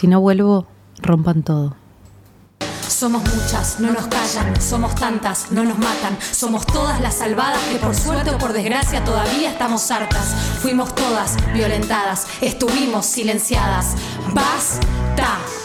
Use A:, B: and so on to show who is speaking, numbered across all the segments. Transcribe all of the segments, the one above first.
A: Si no vuelvo, rompan todo.
B: Somos muchas, no nos callan, somos tantas, no nos matan, somos todas las salvadas que por suerte o por desgracia todavía estamos hartas. Fuimos todas violentadas, estuvimos silenciadas. Basta.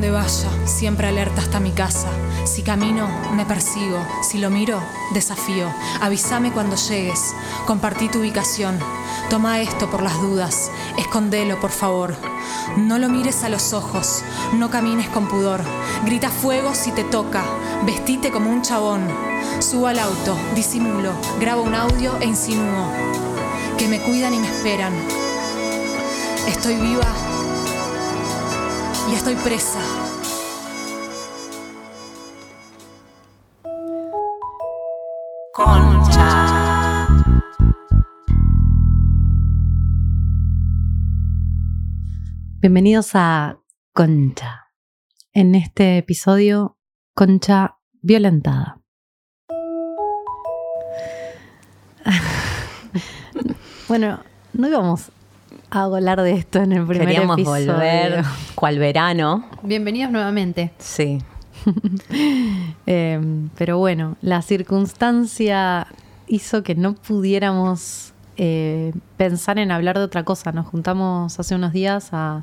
B: Donde vaya, siempre alerta hasta mi casa. Si camino, me persigo. Si lo miro, desafío. Avísame cuando llegues. Compartí tu ubicación. Toma esto por las dudas. Escondelo, por favor. No lo mires a los ojos. No camines con pudor. Grita fuego si te toca. Vestite como un chabón. Subo al auto, disimulo, grabo un audio e insinúo. Que me cuidan y me esperan. Estoy viva y estoy presa.
C: Concha.
A: Bienvenidos a Concha. En este episodio, Concha violentada. bueno, no íbamos a hablar de esto en el primer
C: Queríamos
A: episodio.
C: volver cual verano.
D: Bienvenidos nuevamente.
C: Sí.
A: Eh, pero bueno, la circunstancia hizo que no pudiéramos eh, pensar en hablar de otra cosa. Nos juntamos hace unos días a,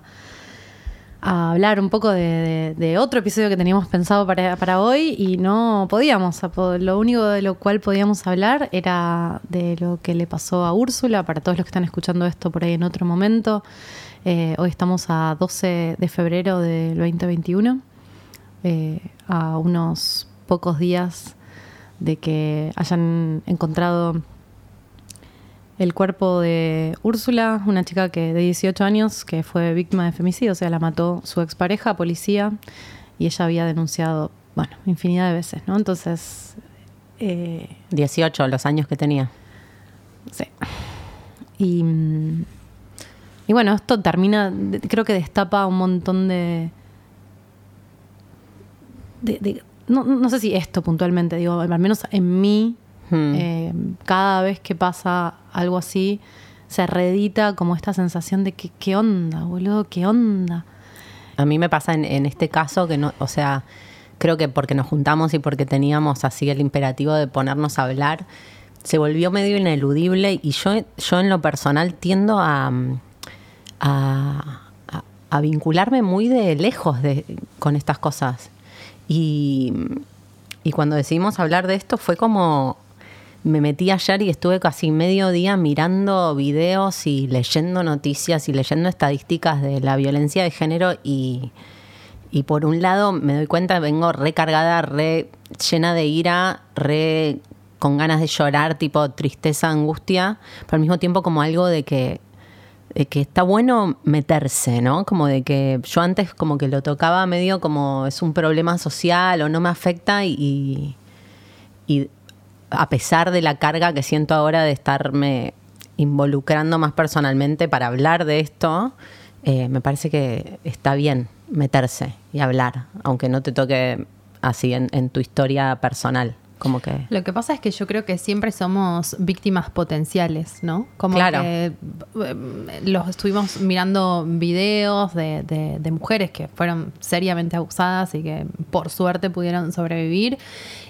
A: a hablar un poco de, otro episodio que teníamos pensado para, para hoy y no podíamos. Lo único de lo cual podíamos hablar era de lo que le pasó a Úrsula, para todos los que están escuchando esto por ahí en otro momento. Eh, hoy estamos a 12 de febrero del 2021 eh, a unos pocos días de que hayan encontrado el cuerpo de Úrsula, una chica que de 18 años que fue víctima de femicidio, o sea, la mató su expareja, policía, y ella había denunciado, bueno, infinidad de veces, ¿no? Entonces, eh,
C: 18, los años que tenía.
A: Sí. Y, y bueno, esto termina, creo que destapa un montón de... de- de- no, no sé si esto puntualmente, digo, al menos en mí,
C: Hmm.
A: eh, cada vez que pasa algo así, se reedita como esta sensación de que, ¿qué onda, boludo? ¿Qué onda?
C: A mí me pasa en, en este caso que no, o sea, creo que porque nos juntamos y porque teníamos así el imperativo de ponernos a hablar, se volvió medio ineludible y yo, yo en lo personal tiendo a, a, a- a vincularme muy de lejos de, con estas cosas. Y, y cuando decidimos hablar de esto fue como me metí ayer y estuve casi medio día mirando videos y leyendo noticias y leyendo estadísticas de la violencia de género y, y por un lado me doy cuenta, vengo recargada, re llena de ira, re con ganas de llorar, tipo tristeza, angustia, pero al mismo tiempo como algo de que, de que está bueno meterse, ¿no? Como de que yo antes como que lo tocaba medio como es un problema social o no me afecta y, y a pesar de la carga que siento ahora de estarme involucrando más personalmente para hablar de esto, eh, me parece que está bien meterse y hablar, aunque no te toque así en, en tu historia personal. Como que.
D: Lo que pasa es que yo creo que siempre somos víctimas potenciales, ¿no? Como
C: Claro.
D: que eh, los estuvimos mirando videos de, de- de mujeres que fueron seriamente abusadas y que por suerte pudieron sobrevivir.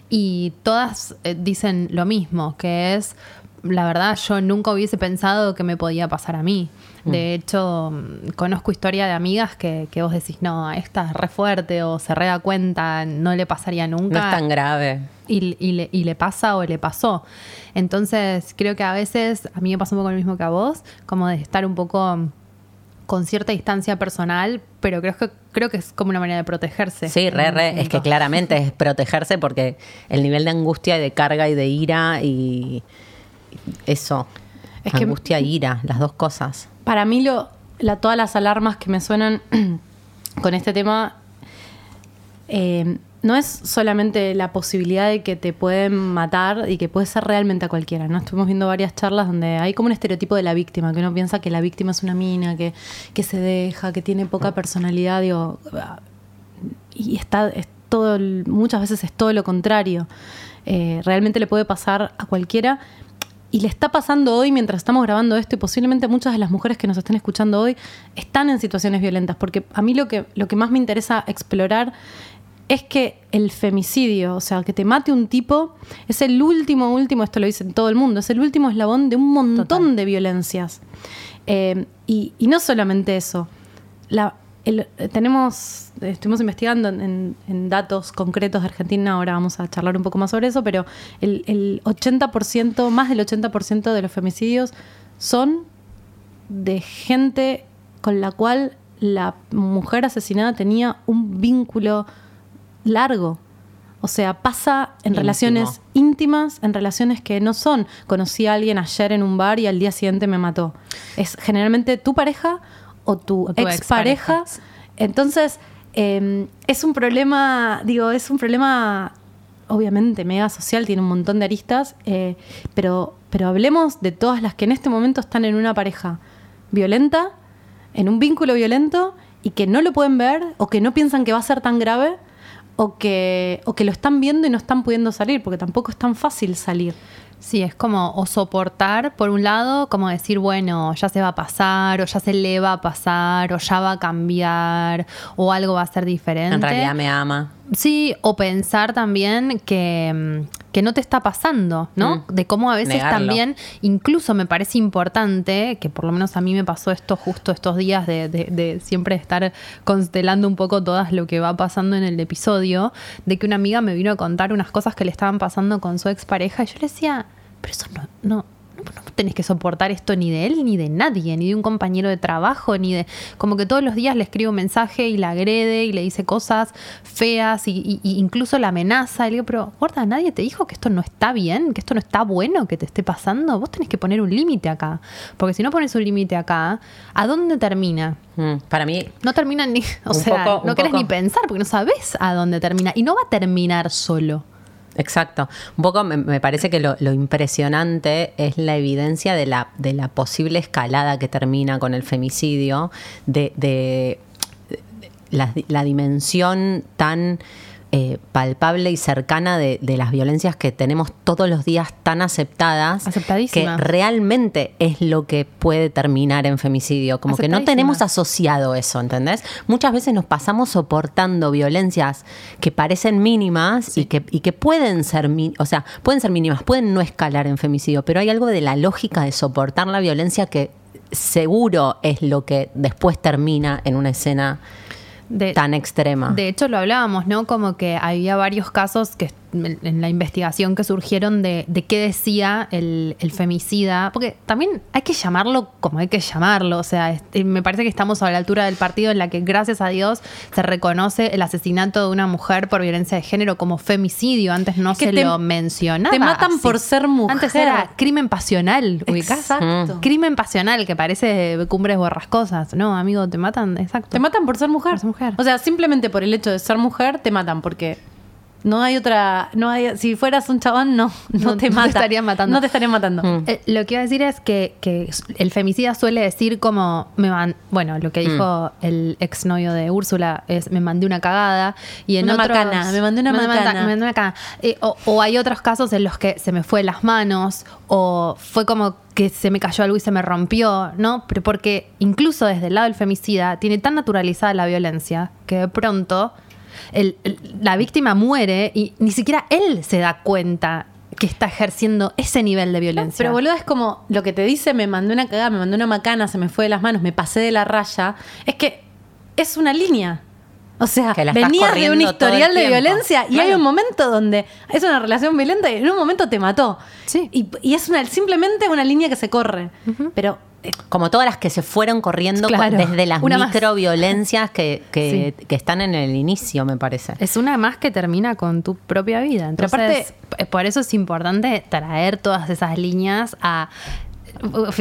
D: Y todas eh, dicen lo mismo, que es, la verdad, yo nunca hubiese pensado que me podía pasar a mí. De hecho, mm, conozco historia de amigas que, que vos decís, no, esta es re fuerte o se re da cuenta, no le pasaría nunca
C: No es tan grave.
D: y, y le, y le pasa o le pasó. Entonces, creo que a veces, a mí me pasa un poco lo mismo que a vos, como de estar un poco con cierta distancia personal, pero creo que, creo que es como una manera de protegerse.
C: Sí, re, re. Es que claramente es protegerse porque el nivel de angustia y de carga y de ira y eso.
A: Es que-
C: angustia e ira, las dos cosas.
A: Para mí, lo, la, todas las alarmas que me suenan con este tema, eh, no es solamente la posibilidad de que te pueden matar y que puede ser realmente a cualquiera, ¿no? Estuvimos viendo varias charlas donde hay como un estereotipo de la víctima, que uno piensa que la víctima es una mina, que, que se deja, que tiene poca personalidad, digo, y está, es todo, muchas veces es todo lo contrario. Eh, realmente le puede pasar a cualquiera. Y le está pasando hoy mientras estamos grabando esto y posiblemente muchas de las mujeres que nos estén escuchando hoy están en situaciones violentas, porque a mí lo que, lo que más me interesa explorar es que el femicidio, o sea, que te mate un tipo, es el último, último, esto lo dice todo el mundo, es el último eslabón de un montón de violencias. Eh, y, no solamente eso, la, tenemos, estuvimos investigando en, datos concretos de Argentina, ahora vamos a charlar un poco más sobre eso, pero el, el 80%, más del 80% de los femicidios son de gente con la cual la mujer asesinada tenía un vínculo largo. O sea, pasa en relaciones íntimas, en relaciones que no son. Conocí a alguien ayer en un bar y al día siguiente me mató. Es generalmente tu pareja o tu, expareja. Entonces, em, es un problema, digo, es un problema obviamente mega social, tiene un montón de aristas, eh, pero, pero hablemos de todas las que en este momento están en una pareja violenta, en un vínculo violento y que no lo pueden ver o que no piensan que va a ser tan grave o que, o que lo están viendo y no están pudiendo salir, porque tampoco es tan fácil salir.
D: Sí, es como o soportar, por un lado, como decir, bueno, ya se va a pasar, o ya se le va a pasar, o ya va a cambiar, o algo va a ser diferente.
C: En realidad me ama.
D: Sí, o pensar también que, mm, que no te está pasando, ¿no? Mm. De cómo a veces también, incluso me parece importante, que por lo menos a mí me pasó esto justo estos días de, de, siempre estar constelando un poco todas lo que va pasando en el episodio, de que una amiga me vino a contar unas cosas que le estaban pasando con su expareja y yo le decía, pero eso no, no, no tenés que soportar esto ni de él, ni de nadie, ni de un compañero de trabajo, ni de... Como que todos los días le escribe un mensaje y la agrede y le dice cosas feas y, incluso la amenaza. Y le digo, pero guarda, nadie te dijo que esto no está bien, que esto no está bueno que te esté pasando. Vos tenés que poner un límite acá. Porque si no pones un límite acá, ¿a dónde termina?
C: Mm, para mí...
D: No termina ni... O sea, no querés ni pensar porque no sabes a dónde termina. Y no va a terminar solo.
C: Exacto. Un poco me, parece que lo, impresionante es la evidencia de la, de la posible escalada que termina con el femicidio, de, la, dimensión tan eh, palpable y cercana de, las violencias que tenemos todos los días tan aceptadas que realmente es lo que puede terminar en femicidio. Como que no tenemos asociado eso, ¿entendés? Muchas veces nos pasamos soportando violencias que parecen mínimas y, que, y que pueden ser, o sea, pueden ser mínimas, pueden no escalar en femicidio, pero hay algo de la lógica de soportar la violencia que seguro es lo que después termina en una escena tan extrema.
D: De hecho, lo hablábamos, ¿no? Como que había varios casos que en la investigación que surgieron de, qué decía el, femicida, porque también hay que llamarlo como hay que llamarlo, o sea, me parece que estamos a la altura del partido en la que gracias a Dios se reconoce el asesinato de una mujer por violencia de género como femicidio, antes no se lo mencionaba.
A: Te matan por ser mujer.
D: Antes era crimen pasional, Exacto. Crimen pasional, que parece cumbres borrascosas, no, amigo, te matan, exacto.
A: Te matan por ser mujer. Por ser mujer. O sea, simplemente por el hecho de ser mujer te matan porque no hay otra, no hay, si fueras un chabón, no, no, te, mata.
D: estarían matando.
A: No te estarían matando.
D: Mm. Eh, lo que iba a decir es que, el femicida suele decir como, me van, bueno, lo que dijo mm. el exnovio de Úrsula es, me mandé una cagada. Y en
A: una macana, me mandé una macana.
D: Me mandé una cagada. Eh, o, hay otros casos en los que se me fue las manos, o fue como que se me cayó algo y se me rompió, ¿no? Pero porque incluso desde el lado del femicida tiene tan naturalizada la violencia que de pronto la víctima muere y ni siquiera él se da cuenta que está ejerciendo ese nivel de violencia.
A: pero boludo, es como lo que te dice, me mandó una cagada, me mandó una macana, se me fue de las manos, me pasé de la raya. Es que es una línea. O sea, venía de un historial de violencia y hay un momento donde es una relación violenta y en un momento te mató.
D: Sí.
A: Y, es una, simplemente una línea que se corre. Pero
C: como todas las que se fueron corriendo desde las microviolencias que, que, están en el inicio, me parece.
D: Es una más que termina con tu propia vida. Entonces, aparte, por eso es importante traer todas esas líneas a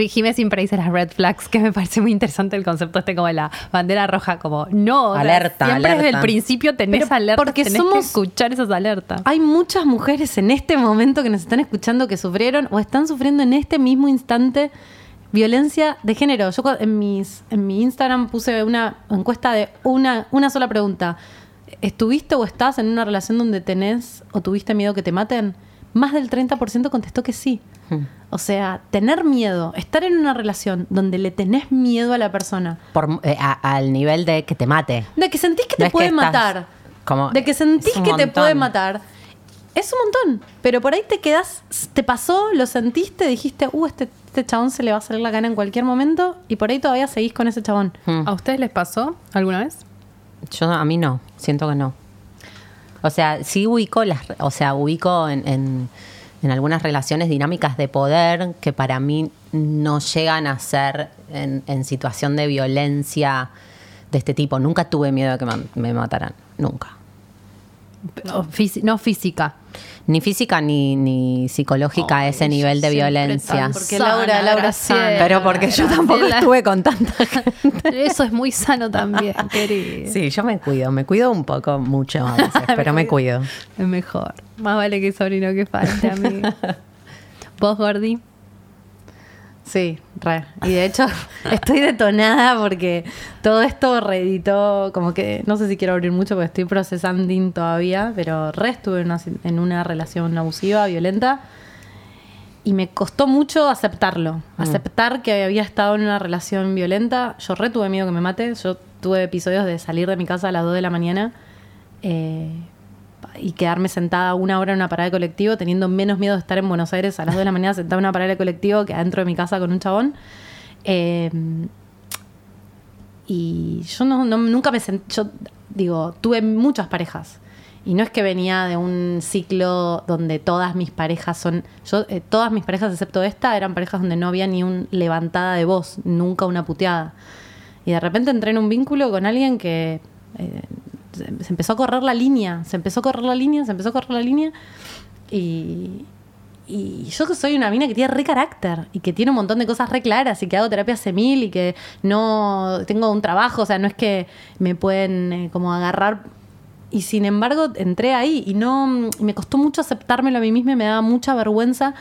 D: Jimé siempre dice las red flags, que me parece muy interesante el concepto este como la bandera roja, como no,
C: Alerta,
D: siempre desde el
C: alerta.
D: principio tenés
A: Pero
D: alertas,
A: porque
D: tenés que
A: somos-
D: escuchar esas alertas.
A: Hay muchas mujeres en este momento que nos están escuchando que sufrieron o están sufriendo en este mismo instante violencia de género. Yo en, mis, en mi Instagram puse una encuesta de una, una sola pregunta. ¿Estuviste o estás en una relación donde tenés o tuviste miedo que te maten? Más del 30% contestó que sí.
C: Hmm.
A: O sea, tener miedo, estar en una relación donde le tenés miedo a la persona,
C: Por, eh, a- al nivel de que te mate.
A: de que sentís que
C: No
A: te
C: que
A: puede matar.
C: como-
A: de que sentís que te puede matar. Es un montón. Pero por ahí te quedas, te pasó, lo sentiste, dijiste, uh, este, este chabón se le va a salir la cana en cualquier momento. Y por ahí todavía seguís con ese chabón.
C: Hmm.
D: ¿A ustedes les pasó alguna vez?
C: Yo a mí no, siento que no. O sea, sí ubico las, o sea, ubico en, en- en algunas relaciones dinámicas de poder que para mí no llegan a ser en, en situación de violencia de este tipo. Nunca tuve miedo de que me, me mataran, nunca.
D: Fisi- no física.
C: Ni física ni, ni psicológica a
D: Ay,
C: ese nivel de violencia.
A: Porque Laura- Laura sana.
C: Pero porque yo tampoco estuve con tanta gente.
D: Eso es muy sano también, querido.
C: Sí, yo me cuido, me cuido un poco mucho a veces, pero me cuido.
D: Es mejor. Más vale que sobrino que falte, amigo. ¿Vos, Gordi?
A: Sí, re. Y de hecho, estoy detonada porque todo esto reeditó, como que, no sé si quiero abrir mucho porque estoy procesando todavía, pero re estuve en una, en una relación abusiva, violenta. Y me costó mucho aceptarlo. Aceptar que había estado en una relación violenta. Yo re tuve miedo que me mate. Yo tuve episodios de salir de mi casa a las 2 de la mañana eh, y quedarme sentada una hora en una parada de colectivo, teniendo menos miedo de estar en Buenos Aires a las 2 de la mañana sentada en una parada de colectivo que adentro de mi casa con un chabón. Eh, y yo no, nunca me sentí, yo digo, tuve muchas parejas. Y no es que venía de un ciclo donde todas mis parejas son, yo eh, todas mis parejas excepto esta eran parejas donde no había ni un levantada de voz, nunca una puteada. Y de repente entré en un vínculo con alguien que eh, se empezó a correr la línea, se empezó a correr la línea, se empezó a correr la línea. Y, yo que soy una mina que tiene re carácter y que tiene un montón de cosas re claras y que hago terapia semil y que no tengo un trabajo, o sea, no es que me pueden eh, como agarrar. Y sin embargo entré ahí y no me costó mucho aceptármelo a mí misma y me daba mucha vergüenza.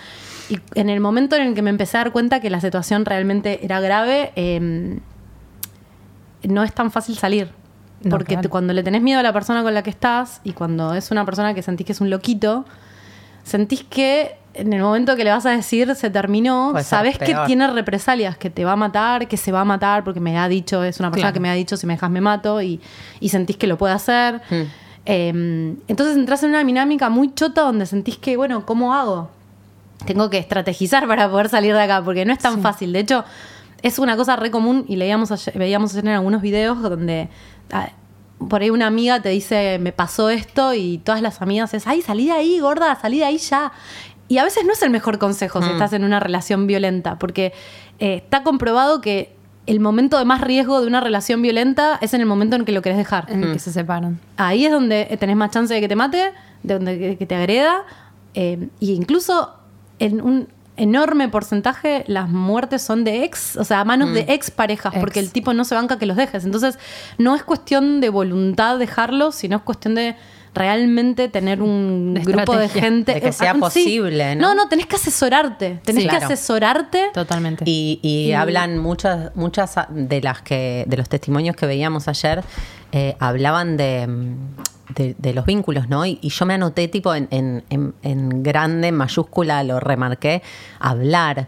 A: Y en el momento en el que me empecé a dar cuenta que la situación realmente era grave, eh, no es tan fácil salir.
D: No,
A: Porque
D: claro.
A: te- cuando le tenés miedo a la persona con la que estás y cuando es una persona que sentís que es un loquito, sentís que en el momento que le vas a decir se terminó,
C: Puede ser
A: sabés que tiene represalias, que te va a matar, que se va a matar, porque me ha dicho, es una persona
D: Claro.
A: que me ha dicho, si me dejas me mato, y, y sentís que lo puede hacer.
C: Mm.
A: Eh, entonces entras en una dinámica muy chota donde sentís que, bueno, ¿cómo hago? Tengo que estrategizar para poder salir de acá, porque no es tan fácil. De hecho, es una cosa re común y leíamos ayer- veíamos ayer en algunos videos donde por ahí una amiga te dice, me pasó esto, y todas las amigas es, ay, salí de ahí, gorda, salí de ahí ya. Y a veces no es el mejor consejo si estás en una relación violenta, porque eh, está comprobado que el momento de más riesgo de una relación violenta es en el momento en que lo querés dejar.
D: En el que se separan.
A: Ahí es donde tenés más chance de que te mate, de donde que, que te agreda. eh, y incluso en un enorme porcentaje las muertes son de ex, o sea, a manos de ex parejas,
D: Ex.
A: porque el tipo no se banca que los dejes. Entonces, no es cuestión de voluntad dejarlos, sino es cuestión de realmente tener un
D: De
A: grupo de gente
C: De que sea
A: Ah, sí.
C: posible, ¿no?
A: No, no, tenés que asesorarte. Tenés
C: Sí,
A: que
C: claro.
A: asesorarte.
D: Totalmente.
C: Y, y
A: Y-
C: hablan muchas, muchas de las que, de los testimonios que veíamos ayer, eh, hablaban de, mm, de, de los vínculos, ¿no? Y, y yo me anoté tipo en, en, en- en grande, en mayúscula, lo remarqué, hablar.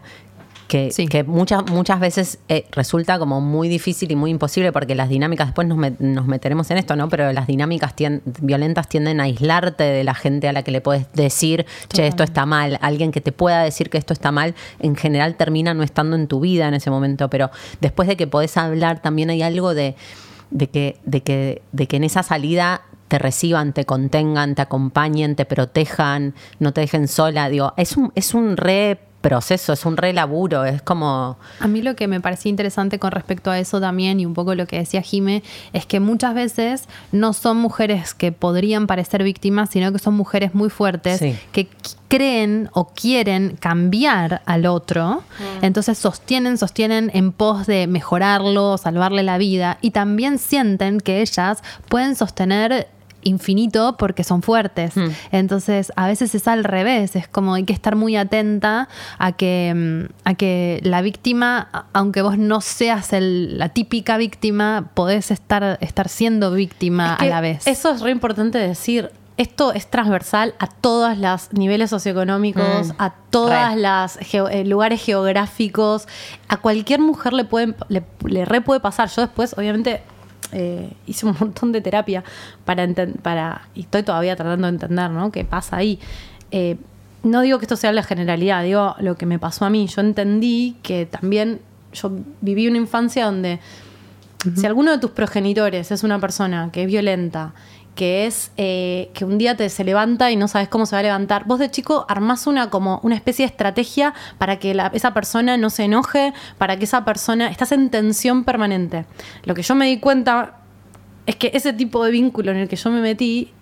C: Que,
D: Sí.
C: que muchas, muchas veces eh, resulta como muy difícil y muy imposible porque las dinámicas, después nos, met- nos meteremos en esto, ¿no? Pero las dinámicas tien- violentas tienden a aislarte de la gente a la que le puedes decir, che, esto está mal. Alguien que te pueda decir que esto está mal, en general termina no estando en tu vida en ese momento. Pero después de que podés hablar, también hay algo de, de, que, de, que, de que en esa salida te reciban, te contengan, te acompañen, te protejan, no te dejen sola. Digo, es un, es un re proceso, es un re laburo, es como...
D: A mí lo que me parecía interesante con respecto a eso también, y un poco lo que decía Jime, es que muchas veces no son mujeres que podrían parecer víctimas, sino que son mujeres muy fuertes
C: Sí.
D: que qu- creen o quieren cambiar al otro, entonces sostienen, sostienen en pos de mejorarlo, salvarle la vida, y también sienten que ellas pueden sostener infinito porque son fuertes.
C: Mm.
D: Entonces, a veces es al revés, es como hay que estar muy atenta a que, mm, a que la víctima, aunque vos no seas el- la típica víctima, podés estar, estar siendo víctima
A: Es que
D: a la vez.
A: Eso es re importante decir. Esto es transversal a todos los niveles socioeconómicos,
C: Mm,
A: a todas
C: re.
A: las geo- eh, lugares geográficos. A cualquier mujer le pueden, le, le re puede pasar. Yo después, obviamente, eh, hice un montón de terapia para para y estoy todavía tratando de entender, ¿no? ¿Qué pasa ahí? Eh, no digo que esto sea la generalidad, digo lo que me pasó a mí. Yo entendí que también yo viví una infancia donde si alguno de tus progenitores es una persona que es violenta, que es eh, que un día te se levanta y no sabes cómo se va a levantar, vos de chico armás una como una especie de estrategia para que esa persona no se enoje, para que esa persona estás en tensión permanente. Lo que yo me di cuenta es que ese tipo de vínculo en el que yo me metí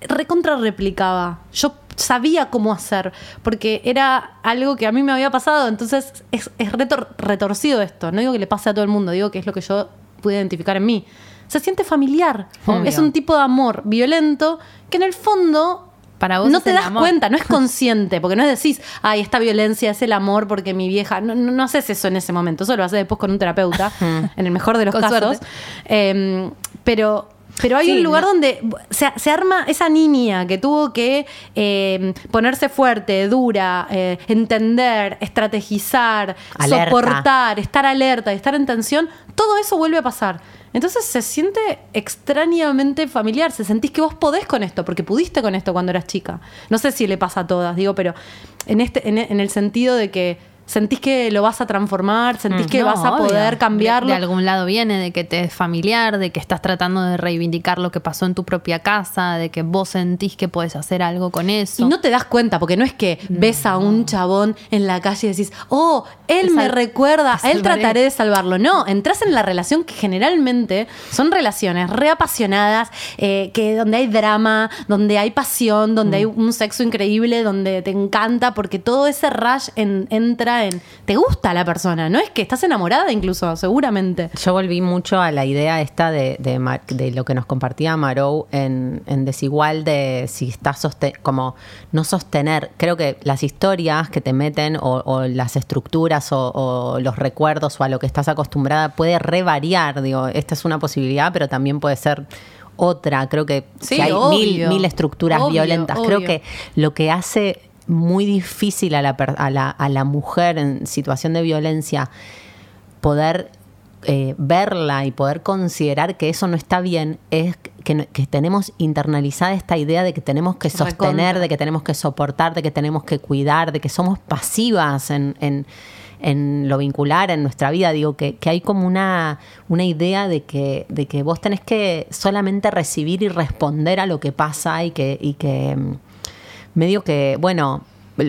A: recontra replicaba. Yo sabía cómo hacer, porque era algo que a mí me había pasado, entonces es, es retor- retorcido esto. No digo que le pase a todo el mundo, digo que es lo que yo pude identificar en mí. Se siente familiar.
D: Obvio.
A: Es un tipo de amor violento que en el fondo
D: Para vos
A: no te das
D: amor.
A: cuenta, no es consciente, porque no es decir, ay, esta violencia es el amor porque mi vieja. No, no, no haces eso en ese momento, eso lo haces después con un terapeuta, en el mejor de los
D: Con
A: casos. Eh, pero, pero hay
D: Sí,
A: un lugar
D: no.
A: donde se, se arma esa niña que tuvo que eh, ponerse fuerte, dura, eh, entender, estrategizar,
C: Alerta.
A: soportar, estar alerta, estar en tensión, todo eso vuelve a pasar. Entonces se siente extrañamente familiar, se sentís que vos podés con esto, porque pudiste con esto cuando eras chica. No sé si le pasa a todas, digo, pero en, este, en, en el sentido de que sentís que lo vas a transformar, sentís que
D: No,
A: vas a
D: obvio.
A: poder cambiarlo.
D: De, de algún lado viene, de que te es familiar, de que estás tratando de reivindicar lo que pasó en tu propia casa, de que vos sentís que puedes hacer algo con eso.
A: Y no te das cuenta, porque no es que ves a un chabón en la calle y decís, oh, él me recuerda, a él trataré de salvarlo. No, entras en la relación que generalmente son relaciones reapasionadas, eh, que donde hay drama, donde hay pasión, donde hay un sexo increíble, donde te encanta, porque todo ese rush en- entra en. Te gusta la persona, no es que estás enamorada incluso, seguramente.
C: Yo volví mucho a la idea esta de, de, lo que nos compartía Marou en, en Desigual, de si estás como no sostener. Creo que las historias que te meten o, o las estructuras o, o los recuerdos o a lo que estás acostumbrada puede revariar. Digo, esta es una posibilidad, pero también puede ser otra. Creo que,
A: Sí,
C: que hay
A: obvio.
C: mil, mil estructuras
A: Obvio,
C: violentas. Creo que lo que hace muy difícil a la, a la, a la mujer en situación de violencia poder eh, verla y poder considerar que eso no está bien es que, que tenemos internalizada esta idea de que tenemos que sostener,
A: Recontra.
C: de que tenemos que soportar, de que tenemos que cuidar, de que somos pasivas en, en- en lo vincular, en nuestra vida. Digo, que, que hay como una, una idea de que, de que vos tenés que solamente recibir y responder a lo que pasa y que, y que mm, medio que, bueno,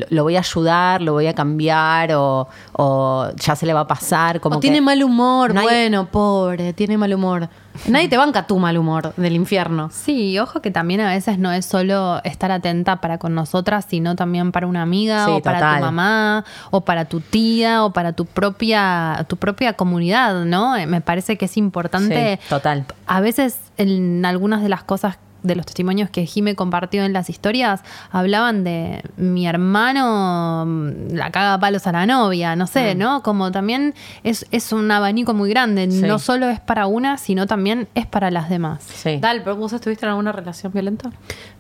C: lo, voy a ayudar, lo voy a cambiar o, o ya se le va a pasar. Como
A: o tiene
C: que-
A: mal humor,
C: no hay-
A: bueno, pobre, tiene mal humor. Nadie te banca tu mal humor del infierno.
D: Sí, ojo que también a veces no es solo estar atenta para con nosotras, sino también para una amiga
C: Sí,
D: o para tu mamá o para tu tía o para tu propia tu propia comunidad, ¿no? Eh, Me parece que es importante
C: Sí, total.
D: a veces en algunas de las cosas de los testimonios que Jime compartió en las historias hablaban de mi hermano mm, la caga a palos a la novia, no
C: Mm.
D: sé, ¿no? Como también es, es un abanico muy grande,
C: Sí.
D: no solo es para una, sino también es para las demás.
C: Sí.
A: Dal, ¿pero vos estuviste en alguna relación violenta?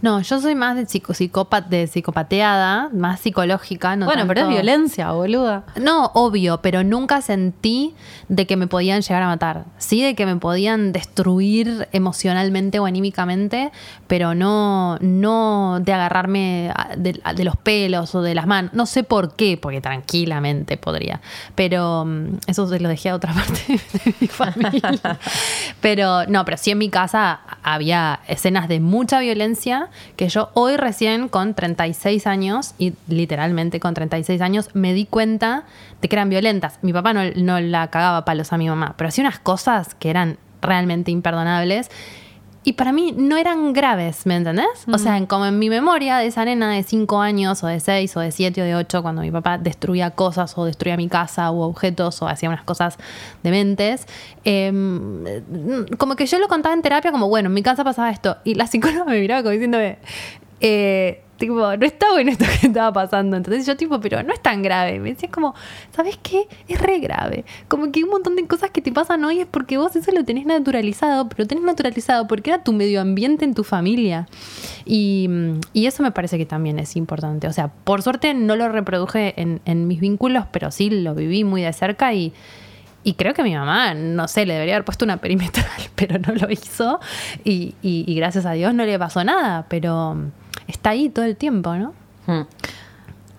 D: No, yo soy más de, psico, psicópata, de psicopateada, más psicológica. No
A: bueno, pero es violencia, boluda.
D: No, obvio, pero nunca sentí de que me podían llegar a matar. Sí, de que me podían destruir emocionalmente o anímicamente, pero no, no de agarrarme de, los pelos o de las manos. No sé por qué, porque tranquilamente podría. Pero mm, eso se lo dejé a otra parte de mi familia. Pero no, pero sí en mi casa había escenas de mucha violencia que yo hoy recién con 36 años, y literalmente con 36 años, me di cuenta de que eran violentas. Mi papá no, no la cagaba palos a mi mamá, pero hacía unas cosas que eran realmente imperdonables. Y para mí no eran graves, ¿me entendés? O sea, como en mi memoria de esa nena de 5 años, o de 6, o de 7, o de 8, cuando mi papá destruía cosas, o destruía mi casa, o objetos, o hacía unas cosas dementes, em, como que yo lo contaba en terapia, como, bueno, en mi casa pasaba esto. Y la psicóloga me miraba como diciéndome, eh, tipo, no está bueno esto que estaba pasando. Entonces yo tipo, pero no es tan grave. Me decía como, ¿sabes qué? Es re grave. Como que un montón de cosas que te pasan hoy es porque vos eso lo tenés naturalizado, pero lo tenés naturalizado porque era tu medio ambiente en tu familia. Y, y eso me parece que también es importante. O sea, por suerte no lo reproduje en, en mis vínculos, pero sí lo viví muy de cerca y... Y creo que mi mamá, no sé, le debería haber puesto una perimetral, pero no lo hizo. Y, y- y gracias a Dios no le pasó nada, pero está ahí todo el tiempo, ¿no?
C: Mm.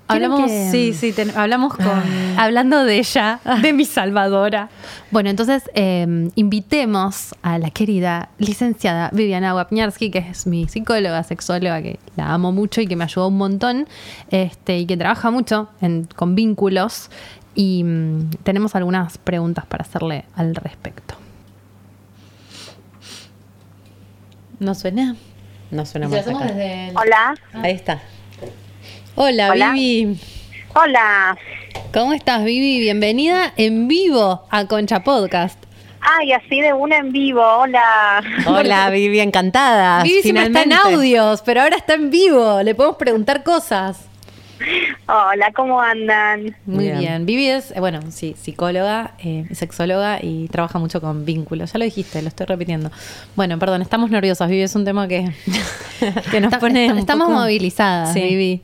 A: Hablamos,
D: que-
A: sí, sí, ten- hablamos con...
D: Hablando de ella, de mi salvadora. Bueno, entonces eh, invitemos a la querida licenciada Viviana Wapniarski, que es mi psicóloga, sexóloga, que la amo mucho y que me ayudó un montón, este, y que trabaja mucho en- con vínculos. Y mm, tenemos algunas preguntas para hacerle al respecto.
A: ¿No suena?
C: No suena más acá.
A: desde el-
E: Hola.
C: Ahí está.
A: Hola,
E: Hola.
A: Vivi.
E: Hola.
D: ¿Cómo estás, Vivi? Bienvenida en vivo a Concha Podcast.
E: Ay, así de una en vivo. Hola.
C: Hola, Vivi, encantada.
A: Vivi siempre está en audios, pero ahora está en vivo. Le podemos preguntar cosas.
E: Hola, ¿cómo andan?
A: Muy
C: Bien.
A: bien. Vivi es, eh, bueno, sí, psicóloga, eh, sexóloga y trabaja mucho con vínculos. Ya lo dijiste, lo estoy repitiendo. Bueno, perdón, estamos nerviosas, Vivi. Es un tema que, que nos
D: Está-
A: pone. un
D: estamos
A: poco-
D: movilizadas,
A: Sí.
D: Vivi.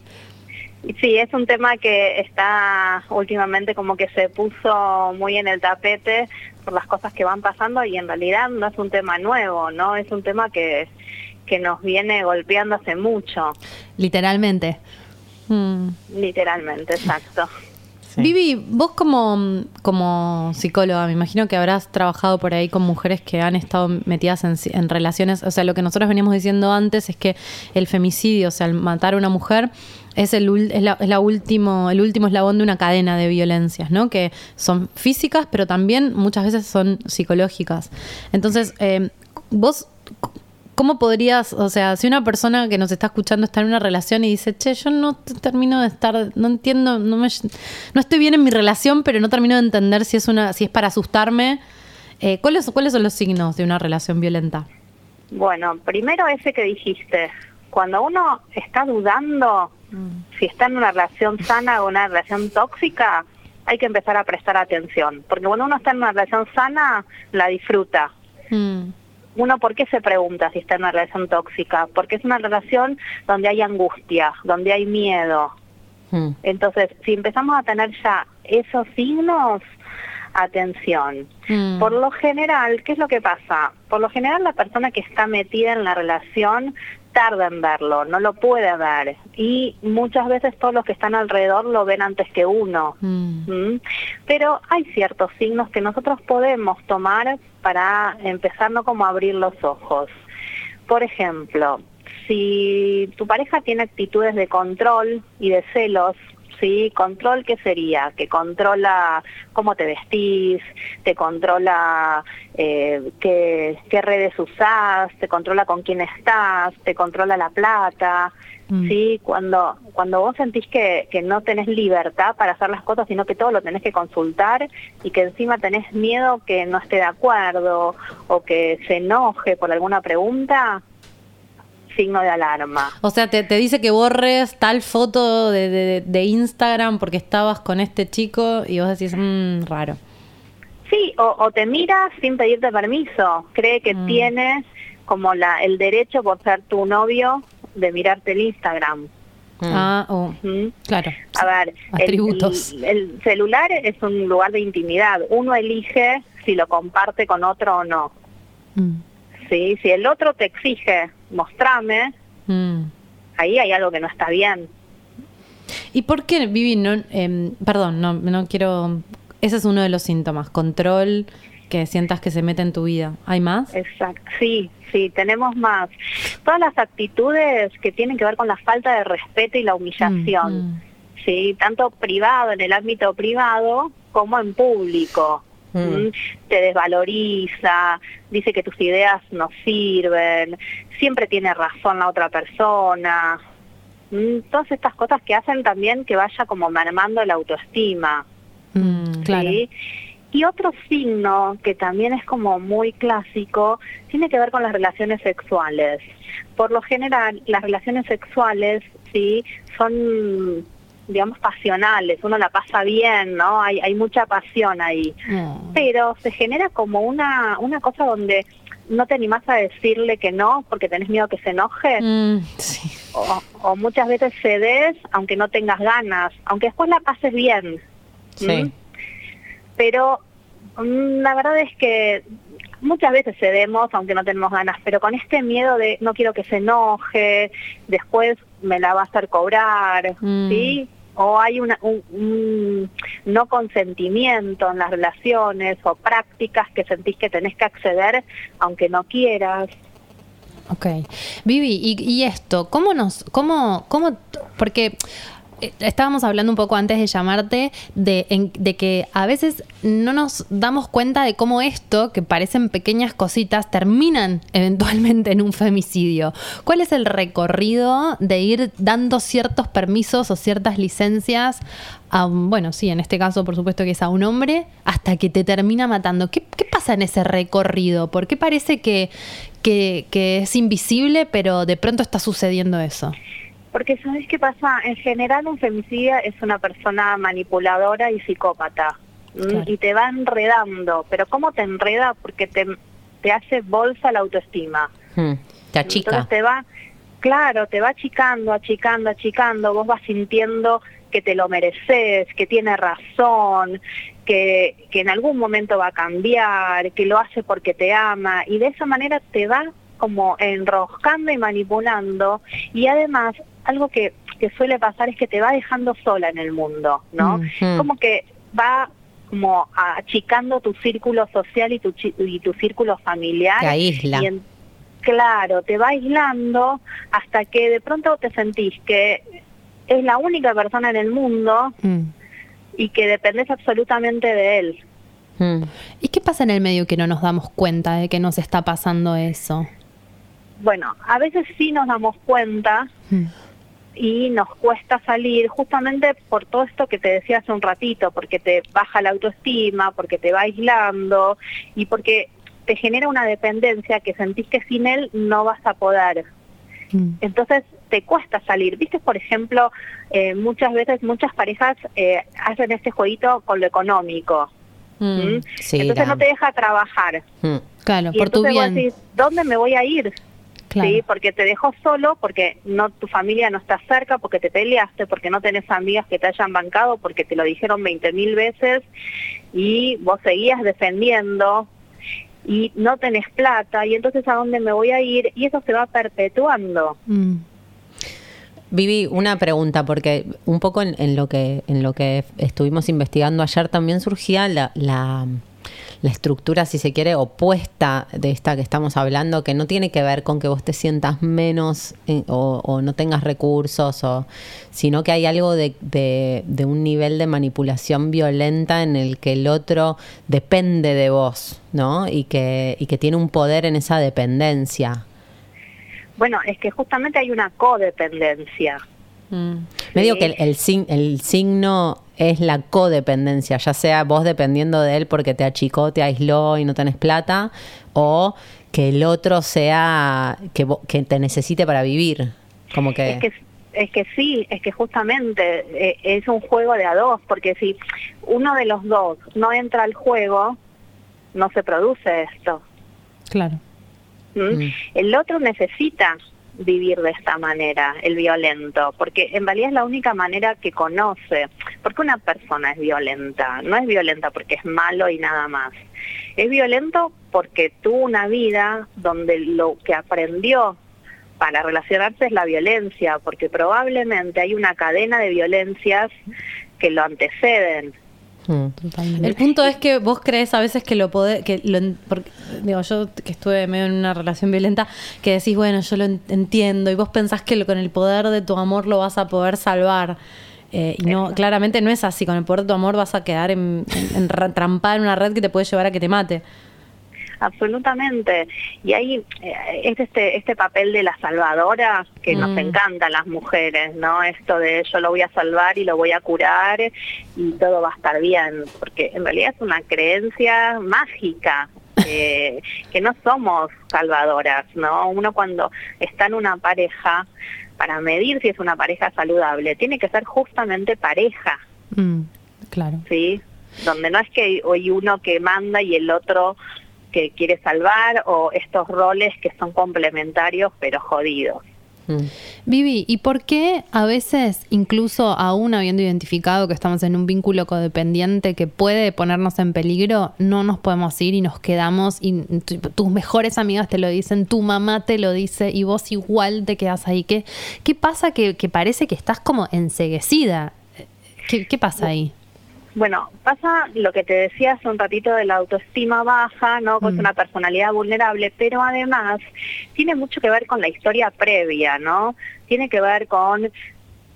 E: Sí, es un tema que está últimamente como que se puso muy en el tapete por las cosas que van pasando y en realidad no es un tema nuevo, ¿no? Es un tema que, que nos viene golpeando hace mucho,
D: Literalmente.
A: Mm.
E: literalmente, exacto.
C: Sí.
A: Vivi, vos como, como psicóloga, me imagino que habrás trabajado por ahí con mujeres que han estado metidas en, en relaciones, o sea, lo que nosotros veníamos diciendo antes es que el femicidio, o sea, el matar a una mujer, es el, ul- es la, es la último, el último eslabón de una cadena de violencias, ¿no? Que son físicas, pero también muchas veces son psicológicas. Entonces, eh, vos ¿Cómo podrías, o sea, si una persona que nos está escuchando está en una relación y dice, che, yo no termino de estar, no entiendo, no, me, no estoy bien en mi relación, pero no termino de entender si es una, si es para asustarme, eh, ¿cuáles, ¿cuáles son los signos de una relación violenta?
E: Bueno, primero ese que dijiste, cuando uno está dudando si está en una relación sana o una relación tóxica, hay que empezar a prestar atención, porque cuando uno está en una relación sana, la disfruta.
A: Mm,
E: Uno, ¿por qué se pregunta si está en una relación tóxica? Porque es una relación donde hay angustia, donde hay miedo.
C: Mm.
E: Entonces, si empezamos a tener ya esos signos, atención.
A: mm,
E: Por lo general, ¿qué es lo que pasa? Por lo general la persona que está metida en la relación tarda en verlo, no lo puede ver y muchas veces todos los que están alrededor lo ven antes que uno.
A: mm,
E: ¿Mm? Pero hay ciertos signos que nosotros podemos tomar para empezar no como a abrir los ojos. Por ejemplo, si tu pareja tiene actitudes de control y de celos, ¿sí? Control, ¿qué sería? Que controla cómo te vestís, te controla eh, qué, qué redes usás, te controla con quién estás, te controla la plata,
A: Mm.
E: ¿sí? Cuando, cuando vos sentís que, que no tenés libertad para hacer las cosas, sino que todo lo tenés que consultar y que encima tenés miedo que no esté de acuerdo o que se enoje por alguna pregunta, signo de alarma.
A: O sea, te, te dice que borres tal foto de, de- de Instagram porque estabas con este chico y vos decís, mmm, raro.
E: Sí, o, o te mira sin pedirte permiso, cree que
A: Mm.
E: tiene como la, el derecho por ser tu novio de mirarte el Instagram.
C: Mm.
A: Ah, oh,
E: ¿Mm?
A: claro.
E: A ver, el-
A: Atributos.
E: El, el celular es un lugar de intimidad. Uno elige si lo comparte con otro o no.
D: Mm.
E: Sí, si el otro te exige mostrame,
A: Mm.
E: ahí hay algo que no está bien.
A: ¿Y por qué, Vivi, no, em, perdón, no, no quiero... Ese es uno de los síntomas, control, que sientas que se mete en tu vida. ¿Hay más?
E: Exacto, sí, sí, tenemos más. Todas las actitudes que tienen que ver con la falta de respeto y la humillación,
A: Mm,
E: sí, tanto privado, en el ámbito privado, como en público.
C: Mm.
E: Te desvaloriza, dice que tus ideas no sirven, siempre tiene razón la otra persona. ¿m? Todas estas cosas que hacen también que vaya como mermando la autoestima.
A: mm.
E: Y otro signo que también es como muy clásico tiene que ver con las relaciones sexuales. Por lo general, las relaciones sexuales, sí, son digamos pasionales, uno la pasa bien, ¿no? Hay, hay mucha pasión ahí.
D: Mm.
E: Pero se genera como una, una cosa donde no te animás a decirle que no porque tenés miedo que se enoje
A: mm, sí.
E: o, o muchas veces cedes aunque no tengas ganas, aunque después la pases bien.
C: Sí.
E: ¿m? Pero mm, la verdad es que muchas veces cedemos aunque no tenemos ganas, pero con este miedo de no quiero que se enoje, después me la va a hacer cobrar,
A: Mm.
E: ¿sí? O hay un, un no consentimiento en las relaciones o prácticas que sentís que tenés que acceder aunque no quieras.
D: Ok. Vivi, y, y esto, ¿cómo nos, cómo, cómo, porque estábamos hablando un poco antes de llamarte de, que a veces no nos damos cuenta de cómo esto, que parecen pequeñas cositas, terminan eventualmente en un femicidio. ¿Cuál es el recorrido de ir dando ciertos permisos o ciertas licencias a, bueno, sí, en este caso por supuesto que es a un hombre, hasta que te termina matando? ¿Qué, pasa en ese recorrido? ¿Por qué parece que es invisible, pero de pronto está sucediendo eso?
E: Porque ¿sabes qué pasa? En general un femicida es una persona manipuladora y psicópata. Y te va enredando. Pero ¿cómo te enreda? Porque te, te hace bolsa la autoestima.
C: Mm. Te achica.
E: Entonces te va, claro, te va achicando, achicando, achicando. Vos vas sintiendo que te lo mereces, que tiene razón, que, que en algún momento va a cambiar, que lo hace porque te ama. Y de esa manera te va como enroscando y manipulando. Y además, algo que, que suele pasar es que te va dejando sola en el mundo, ¿no? Como que va como achicando tu círculo social y tu, y tu círculo familiar.
C: Te aísla.
E: Y en- claro, te va aislando hasta que de pronto te sentís que es la única persona en el mundo
D: Mm.
E: y que dependes absolutamente de él.
C: Mm.
D: ¿Y qué pasa en el medio que no nos damos cuenta de que nos está pasando eso?
E: Bueno, a veces sí nos damos cuenta
D: Mm.
E: Y nos cuesta salir justamente por todo esto que te decía hace un ratito, porque te baja la autoestima, porque te va aislando y porque te genera una dependencia que sentís que sin él no vas a poder.
D: Mm.
E: Entonces te cuesta salir. Viste, por ejemplo, eh, muchas veces muchas parejas eh, hacen este jueguito con lo económico.
A: Mm.
E: ¿m?
C: Sí,
E: Entonces
C: la-
E: no te deja trabajar.
C: Mm.
D: Claro,
E: y
D: por tu
E: entonces vos
D: bien.
E: decís, ¿dónde me voy a ir?
D: Claro.
E: Sí, porque te dejó solo, porque no tu familia no está cerca, porque te peleaste, porque no tenés amigas que te hayan bancado, porque te lo dijeron 20 mil veces y vos seguías defendiendo y no tenés plata y entonces a dónde me voy a ir y eso se va perpetuando.
D: Mm.
C: Vivi, una pregunta, porque un poco en, en lo que en lo que estuvimos investigando ayer también surgía la, la, la estructura, si se quiere, opuesta de esta que estamos hablando, que no tiene que ver con que vos te sientas menos eh, o, no tengas recursos, o, sino que hay algo de, de, de un nivel de manipulación violenta en el que el otro depende de vos, ¿no? Y que, y que tiene un poder en esa dependencia.
E: Bueno, es que justamente hay una codependencia.
A: Mm.
C: Medio
E: Sí.
C: que el, el, sin- el signo es la codependencia, ya sea vos dependiendo de él porque te achicó, te aisló y no tenés plata, o que el otro sea que, que te necesite para vivir. Como que,
E: Es que es que sí, es que justamente eh, es un juego de a dos, porque si uno de los dos no entra al juego, no se produce esto.
D: Claro.
E: ¿m?
C: Mm.
E: El otro necesita vivir de esta manera, el violento, porque en realidad es la única manera que conoce. Porque una persona es violenta, no es violenta porque es malo y nada más. Es violento porque tuvo una vida donde lo que aprendió para relacionarse es la violencia, porque probablemente hay una cadena de violencias que lo anteceden.
A: Mm. El punto es que vos crees a veces que lo podés, que lo, digo, yo que estuve medio en una relación violenta, que decís, bueno, yo lo entiendo, y vos pensás que con el poder de tu amor lo vas a poder salvar. Eh, y no, claramente no es así, con el poder de tu amor vas a quedar en, en, trampada en una red que te puede llevar a que te mate
E: absolutamente. Y ahí eh, es este, este papel de la salvadora que nos mm. encanta a las mujeres, ¿no? Esto de yo lo voy a salvar y lo voy a curar y todo va a estar bien, porque en realidad es una creencia mágica. Eh, que no somos salvadoras, ¿no? Uno cuando está en una pareja, para medir si es una pareja saludable, tiene que ser justamente pareja.
A: Mm, claro.
E: ¿Sí? Donde no es que hoy uno que manda y el otro que quiere salvar o estos roles que son complementarios pero jodidos.
D: Mm. Vivi, ¿y por qué a veces, incluso aún habiendo identificado que estamos en un vínculo codependiente que puede ponernos en peligro, no nos podemos ir y nos quedamos y tus mejores amigas te lo dicen, tu mamá te lo dice y vos igual te quedas ahí? ¿Qué, qué pasa que, parece que estás como enseguecida? ¿Qué, qué pasa ahí?
E: Bueno, pasa lo que te decía hace un ratito de la autoestima baja, ¿no? Con mm. una personalidad vulnerable, pero además tiene mucho que ver con la historia previa, ¿no? Tiene que ver con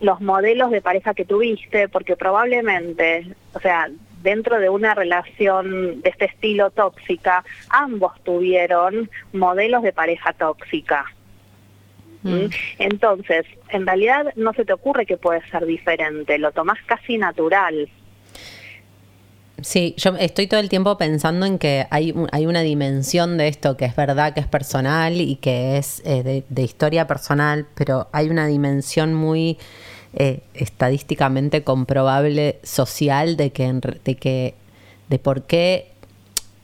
E: los modelos de pareja que tuviste, porque probablemente, o sea, dentro de una relación de este estilo tóxica, ambos tuvieron modelos de pareja tóxica. Mm. ¿Mm? Entonces, en realidad no se te ocurre que puede ser diferente, lo tomás casi natural.
C: Sí, yo estoy todo el tiempo pensando en que hay, hay una dimensión de esto que es verdad, que es personal y que es eh, de, historia personal, pero hay una dimensión muy eh, estadísticamente comprobable social de que, de que de por qué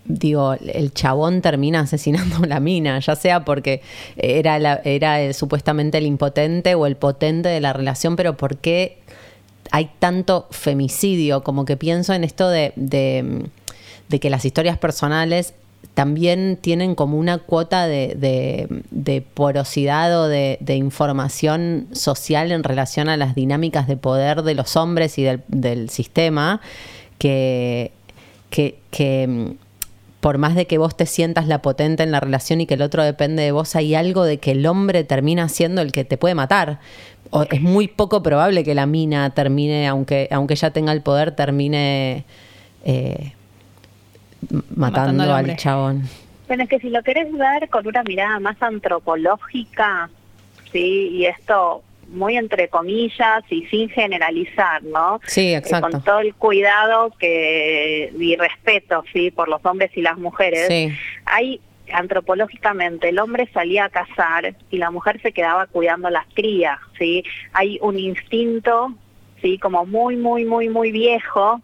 C: digo, el chabón termina asesinando a la mina, ya sea porque era, la, era supuestamente el impotente o el potente de la relación, pero por qué hay tanto femicidio, como que pienso en esto de, de, que las historias personales también tienen como una cuota de, de, porosidad o de, información social en relación a las dinámicas de poder de los hombres y del, del sistema, que, que, que, por más de que vos te sientas la potente en la relación y que el otro depende de vos, hay algo de que el hombre termina siendo el que te puede matar. Es muy poco probable que la mina termine, aunque, aunque ella tenga el poder, termine eh, matando, al, chabón.
E: Bueno, es que si lo querés ver con una mirada más antropológica, sí, y esto muy entre comillas y sin generalizar, ¿no?
C: Sí,
E: eh,
C: exacto.
E: con todo el cuidado que y respeto, sí, por los hombres y las mujeres. Sí. Hay antropológicamente el hombre salía a cazar y la mujer se quedaba cuidando las crías, ¿sí? Hay un instinto, ¿sí? Como muy, muy, muy, muy viejo,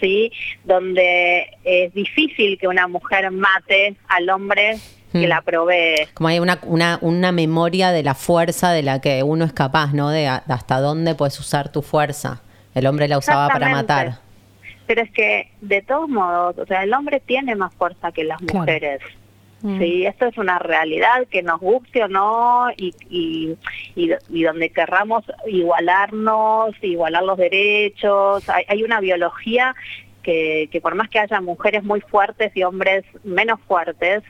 E: ¿sí? Donde es difícil que una mujer mate al hombre que hmm. la provee.
C: Como hay una, una, una memoria de la fuerza de la que uno es capaz, ¿no? De, hasta dónde puedes usar tu fuerza. El hombre la usaba para matar.
E: Pero es que, de todos modos, o sea, el hombre tiene más fuerza que las mujeres. Mm. Sí, esto es una realidad que nos guste o no y, y, y, donde querramos igualarnos, igualar los derechos. Hay, hay una biología que, que, por más que haya mujeres muy fuertes y hombres menos fuertes,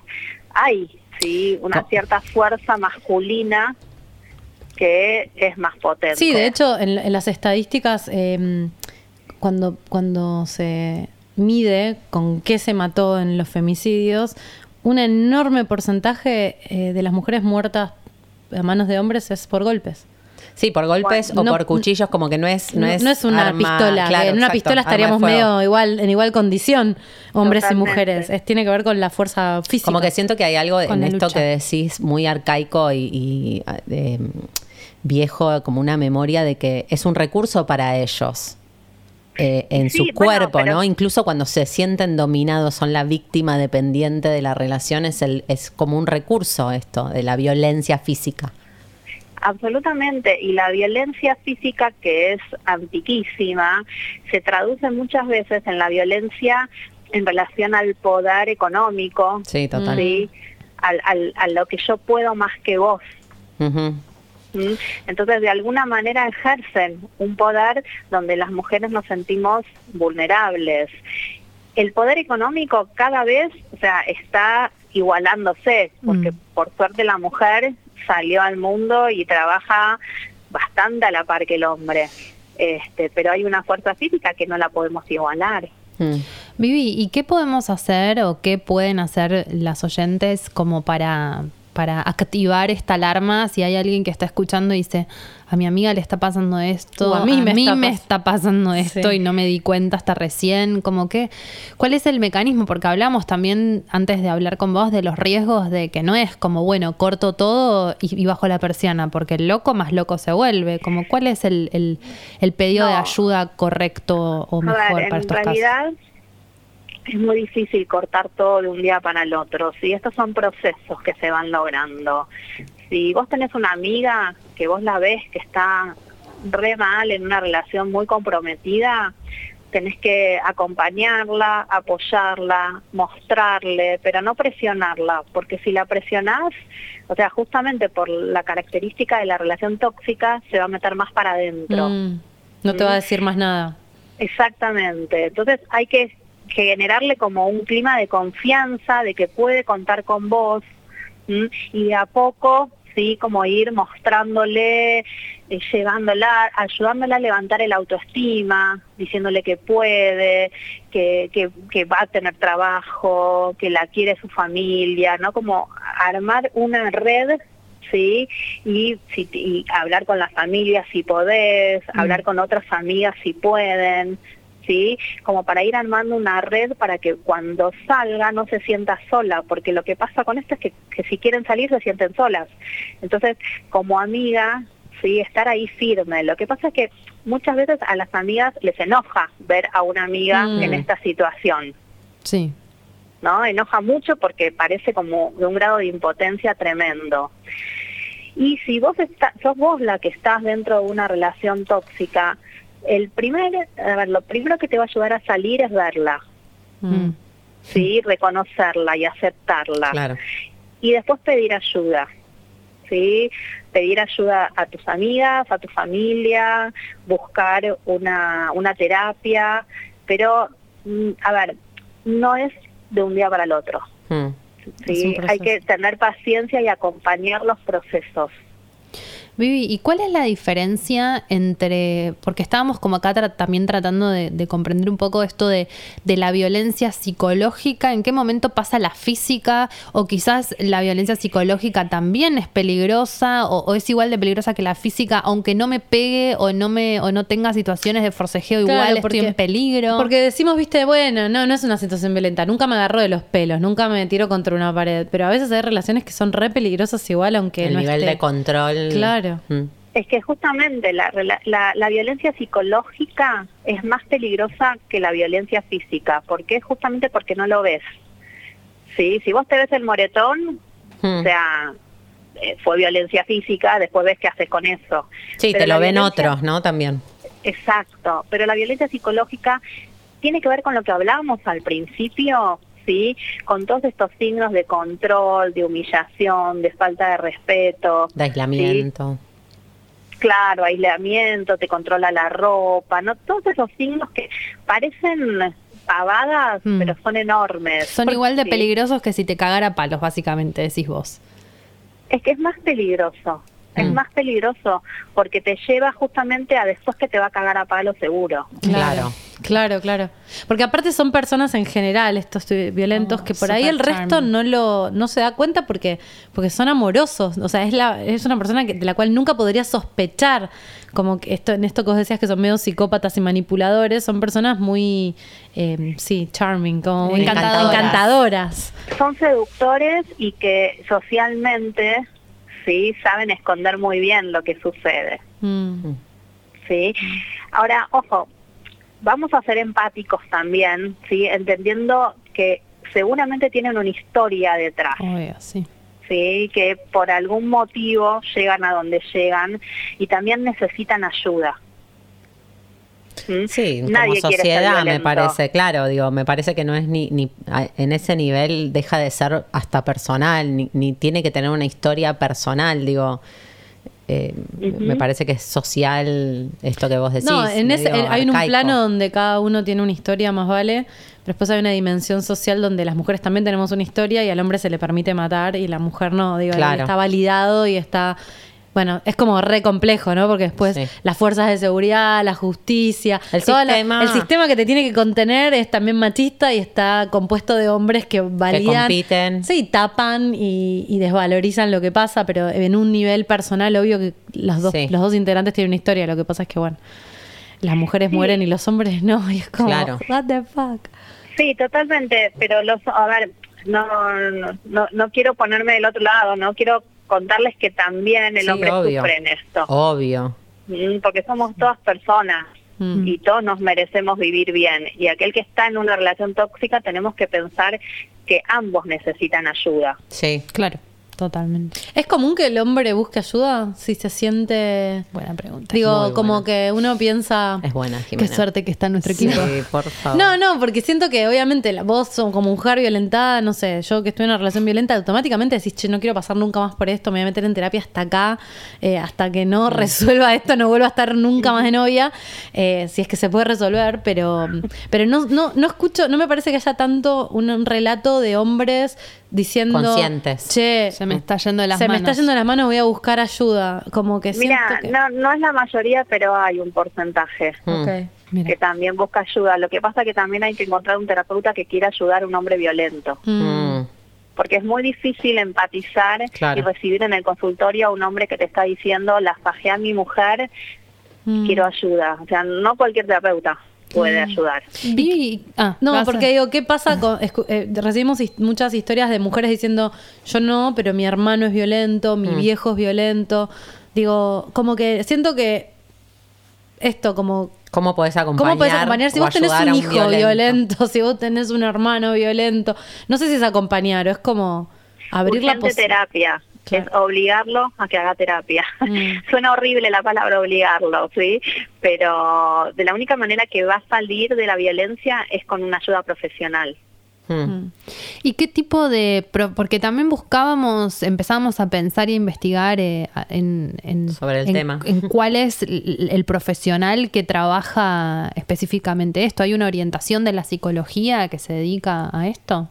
E: hay sí una cierta fuerza masculina que es más potente.
A: Sí, de hecho, en, las estadísticas, em, cuando, cuando se mide con qué se mató en los femicidios, un enorme porcentaje eh, de las mujeres muertas a manos de hombres es por golpes.
C: Sí, por golpes o por cuchillos, como que no es no,
A: es, una pistola. en una pistola estaríamos medio igual en igual condición, hombres y mujeres. Es, tiene que ver con la fuerza física.
C: Como que siento que hay algo en esto que decís muy arcaico y, eh, viejo, como una memoria de que es un recurso para ellos. Eh, en su cuerpo, ¿no? Incluso cuando se sienten dominados, son la víctima dependiente de la relación, es, el, es como un recurso esto, de la violencia física.
E: Absolutamente, y la violencia física que es antiquísima se traduce muchas veces en la violencia en relación al poder económico,
C: sí, total.
E: ¿sí? Al, al, a lo que yo puedo más que vos. ¿Mm? Entonces, de alguna manera ejercen un poder donde las mujeres nos sentimos vulnerables. El poder económico cada vez, o sea, está igualándose, porque
D: Mm.
E: por suerte la mujer salió al mundo y trabaja bastante a la par que el hombre. Este, pero hay una fuerza física que no la podemos igualar.
C: Mm.
D: Vivi, ¿y qué podemos hacer o qué pueden hacer las oyentes como para, para activar esta alarma si hay alguien que está escuchando y dice, a mi amiga le está pasando esto,
A: O a mí me está pas-
D: está pasando esto
A: Sí.
D: y no me di cuenta hasta recién, como que, ¿cuál es el mecanismo? Porque hablamos también antes de hablar con vos de los riesgos de que no es como, bueno, corto todo y, y bajo la persiana, porque el loco más loco se vuelve, como cuál es el, el, el pedido de ayuda correcto o
E: A
D: mejor
E: ver,
D: para
E: en
D: estos casos.
E: realidad es muy difícil cortar todo de un día para el otro. ¿sí? Estos son procesos que se van logrando. Si vos tenés una amiga que vos la ves que está re mal en una relación muy comprometida, tenés que acompañarla, apoyarla, mostrarle, pero no presionarla, porque si la presionás, o sea, justamente por la característica de la relación tóxica, se va a meter más para adentro.
A: Mm, no te va a decir más nada.
E: Exactamente. Entonces hay que generarle como un clima de confianza, de que puede contar con vos y de a poco, sí, como ir mostrándole, eh, llevándola, ayudándola a levantar el autoestima, diciéndole que puede, que, que, que va a tener trabajo, que la quiere su familia, ¿no? Como armar una red ¿sí? Y, y hablar con la familia si podés, hablar con otras amigas si pueden, ¿sí? Como para ir armando una red para que cuando salga no se sienta sola, porque lo que pasa con esto es que, que si quieren salir se sienten solas. Entonces, como amiga, sí, estar ahí firme. Lo que pasa es que muchas veces a las amigas les enoja ver a una amiga
A: Mm.
E: en esta situación.
D: Sí.
E: ¿no? Enoja mucho porque parece como de un grado de impotencia tremendo. Y si vos está, sos vos la que estás dentro de una relación tóxica, el primer, a ver, lo primero que te va a ayudar a salir es verla,
D: Mm.
E: sí, reconocerla y aceptarla.
C: Claro.
E: Y después pedir ayuda. ¿sí? Pedir ayuda a tus amigas, a tu familia, buscar una, una terapia, pero, mm, a ver, no es de un día para el otro.
C: Mm.
E: ¿sí? Hay que tener paciencia y acompañar los procesos.
D: Vivi, ¿y cuál es la diferencia entre, porque estábamos como acá tra- también tratando de, de comprender un poco esto de, de la violencia psicológica, en qué momento pasa la física o quizás la violencia psicológica también es peligrosa o, o es igual de peligrosa que la física, aunque no me pegue o no me o no tenga situaciones de forcejeo igual
A: Claro,
D: estoy en peligro?
A: Porque decimos, viste, bueno, no, no es una situación violenta. Nunca me agarró de los pelos, nunca me tiro contra una pared. Pero a veces hay relaciones que son re peligrosas igual, aunque
C: el
A: no
C: nivel
A: esté-
C: de control.
A: Claro.
C: Mm.
E: Es que justamente la, rela- la, la violencia psicológica es más peligrosa que la violencia física. ¿Por qué? Justamente porque no lo ves. ¿Sí? Si vos te ves el moretón,
C: Mm.
E: o sea, eh, fue violencia física, después ves qué haces con eso.
C: Sí,
E: Pero
C: te lo ven otros, ¿no? También.
E: Exacto, pero la violencia psicológica tiene que ver con lo que hablábamos al principio, ¿sí? Con todos estos signos de control, de humillación, de falta de respeto.
C: De aislamiento.
E: Claro, aislamiento, te controla la ropa, ¿no? Todos esos signos que parecen pavadas,
D: Mm.
E: pero son enormes.
D: Son igual de peligrosos que si te cagara palos, básicamente, decís vos.
E: Es que es más peligroso, es
C: Mm.
E: más peligroso porque te lleva justamente a después que te va a cagar a palo seguro.
C: Claro.
A: Claro, claro. Porque aparte son personas en general, estos violentos,
D: Oh,
A: que por ahí el resto
D: charming.
A: no lo no se da cuenta porque porque son amorosos. O sea, es la es una persona que, de la cual nunca podría sospechar. Como que esto en esto que vos decías que son medio psicópatas y manipuladores, son personas muy, eh, sí, charming, como
C: encantadoras.
E: son seductores y que socialmente sí saben esconder muy bien lo que sucede
A: Mm.
E: sí ahora ojo vamos a ser empáticos también sí entendiendo que seguramente tienen una historia detrás
D: Obvio, sí.
E: sí que por algún motivo llegan a donde llegan y también necesitan ayuda ¿Mm?
C: Sí,
E: Nadie
C: como sociedad me parece, claro, digo, me parece que no es ni, ni en ese nivel deja de ser hasta personal, ni, ni tiene que tener una historia personal, digo, eh, me parece que es social esto que vos decís.
A: no, en ese, hay un plano donde cada uno tiene una historia más vale, pero después hay una dimensión social donde las mujeres también tenemos una historia y al hombre se le permite matar y la mujer no, digo,
C: Claro.
A: está validado y está... Bueno, es como re complejo, ¿no? Porque después
C: Sí.
A: las fuerzas de seguridad, la justicia,
C: El
A: toda la-
C: sistema.
A: el sistema que te tiene que contener es también machista y está compuesto de hombres que validan,
C: compiten.
A: sí, tapan y, y desvalorizan lo que pasa, pero en un nivel personal, obvio que los dos,
C: Sí.
A: los dos integrantes tienen una historia. Lo que pasa es que, bueno, las mujeres mueren y los hombres no. Y es como,
C: Claro.
A: what the fuck.
E: Sí, totalmente, pero los, a ver, no, no, no, no quiero ponerme del otro lado, no quiero contarles que también el
C: Sí,
E: hombre
C: obvio.
E: sufre en esto,
C: Obvio.
E: Mm, porque somos todas personas
A: Mm.
E: y todos nos merecemos vivir bien. Y aquel que está en una relación tóxica tenemos que pensar que ambos necesitan ayuda.
C: Sí.
D: Claro, totalmente.
A: ¿Es común que el hombre busque ayuda si se siente...
D: Buena pregunta.
A: Digo, como
C: buena.
A: que uno piensa...
C: Es buena,
D: Qué
C: Jimena.
D: suerte que está en nuestro
C: Sí,
D: equipo.
C: por favor.
A: No, no, porque siento que obviamente la, vos sos como mujer violentada, no sé, yo que estoy en una relación violenta, automáticamente decís, che, no quiero pasar nunca más por esto, me voy a meter en terapia hasta acá, eh, hasta que
C: Mm.
A: no resuelva esto, no vuelva a estar nunca más de novia, eh, si es que se puede resolver, pero, pero no, no, no escucho, no me parece que haya tanto un, un relato de hombres diciendo,
C: Conscientes.
A: che,
D: Se me está yendo de las
A: se me está yendo de las manos, voy a buscar ayuda, como que
E: Mira,
A: siento que...
E: no, no es la mayoría, pero hay un porcentaje.
A: Ok.
D: Mira.
E: que también busca ayuda. Lo que pasa que también hay que encontrar un terapeuta que quiera ayudar a un hombre violento,
A: Mm.
C: Mm.
E: porque es muy difícil empatizar
C: Claro.
E: y recibir en el consultorio a un hombre que te está diciendo, la fajé a mi mujer,
A: Mm.
E: quiero ayuda. O sea, no cualquier terapeuta puede ayudar.
D: Vivi, ah,
A: No, porque digo, ¿qué pasa con.? escu- eh, recibimos his- muchas historias de mujeres diciendo, yo no, pero mi hermano es violento, mi viejo es violento. Digo, como que siento que esto, como.
C: ¿Cómo podés acompañar?
A: ¿Cómo puedes acompañar si vos tenés
C: ayudar
A: un hijo violento. si vos tenés un hermano violento? No sé si es acompañar o es como abrir la
E: Urgente
A: posibilidad.
E: terapia.
A: Claro.
E: Es obligarlo a que haga terapia.
A: Mm.
E: Suena horrible la palabra obligarlo, ¿sí? Pero de la única manera que va a salir de la violencia es con una ayuda profesional.
C: Mm.
D: ¿Y qué tipo de.? pro- Porque también buscábamos, empezábamos a pensar y a investigar eh, a- en, en-
C: Sobre el
D: en-
C: tema.
D: En cuál es el, el profesional que trabaja específicamente esto. ¿Hay una orientación de la psicología que se dedica a esto?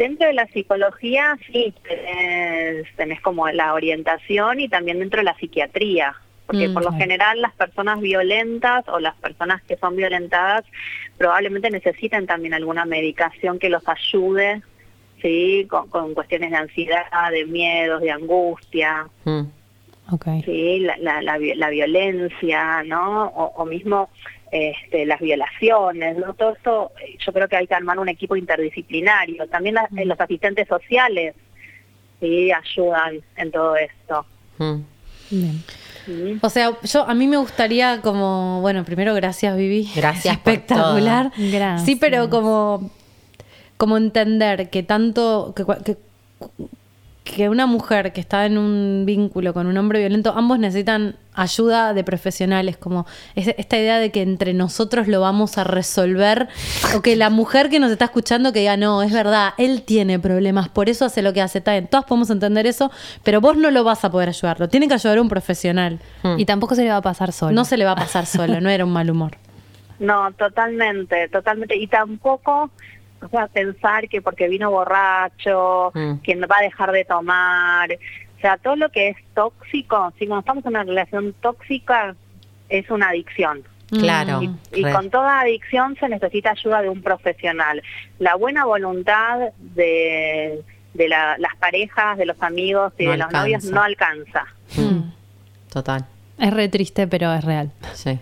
E: Dentro de la psicología, sí, tenés, tenés como la orientación y también dentro de la psiquiatría. Porque
D: Mm,
E: por lo general las personas violentas o las personas que son violentadas probablemente necesiten también alguna medicación que los ayude, ¿sí? Con, con cuestiones de ansiedad, de miedos, de angustia,
C: Mm.
E: Sí, la, la, la, vi- la violencia, ¿no? O, o mismo este, las violaciones, ¿no? Todo esto, eh, yo creo que hay que armar un equipo interdisciplinario. También la- los asistentes sociales, sí, ayudan en todo esto.
C: Mm.
D: Bien.
E: ¿sí?
A: O sea, yo a mí me gustaría como, bueno, primero gracias Vivi.
C: Gracias por
A: Espectacular.
D: todo. Gracias.
A: Sí, pero como como entender que tanto que, cua- que, que una mujer que está en un vínculo con un hombre violento, ambos necesitan ayuda de profesionales, como es- esta idea de que entre nosotros lo vamos a resolver, o que la mujer que nos está escuchando que diga, no, es verdad, él tiene problemas, por eso hace lo que hace, está bien, todos podemos entender eso, pero vos no lo vas a poder ayudarlo, tiene que ayudar a un profesional.
D: Y tampoco se le va a pasar solo.
A: No se le va a pasar solo, no era un mal humor.
E: No, totalmente, totalmente. Y tampoco, o sea, pensar que porque vino borracho,
C: Mm.
E: que no va a dejar de tomar. O sea, todo lo que es tóxico, si cuando estamos en una relación tóxica, es una adicción.
C: Claro.
E: Y, con toda adicción se necesita ayuda de un profesional. La buena voluntad de, de la- las parejas, de los amigos y
C: No
E: de los novios no alcanza.
C: Mm. Total.
D: Es re triste, pero es real.
C: Sí.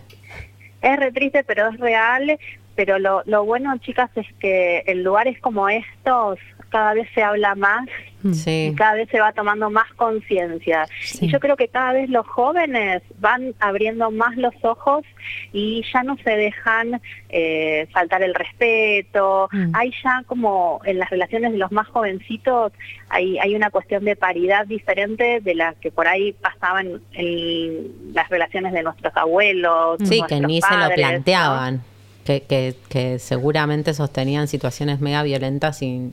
E: Es re triste, pero es real. Pero lo, lo bueno, chicas, es que en lugares como estos cada vez se habla más
C: Sí.
E: y cada vez se va tomando más conciencia.
D: Sí.
E: Y yo creo que cada vez los jóvenes van abriendo más los ojos y ya no se dejan eh, faltar el respeto.
D: Mm.
E: Hay ya como en las relaciones de los más jovencitos, hay, hay una cuestión de paridad diferente de la que por ahí pasaban en las relaciones de nuestros abuelos.
C: Sí, que ni se lo
E: ¿no?
C: Que, que, que seguramente sostenían situaciones mega violentas y,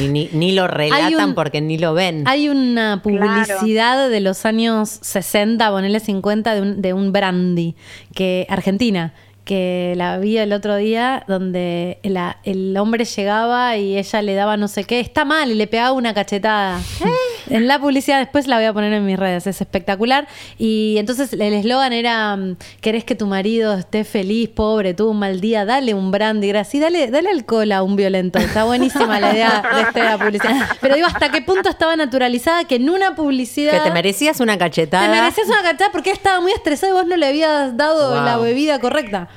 C: y ni, ni lo relatan
A: un-
C: porque ni lo ven.
A: Hay una publicidad de los años 60, ponele 50, de un, de un brandy, que Argentina, que la vi el otro día, donde la- el hombre llegaba y ella le daba no sé qué, está mal, y le pegaba una cachetada. En la publicidad, después la voy a poner en mis redes, es espectacular. Y entonces el eslogan era, mm, ¿querés que tu marido esté feliz, pobre, tuvo un mal día? Dale un brandy, gracias. Dale, dale alcohol a un violento. Está buenísima la idea de esta publicidad. Pero digo, ¿hasta qué punto estaba naturalizada que en una publicidad...
C: que te merecías una cachetada.
A: Te merecías una cachetada porque estaba muy estresado y vos no le habías dado
C: Wow.
A: la bebida correcta.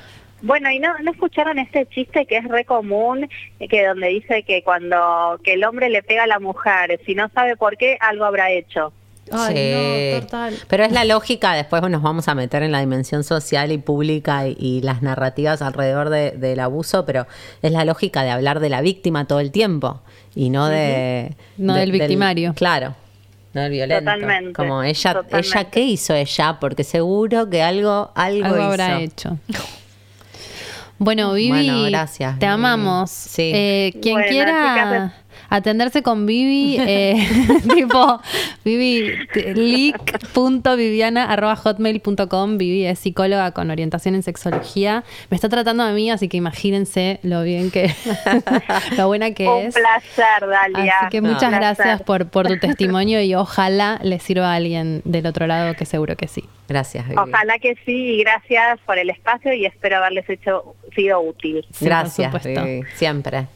E: Bueno, y no, no escucharon este chiste que es re común, que donde dice que cuando que el hombre le pega a la mujer, si no sabe por qué, algo habrá hecho.
A: Ay,
C: Sí.
A: no, total.
C: Pero es la lógica, después nos vamos a meter en la dimensión social y pública y, y las narrativas alrededor de- del abuso, pero es la lógica de hablar de la víctima todo el tiempo y no de...
D: No
C: de-
D: del victimario.
C: claro. No del violento.
E: Totalmente,
C: Como ella,
E: totalmente.
C: ella, ¿qué hizo ella? Porque seguro que algo, algo,
D: Algo
C: hizo.
D: habrá hecho. Bueno, Vivi,
C: Bueno, gracias,
D: te
C: Vivi.
D: amamos.
C: Sí.
D: Eh, quien
E: Bueno,
D: quiera
E: chicas,
D: atenderse con Vivi, eh, tipo Vivi, t- leak.viviana.hotmail.com. Vivi es psicóloga con orientación en sexología. Me está tratando a mí, así que imagínense lo bien que, lo buena que
E: Un
D: es.
E: placer, Dalia.
D: Así que
E: Un
D: muchas
E: placer.
D: gracias por, por tu testimonio y ojalá le sirva a alguien del otro lado, que seguro que sí.
C: Gracias, Vivi.
E: Ojalá que sí, y gracias por el espacio y espero haberles hecho sido útil.
D: Sí, por
C: Gracias,
D: supuesto.
C: Vivi. Siempre.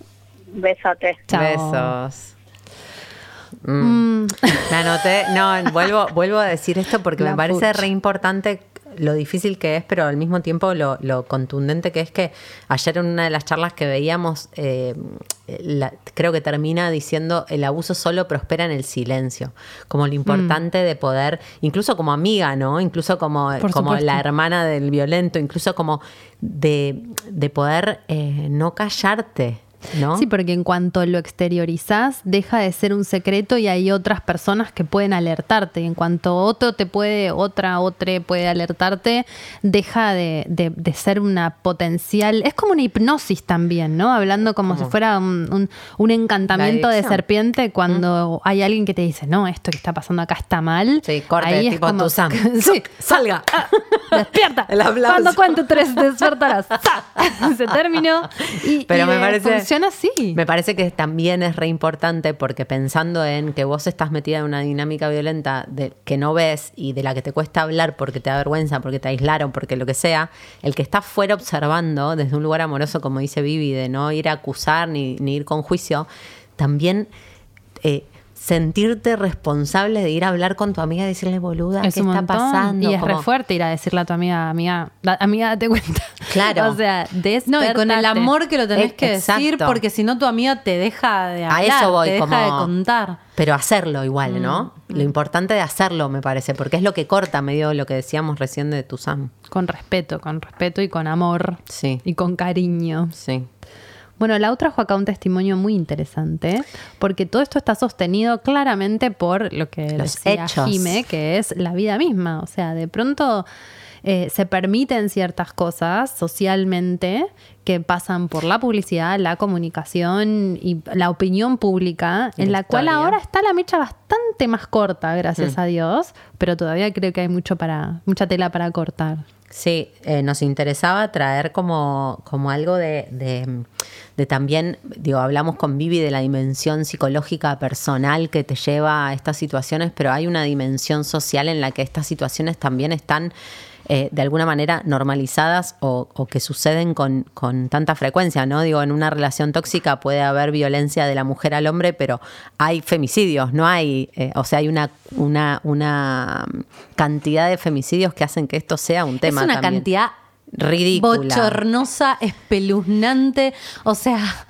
E: Besotes.
D: Chao.
C: Besos. Mm. Me anoté, no, vuelvo, vuelvo a decir esto porque
D: La
C: me parece
D: pucha.
C: re importante lo difícil que es, pero al mismo tiempo lo, lo contundente que es que ayer en una de las charlas que veíamos, eh, la- creo que termina diciendo el abuso solo prospera en el silencio, como lo importante de poder, incluso como amiga, ¿no? Incluso como, como la hermana del violento, incluso como de, de poder eh, no callarte, ¿no?
D: Sí, porque en cuanto lo exteriorizás, deja de ser un secreto y hay otras personas que pueden alertarte. Y en cuanto otro te puede, otra, otra puede alertarte, deja de, de- de ser una potencial. Es como una hipnosis también, ¿no? Hablando como si fuera un, un- un encantamiento de serpiente cuando hay alguien que te dice, no, esto que está pasando acá está mal.
C: Sí, corte,
D: Ahí es
C: tipo
D: como-
C: Tuzán.
D: sí,
C: Salga.
D: despierta. Cuando cuento tres, despertarás. Se terminó. Y,
C: Pero
D: y,
C: me
D: eh,
C: parece.
D: Así.
C: Me parece que también es re importante porque pensando en que vos estás metida en una dinámica violenta de, que no ves y de la que te cuesta hablar porque te da vergüenza, porque te aislaron, porque lo que sea, el que está fuera observando desde un lugar amoroso, como dice Vivi, de no ir a acusar ni, ni ir con juicio, también. eh, sentirte responsable de ir a hablar con tu amiga y decirle boluda
D: Es
C: qué
D: un
C: está
D: montón.
C: pasando
D: Y es re
C: Como-
D: fuerte ir a decirle a tu amiga, amiga, da- amiga, date cuenta.
C: Claro.
D: o sea,
A: No, y con el amor que lo tenés
C: Eh,
A: que decir, porque si no tu amiga te deja de
C: A
A: hablar,
C: eso voy,
A: te deja
C: como-
A: de contar.
C: Pero hacerlo igual, ¿no?
D: Mm,
C: Lo importante de hacerlo, me parece, porque es lo que corta medio lo que decíamos recién de Tuzán.
D: Con respeto, con respeto y con amor.
C: Sí.
D: Y con cariño.
C: Sí.
D: Bueno, Lau trajo acá un testimonio muy interesante, porque todo esto está sostenido claramente por lo que
C: Los
D: decía
C: hechos.
D: Jime, que es la vida misma. O sea, de pronto eh, se permiten ciertas cosas socialmente que pasan por la publicidad, la comunicación y la opinión pública, en
C: la
D: la cual ahora está la mecha bastante más corta,
C: Mm.
D: gracias a Dios, pero todavía creo que hay mucho para, mucha tela para cortar.
C: Sí, eh, nos interesaba traer como, como algo de, de- de también, digo, hablamos con Vivi de la dimensión psicológica personal que te lleva a estas situaciones, pero hay una dimensión social en la que estas situaciones también están eh, de alguna manera normalizadas o, o que suceden con, con tanta frecuencia, ¿no? Digo, en una relación tóxica puede haber violencia de la mujer al hombre, pero hay femicidios, no hay, eh, o sea, hay una, una, una cantidad de femicidios que hacen que esto sea un tema
A: es una
C: también
A: cantidad
C: ridícula.
A: bochornosa, espeluznante. O sea,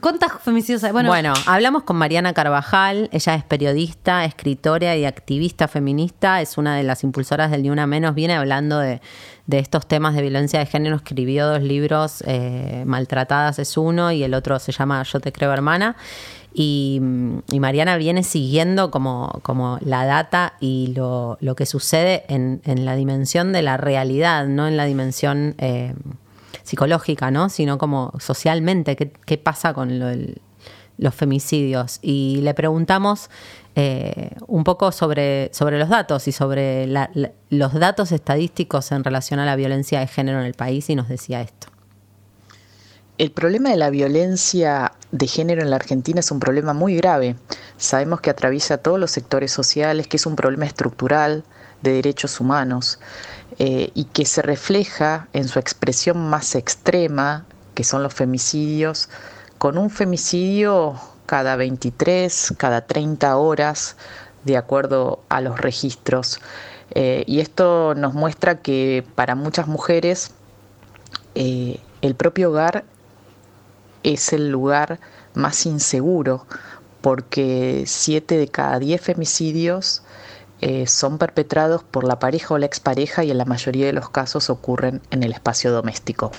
A: ¿Cuántas femicidios hay? Bueno,
C: hablamos con Mariana Carvajal, ella es periodista, escritora y activista feminista, es una de las impulsoras del Ni Una Menos, viene hablando de, de estos temas de violencia de género, escribió dos libros, eh, Maltratadas es uno y el otro se llama Yo te creo hermana. Y, y Mariana viene siguiendo como, como la data y lo, lo que sucede en, en la dimensión de la realidad, no en la dimensión eh, psicológica, ¿no? Sino como socialmente, qué, qué pasa con lo los femicidios. Y le preguntamos eh, un poco sobre, sobre los datos y sobre la- los datos estadísticos en relación a la violencia de género en el país y nos decía esto.
F: El problema de la violencia de género en la Argentina es un problema muy grave. Sabemos que atraviesa todos los sectores sociales, que es un problema estructural de derechos humanos eh, y que se refleja en su expresión más extrema, que son los femicidios, con un femicidio cada 23, cada 30 horas, de acuerdo a los registros. Eh, y esto nos muestra que para muchas mujeres eh, el propio hogar es el lugar más inseguro porque 7 de cada 10 femicidios eh, son perpetrados por la pareja o la expareja y en la mayoría de los casos ocurren en el espacio doméstico.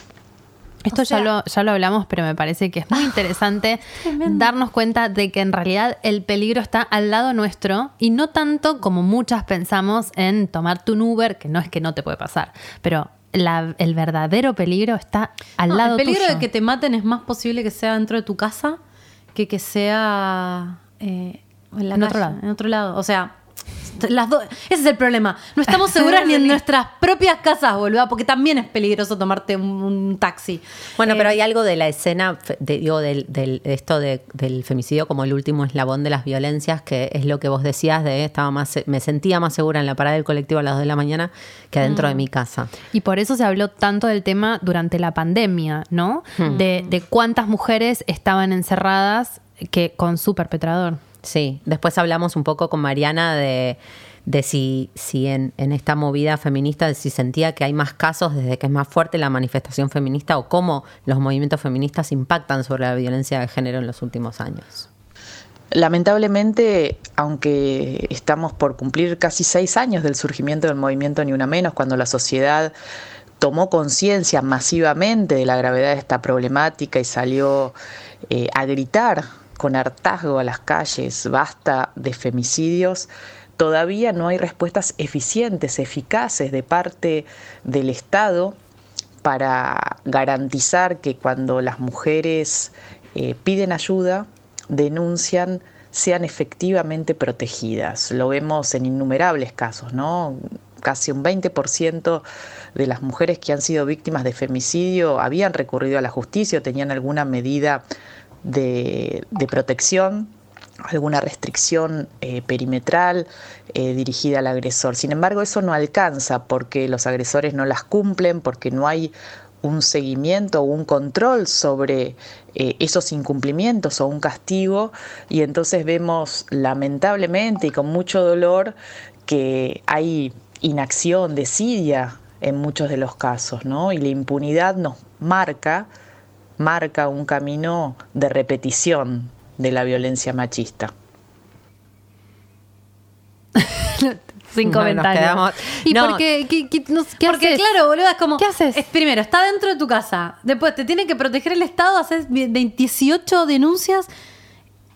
D: Esto
A: O sea-
D: ya, lo, ya lo hablamos, pero me parece que es muy interesante darnos cuenta de que en realidad el peligro está al lado nuestro y no tanto como muchas pensamos en tomarte un Uber, que no es que no te puede pasar, pero la- el verdadero peligro está al
A: No,
D: lado
A: el peligro
D: tuyo.
A: de que te maten es más posible que sea dentro de tu casa que que sea eh, en, la
D: En otro
A: calle,
D: lado.
A: En otro lado. O sea, las dos. Ese es el problema. No estamos seguras ni en nuestras propias casas, boluda, porque también es peligroso tomarte un, un taxi.
C: Bueno,
A: Eh,
C: pero hay algo de la escena, de, digo, del, del- de esto de- del femicidio como el último eslabón de las violencias, que es lo que vos decías de estaba más, me sentía más segura en la parada del colectivo a las 2 de la mañana que adentro de mi casa.
D: Y por eso se habló tanto del tema durante la pandemia, ¿no?
C: Hmm.
D: De, de cuántas mujeres estaban encerradas que con su perpetrador.
C: Sí, después hablamos un poco con Mariana de, si, si en, esta movida feminista, si sentía que hay más casos desde que es más fuerte la manifestación feminista o cómo los movimientos feministas impactan sobre la violencia de género en los últimos años.
F: Lamentablemente, aunque estamos por cumplir casi seis años del surgimiento del movimiento Ni Una Menos, cuando la sociedad tomó conciencia masivamente de la gravedad de esta problemática y salió eh, a gritar con hartazgo a las calles, basta de femicidios, todavía no hay respuestas eficientes, eficaces de parte del Estado para garantizar que cuando las mujeres eh, piden ayuda, denuncian, sean efectivamente protegidas. Lo vemos en innumerables casos, ¿no? Casi un 20% de las mujeres que han sido víctimas de femicidio habían recurrido a la justicia o tenían alguna medida de, protección alguna restricción eh, perimetral eh, dirigida al agresor. Sin embargo, eso no alcanza porque los agresores no las cumplen, porque no hay un seguimiento o un control sobre eh, esos incumplimientos o un castigo y entonces vemos lamentablemente y con mucho dolor que hay inacción, desidia en muchos de los casos, ¿no? Y la impunidad nos marca, marca un camino de repetición de la violencia machista.
D: Sin
C: No,
D: comentarios.
C: quedamos-
D: ¿Y
C: No.
D: por qué? ¿Qué, no
A: Porque
D: haces?
A: claro, boludo, es como.
D: ¿Qué haces?
A: es- primero, está dentro de tu casa. Después te tiene que proteger el Estado, haces 18 denuncias.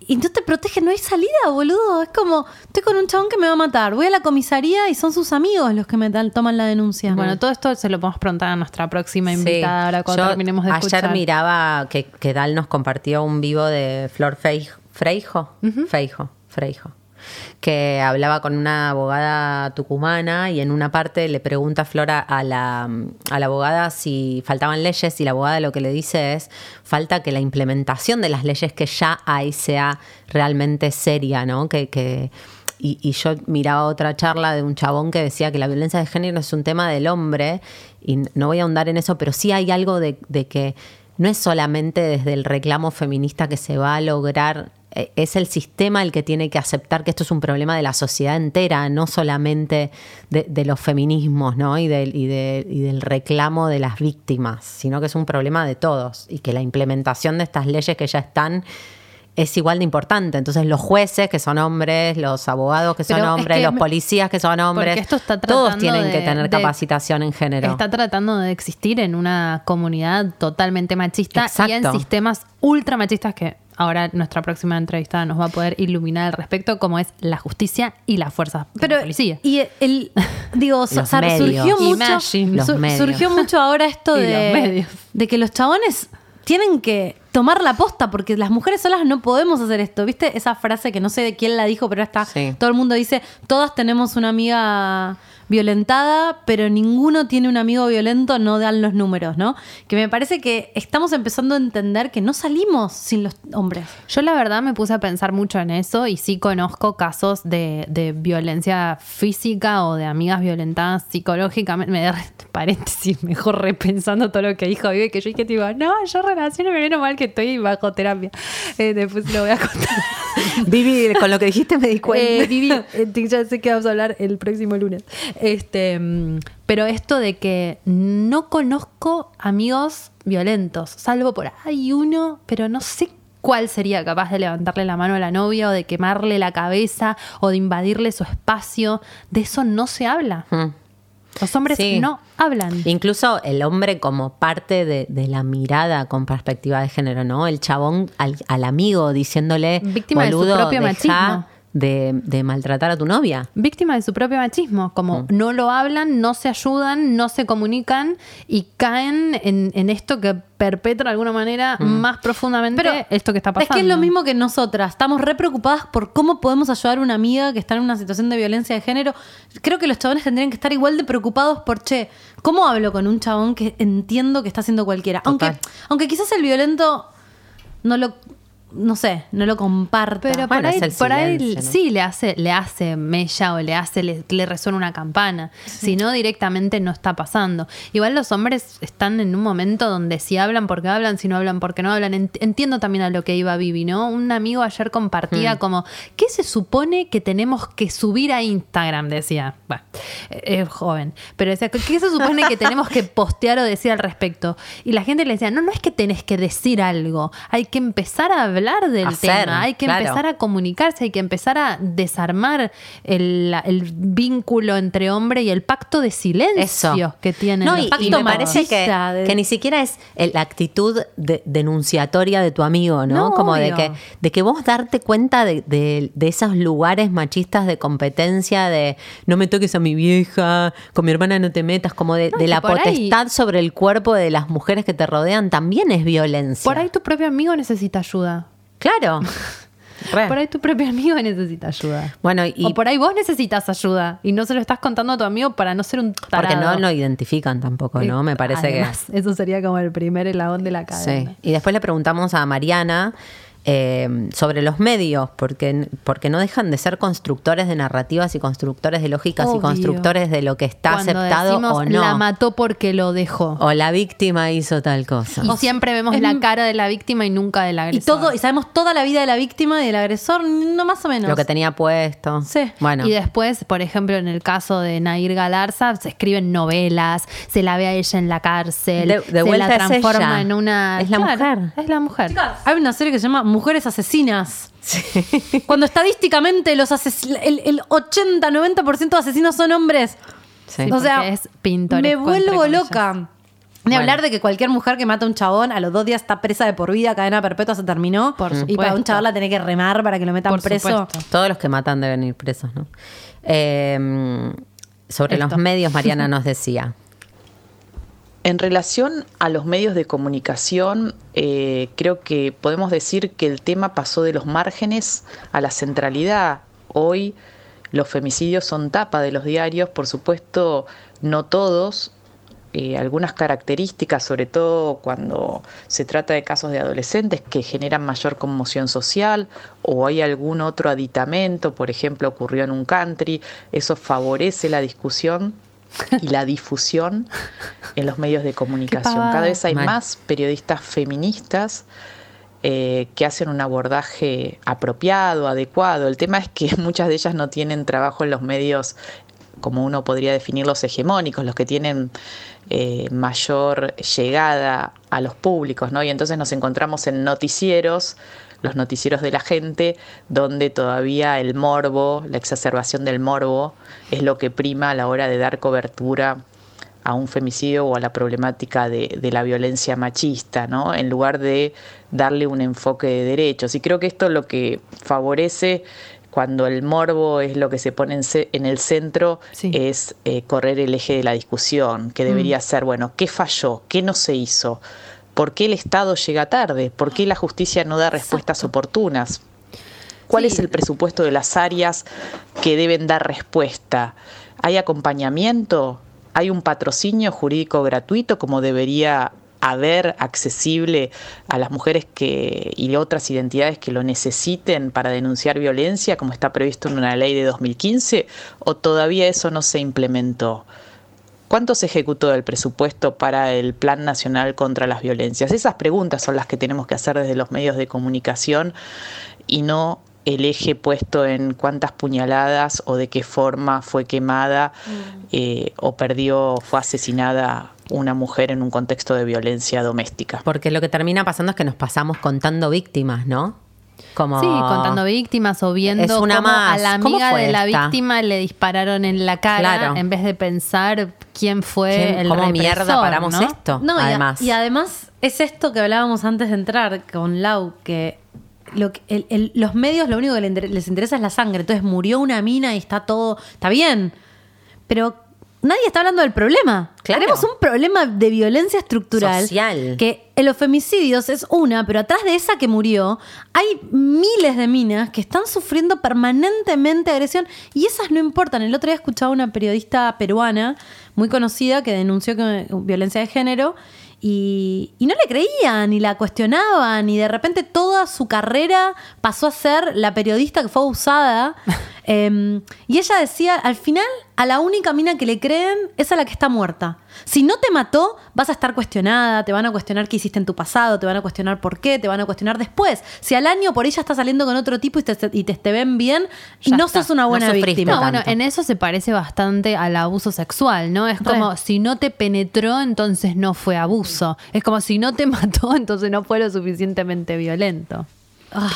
A: Y no te protege, no hay salida, boludo. Es como, estoy con un chabón que me va a matar. Voy a la comisaría y son sus amigos los que me dan- toman la denuncia.
D: Bueno, todo esto se lo podemos preguntar a nuestra próxima
C: Sí.
D: invitada ahora cuando
C: Yo
D: terminemos de escuchar.
C: Ayer miraba que, que Dal nos compartió un vivo de Flor Feij- Freijo, Feijo, Freijo, que hablaba con una abogada tucumana y en una parte le pregunta a Flora a la, a la abogada si faltaban leyes y la abogada lo que le dice es falta que la implementación de las leyes que ya hay sea realmente seria, ¿no? Que, que y, y yo miraba otra charla de un chabón que decía que la violencia de género es un tema del hombre, y no voy a ahondar en eso, pero sí hay algo de, de que no es solamente desde el reclamo feminista que se va a lograr es el sistema el que tiene que aceptar que esto es un problema de la sociedad entera, no solamente de, los feminismos ¿no? y, del, y, y, del reclamo de las víctimas, sino que es un problema de todos y que la implementación de estas leyes que ya están es igual de importante. Entonces los jueces que son hombres, los abogados que son hombres, los policías que son hombres, todos tienen que tener capacitación en género.
D: Está tratando de existir en una comunidad totalmente machista y en sistemas ultra machistas que ahora nuestra próxima entrevistada nos va a poder iluminar al respecto, como es la justicia y la fuerza Pero, la policía.
A: Y el, digo, surgió mucho, surgió mucho ahora esto de, de que los chabones tienen que tomar la posta porque las mujeres solas no podemos hacer esto. ¿Viste esa frase que no sé de quién la dijo, pero está todo el mundo dice, todas tenemos una amiga violentada, pero ninguno tiene un amigo violento, no dan los números, ¿no? Que me parece que estamos empezando a entender que no salimos sin los hombres.
D: Yo la verdad me puse a pensar mucho en eso y sí conozco casos de, violencia física o de amigas violentadas psicológicamente. Me paréntesis, mejor repensando todo lo que dijo Vive, que yo dije, tipo, no, yo relaciono me viene mal que estoy bajo terapia. Eh, después lo voy a contar.
C: Vivi, con lo que dijiste me di cuenta.
D: Eh, Vivi, eh, ya sé que vamos a hablar el próximo lunes. Este, pero esto de que no conozco amigos violentos, salvo por ahí uno, pero no sé cuál sería capaz de levantarle la mano a la novia o de quemarle la cabeza o de invadirle su espacio. De eso no se habla. Hmm. Los hombres no hablan.
C: Incluso el hombre como parte de, la mirada con perspectiva de género, ¿no? El chabón al, amigo diciéndole,
D: víctima de su propio machismo
C: de, maltratar a tu novia.
D: Víctima de su propio machismo, como mm. no lo hablan, no se ayudan, no se comunican y caen en, esto que perpetra de alguna manera mm. más profundamente Pero esto que está pasando.
A: Es que es lo mismo que nosotras, estamos re preocupadas por cómo podemos ayudar a una amiga que está en una situación de violencia de género. Creo que los chabones tendrían que estar igual de preocupados por, che, ¿cómo hablo con un chabón que entiendo que está haciendo cualquiera? Aunque, aunque quizás el violento no lo no sé, no lo comparto.
D: Pero por ahí, por ahí sí le hace, le hace mella o le hace, le, resuena una campana. Si no, directamente no está pasando. Igual los hombres están en un momento donde si hablan porque hablan, si no hablan porque no hablan. Entiendo también a lo que iba Vivi, ¿no? Un amigo ayer compartía mm. como, ¿qué se supone que tenemos que subir a Instagram? Decía, bueno, es joven, pero decía, ¿qué se supone que tenemos que postear o decir al respecto? Y la gente le decía, no, no es que tenés que decir algo, hay que empezar a hablar hablar del tema, hay que empezar a comunicarse, hay que empezar a desarmar el, vínculo entre hombre y el pacto de silencio que tiene.
C: No, y, me parece que, ni siquiera es la actitud denunciatoria de tu amigo, ¿no? Como de que, de que vos darte cuenta de, esos lugares machistas de competencia, de no me toques a mi vieja, con mi hermana no te metas, como de, la potestad sobre el cuerpo de las mujeres que te rodean, también es violencia.
D: Por ahí tu propio amigo necesita ayuda.
C: Claro.
D: Por ahí tu propio amigo necesita ayuda. Bueno, y o por ahí vos necesitas ayuda y no se lo estás contando a tu amigo para no ser un tarado.
C: Porque no lo identifican tampoco, ¿no? Me parece que...
D: Eso sería como el primer eslabón de la cadena.
C: Sí. Y después le preguntamos a Mariana eh, sobre los medios, porque, porque no dejan de ser constructores de narrativas y constructores de lógicas y constructores de lo que está aceptado o no.
D: La mató porque lo dejó.
C: O la víctima hizo tal cosa.
D: Y siempre vemos la cara de la víctima y nunca del agresor.
A: Y todo, y sabemos toda la vida de la víctima y del agresor, no más o menos.
C: Lo que tenía puesto.
D: Sí. Bueno. Y después, por ejemplo, en el caso de Nair Galarza, se escriben novelas, se la ve a ella en la cárcel, de, se la transforma en una.
C: Es la mujer.
D: Es la mujer.
A: hay una serie que se llama mujeres asesinas. Cuando estadísticamente los el, 80-90% de asesinos son hombres. O sea, es me vuelvo loca. De hablar de que cualquier mujer que mata a un chabón a los dos días está presa de por vida, cadena perpetua se terminó. y para un chabón la tiene que remar para que lo metan preso.
C: Todos los que matan deben ir presos, ¿no? Eh, sobre los medios, Mariana nos decía.
F: En relación a los medios de comunicación, eh, creo que podemos decir que el tema pasó de los márgenes a la centralidad. Hoy los femicidios son tapa de los diarios, por supuesto, no todos. Eh, algunas características, sobre todo cuando se trata de casos de adolescentes que generan mayor conmoción social o hay algún otro aditamento, por ejemplo, ocurrió en un country, eso favorece la discusión y la difusión en los medios de comunicación. Cada vez hay más periodistas feministas eh, que hacen un abordaje apropiado, adecuado. El tema es que muchas de ellas no tienen trabajo en los medios como uno podría definir los hegemónicos, los que tienen eh, mayor llegada a los públicos, ¿no? Y entonces nos encontramos en noticieros, los noticieros de la gente, donde todavía el morbo, la exacerbación del morbo, es lo que prima a la hora de dar cobertura a un femicidio o a la problemática de, de, la violencia machista, ¿no? En lugar de darle un enfoque de derechos. Y creo que esto lo que favorece cuando el morbo es lo que se pone en, el centro, es eh, correr el eje de la discusión, que debería mm. ser, bueno, ¿qué falló? ¿Qué no se hizo? ¿Por qué el Estado llega tarde? ¿Por qué la justicia no da respuestas oportunas? ¿Cuál es el presupuesto de las áreas que deben dar respuesta? ¿Hay acompañamiento? ¿Hay un patrocinio jurídico gratuito como debería haber accesible a las mujeres que y otras identidades que lo necesiten para denunciar violencia, como está previsto en una ley de 2015, o todavía eso no se implementó? ¿Cuánto se ejecutó el presupuesto para el Plan Nacional contra las Violencias? Esas preguntas son las que tenemos que hacer desde los medios de comunicación y no el eje puesto en cuántas puñaladas o de qué forma fue quemada mm. eh, o perdió, fue asesinada una mujer en un contexto de violencia doméstica.
C: Porque lo que termina pasando es que nos pasamos contando víctimas, ¿no?
D: Como... Sí, contando víctimas o viendo una cómo a la amiga de la víctima le dispararon en la cara en vez de pensar quién fue el ¿Cómo mierda
C: paramos esto?
A: No, además. Y, además es esto que hablábamos antes de entrar con Lau, que, lo los medios lo único que les interesa es la sangre. Entonces murió una mina y está todo, está bien, pero nadie está hablando del problema. Tenemos un problema de violencia estructural.
C: Social.
A: Que en los femicidios es una, pero atrás de esa que murió hay miles de minas que están sufriendo permanentemente agresión y esas no importan. El otro día escuchaba una periodista peruana muy conocida que denunció que, violencia de género y, no le creían, ni la cuestionaban, y de repente toda su carrera pasó a ser la periodista que fue usada. Em, y ella decía, al final, a la única mina que le creen es a la que está muerta. Si no te mató, vas a estar cuestionada, te van a cuestionar qué hiciste en tu pasado, te van a cuestionar por qué, te van a cuestionar después. Si al año por ella está saliendo con otro tipo y te, y te, ven bien, no sos una buena víctima.
D: No, bueno, en eso se parece bastante al abuso sexual, ¿no? Es como si no te penetró, entonces no fue abuso. Es como si no te mató, entonces no fue lo suficientemente violento. Ah.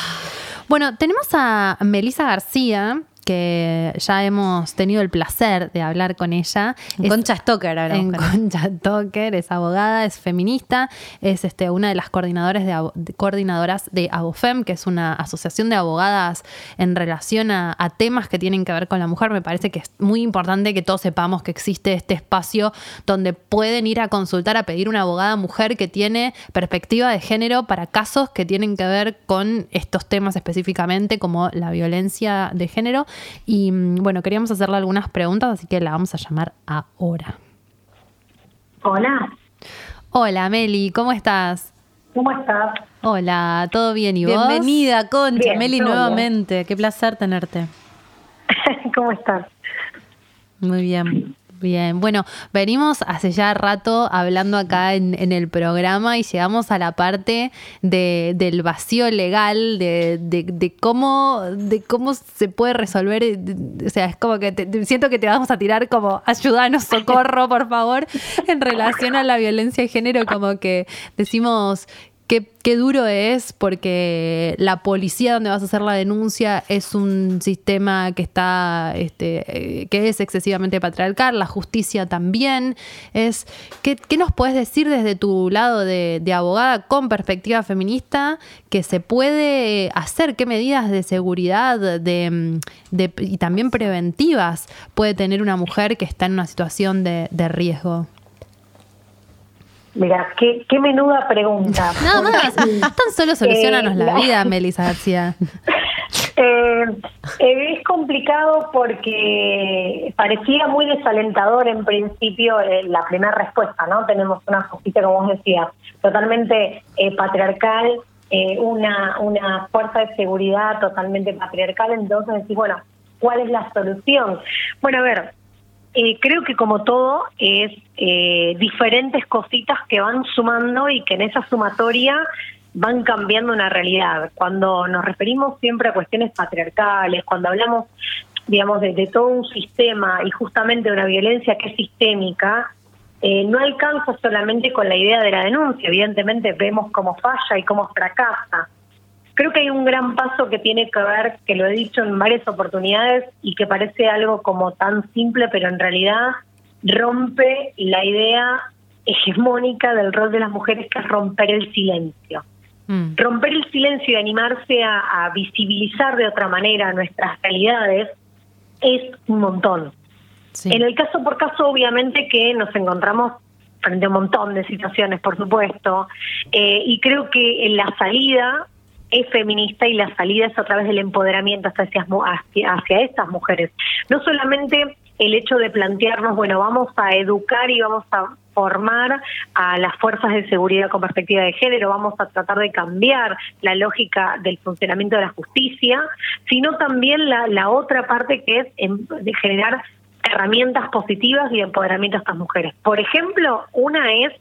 D: Bueno, tenemos a Melissa García, que ya hemos tenido el placer de hablar con ella.
A: En Concha Stoker
D: En Concha Stoker, es abogada, es feminista, es este, una de las coordinadoras de, coordinadoras de Abofem, que es una asociación de abogadas en relación a, temas que tienen que ver con la mujer. Me parece que es muy importante que todos sepamos que existe este espacio donde pueden ir a consultar, a pedir una abogada mujer que tiene perspectiva de género para casos que tienen que ver con estos temas específicamente, como la violencia de género. Y mm, bueno, queríamos hacerle algunas preguntas, así que la vamos a llamar ahora.
G: Hola.
D: Hola, Meli, ¿cómo estás?
G: ¿Cómo estás?
D: Hola, ¿todo bien y vos?
A: Bienvenida, Concha, Meli, nuevamente. Qué placer tenerte.
G: ¿Cómo estás?
A: Muy bien.
D: Bien, bueno, venimos hace ya rato hablando acá en, el programa y llegamos a la parte de, del vacío legal, de, de, cómo, de cómo se puede resolver. Eh, o sea, es como que siento que te vamos a tirar como ayúdanos, socorro, por favor, en relación a la violencia de género, como que decimos qué, duro es porque la policía donde vas a hacer la denuncia es un sistema que está este, eh, que es excesivamente patriarcal, la justicia también es ¿qué, nos puedes decir desde tu lado de, abogada con perspectiva feminista que se puede hacer? ¿Qué medidas de seguridad de, y también preventivas puede tener una mujer que está en una situación de riesgo?
G: Mira, qué, qué menuda pregunta.
D: Nada más, tan solo solucionanos la, vida, Melissa García.
G: Eh, eh, es complicado porque parecía muy desalentador en principio eh, la primera respuesta, ¿no? Tenemos una justicia, como vos decías, totalmente patriarcal, una, una fuerza de seguridad totalmente patriarcal, entonces decir, bueno, ¿cuál es la solución? Bueno, a ver, eh, creo que como todo es eh, diferentes cositas que van sumando y que en esa sumatoria van cambiando una realidad. Cuando nos referimos siempre a cuestiones patriarcales, cuando hablamos, digamos, de, todo un sistema y justamente de una violencia que es sistémica, eh, no alcanza solamente con la idea de la denuncia. Evidentemente vemos cómo falla y cómo fracasa. Creo que hay un gran paso que tiene que ver, que lo he dicho en varias oportunidades y que parece algo como tan simple, pero en realidad rompe la idea hegemónica del rol de las mujeres, que es romper el silencio. Mm. Romper el silencio y animarse a, visibilizar de otra manera nuestras realidades es un montón. En el caso por caso, obviamente que nos encontramos frente a un montón de situaciones, por supuesto, eh, y creo que la salida es feminista y la salida es a través del empoderamiento hacia, estas mujeres. No solamente el hecho de plantearnos, bueno, vamos a educar y vamos a formar a las fuerzas de seguridad con perspectiva de género, vamos a tratar de cambiar la lógica del funcionamiento de la justicia, sino también la, otra parte que es generar herramientas positivas y empoderamiento a estas mujeres. Por ejemplo, una es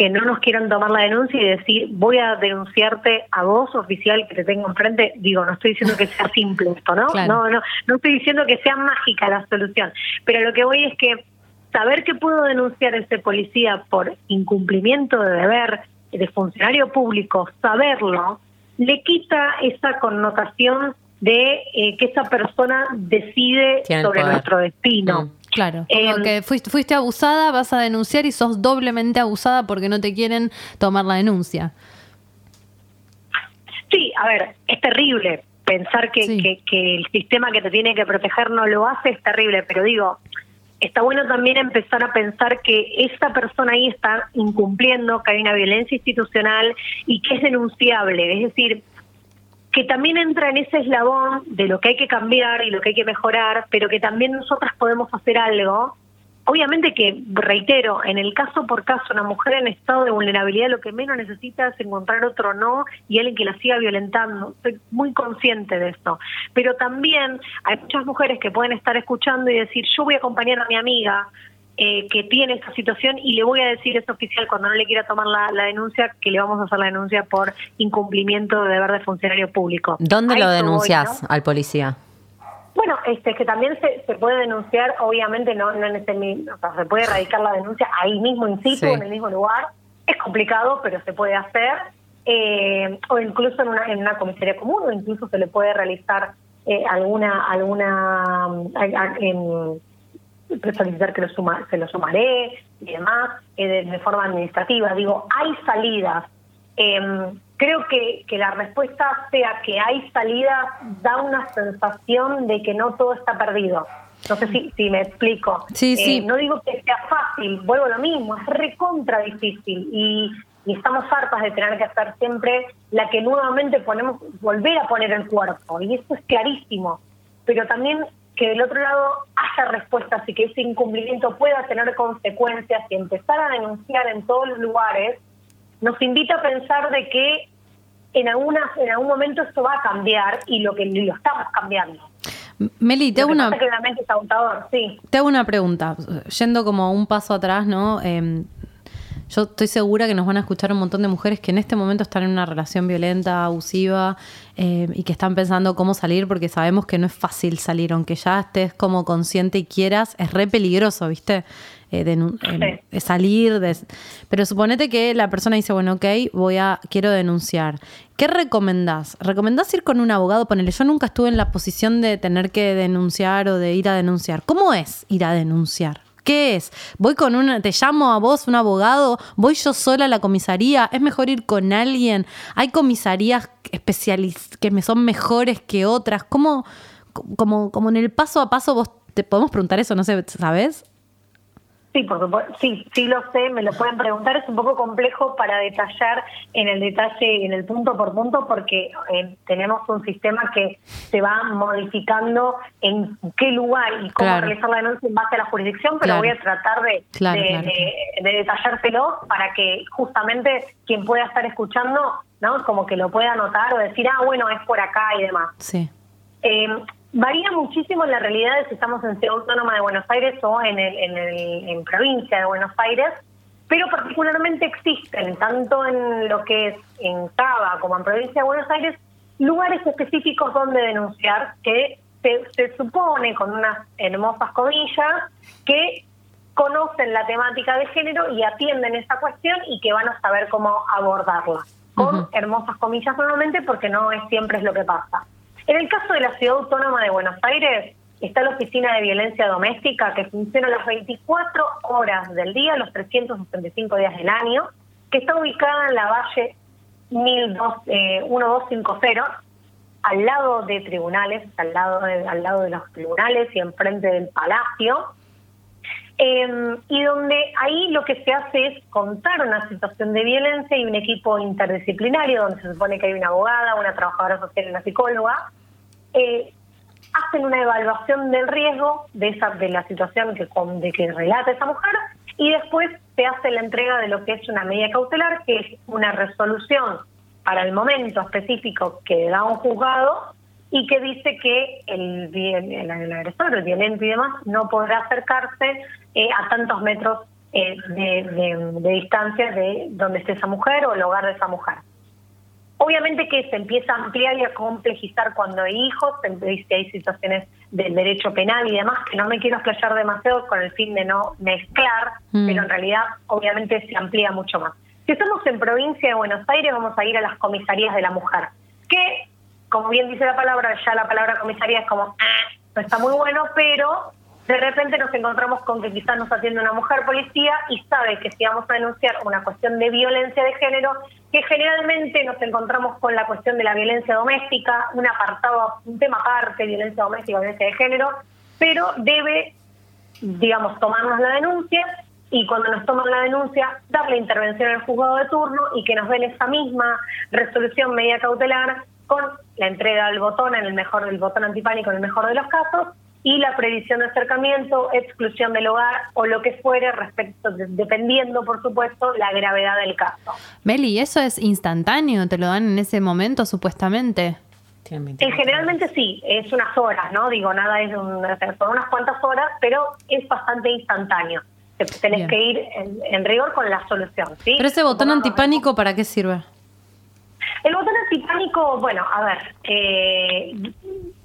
G: que no nos quieran tomar la denuncia y decir voy a denunciarte a vos oficial que te tengo enfrente digo no estoy diciendo que sea simple esto no no no no estoy diciendo que sea mágica la solución. Pero lo que voy es que saber que puedo denunciar a ese policía por incumplimiento de deber de funcionario público, saberlo, le quita esa connotación de eh, que esa persona decide sobre nuestro destino. Mm.
D: Claro, como em, que fuiste, fuiste abusada, vas a denunciar y sos doblemente abusada porque no te quieren tomar la denuncia.
G: Sí, a ver, es terrible pensar que, que, que el sistema que te tiene que proteger no lo hace, es terrible, pero digo, está bueno también empezar a pensar que esta persona ahí está incumpliendo, que hay una violencia institucional y que es denunciable. Es decir, que también entra en ese eslabón de lo que hay que cambiar y lo que hay que mejorar, pero que también nosotras podemos hacer algo Obviamente que, reitero, en el caso por caso, una mujer en estado de vulnerabilidad lo que menos necesita es encontrar otro no y alguien que la siga violentando. Estoy muy consciente de esto. Pero también hay muchas mujeres que pueden estar escuchando y decir, yo voy a acompañar a mi amiga, eh, que tiene esta situación y le voy a decir a ese oficial cuando no le quiera tomar la, denuncia que le vamos a hacer la denuncia por incumplimiento de deber de funcionario público.
C: ¿Dónde lo denuncias al policía?
G: Bueno, este que también se, se puede denunciar, obviamente no, no en este o sea, se puede erradicar la denuncia ahí mismo in situ, en el mismo lugar. Es complicado, pero se puede hacer. Eh, o incluso en una, en una comisaría común, o incluso se le puede realizar eh, alguna, alguna en, solicitar que lo suma, se lo sumaré y demás, eh, de, de, forma administrativa. Digo, hay salidas. Eh, creo que, que la respuesta sea que hay salida da una sensación de que no todo está perdido. No sé si, si me explico.
D: Sí, sí.
G: Eh, no digo que sea fácil, vuelvo a lo mismo, es recontra difícil y, y estamos hartas de tener que hacer siempre la que nuevamente ponemos, volver a poner el cuerpo, y eso es clarísimo. Pero también que del otro lado haya respuestas y que ese incumplimiento pueda tener consecuencias y empezar a denunciar en todos los lugares nos invita a pensar de que en, alguna, en algún momento esto va a cambiar y lo que lo estamos cambiando.
D: Meli, te hago, una,
G: sí.
D: te hago una pregunta, yendo como un paso atrás, ¿no? Em, yo estoy segura que nos van a escuchar un montón de mujeres que en este momento están en una relación violenta, abusiva, em, y que están pensando cómo salir, porque sabemos que no es fácil salir, aunque ya estés como consciente y quieras, es re peligroso, ¿viste? Eh, de, salir, de, pero suponete que la persona dice, bueno, ok, voy a, quiero denunciar. ¿Qué recomendás? ¿Recomendás ir con un abogado? Ponele, yo nunca estuve en la posición de tener que denunciar o de ir a denunciar. ¿Cómo es ir a denunciar? ¿Qué es? ¿Voy con una, te llamo a vos, un abogado? ¿Voy yo sola a la comisaría? ¿Es mejor ir con alguien? ¿Hay comisarías especializadas que me son mejores que otras? ¿Cómo, como, como en el paso a paso vos te podemos preguntar eso, no sé, ¿sabes?
G: Sí, por supuesto, sí, sí lo sé, me lo pueden preguntar, es un poco complejo para detallar en el detalle, en el punto por punto, porque eh, tenemos un sistema que se va modificando en qué lugar y cómo realizar la denuncia en base a la jurisdicción, pero voy a tratar de, de, detallárselo para que justamente quien pueda estar escuchando, ¿no? Como que lo pueda notar o decir, ah, bueno, es por acá y demás.
D: Sí.
G: Eh, Varía muchísimo la realidad de si estamos en Ciudad Autónoma de Buenos Aires o en, el, en, el, en provincia de Buenos Aires, pero particularmente existen, tanto en lo que es en Cava como en provincia de Buenos Aires, lugares específicos donde denunciar que se, supone, con unas hermosas comillas, que conocen la temática de género y atienden esa cuestión y que van a saber cómo abordarla. Con hermosas comillas nuevamente porque no es siempre es lo que pasa. En el caso de la Ciudad Autónoma de Buenos Aires, está la Oficina de Violencia Doméstica que funciona las 24 horas del día, los 365 días del año, que está ubicada en la Valle 1250, al lado de tribunales, al lado de, al lado de los tribunales y enfrente del palacio, em, y donde ahí lo que se hace es contar una situación de violencia y un equipo interdisciplinario, donde se supone que hay una abogada, una trabajadora social y una psicóloga, eh, hacen una evaluación del riesgo de esa de la situación que, de que relata esa mujer y después se hace la entrega de lo que es una medida cautelar, que es una resolución para el momento específico que da un juzgado y que dice que el, el, agresor, el violento y demás, no podrá acercarse eh, a tantos metros eh, de, de, distancia de donde esté esa mujer o el hogar de esa mujer. Obviamente que se empieza a ampliar y a complejizar cuando hay hijos, hay situaciones del derecho penal y demás, que no me quiero explayar demasiado con el fin de no mezclar, mm. pero en realidad obviamente se amplía mucho más. Si estamos en provincia de Buenos Aires, vamos a ir a las comisarías de la mujer, que, como bien dice la palabra, ya la palabra comisaría es como, ah, no está muy bueno, pero de repente nos encontramos con que quizás nos atiende una mujer policía y sabe que si vamos a denunciar una cuestión de violencia de género, que generalmente nos encontramos con la cuestión de la violencia doméstica, un apartado, un tema aparte, violencia doméstica, violencia de género, pero debe, digamos, tomarnos la denuncia y cuando nos toman la denuncia, dar la intervención al juzgado de turno y que nos den esa misma resolución media cautelar con la entrega del botón, en el mejor del botón antipánico en el mejor de los casos, y la previsión de acercamiento, exclusión del hogar o lo que fuere respecto, dependiendo por supuesto la gravedad del caso.
D: Meli, ¿eso es instantáneo? ¿Te lo dan en ese momento supuestamente?
G: Eh, generalmente sí, es unas horas, ¿no? Digo, nada es un, son unas cuantas horas, pero es bastante instantáneo. Tenés que ir en, rigor con la solución, ¿sí?
A: Pero ese botón antipánico, ¿para qué sirve?
G: El botón antipánico, bueno, a ver, eh,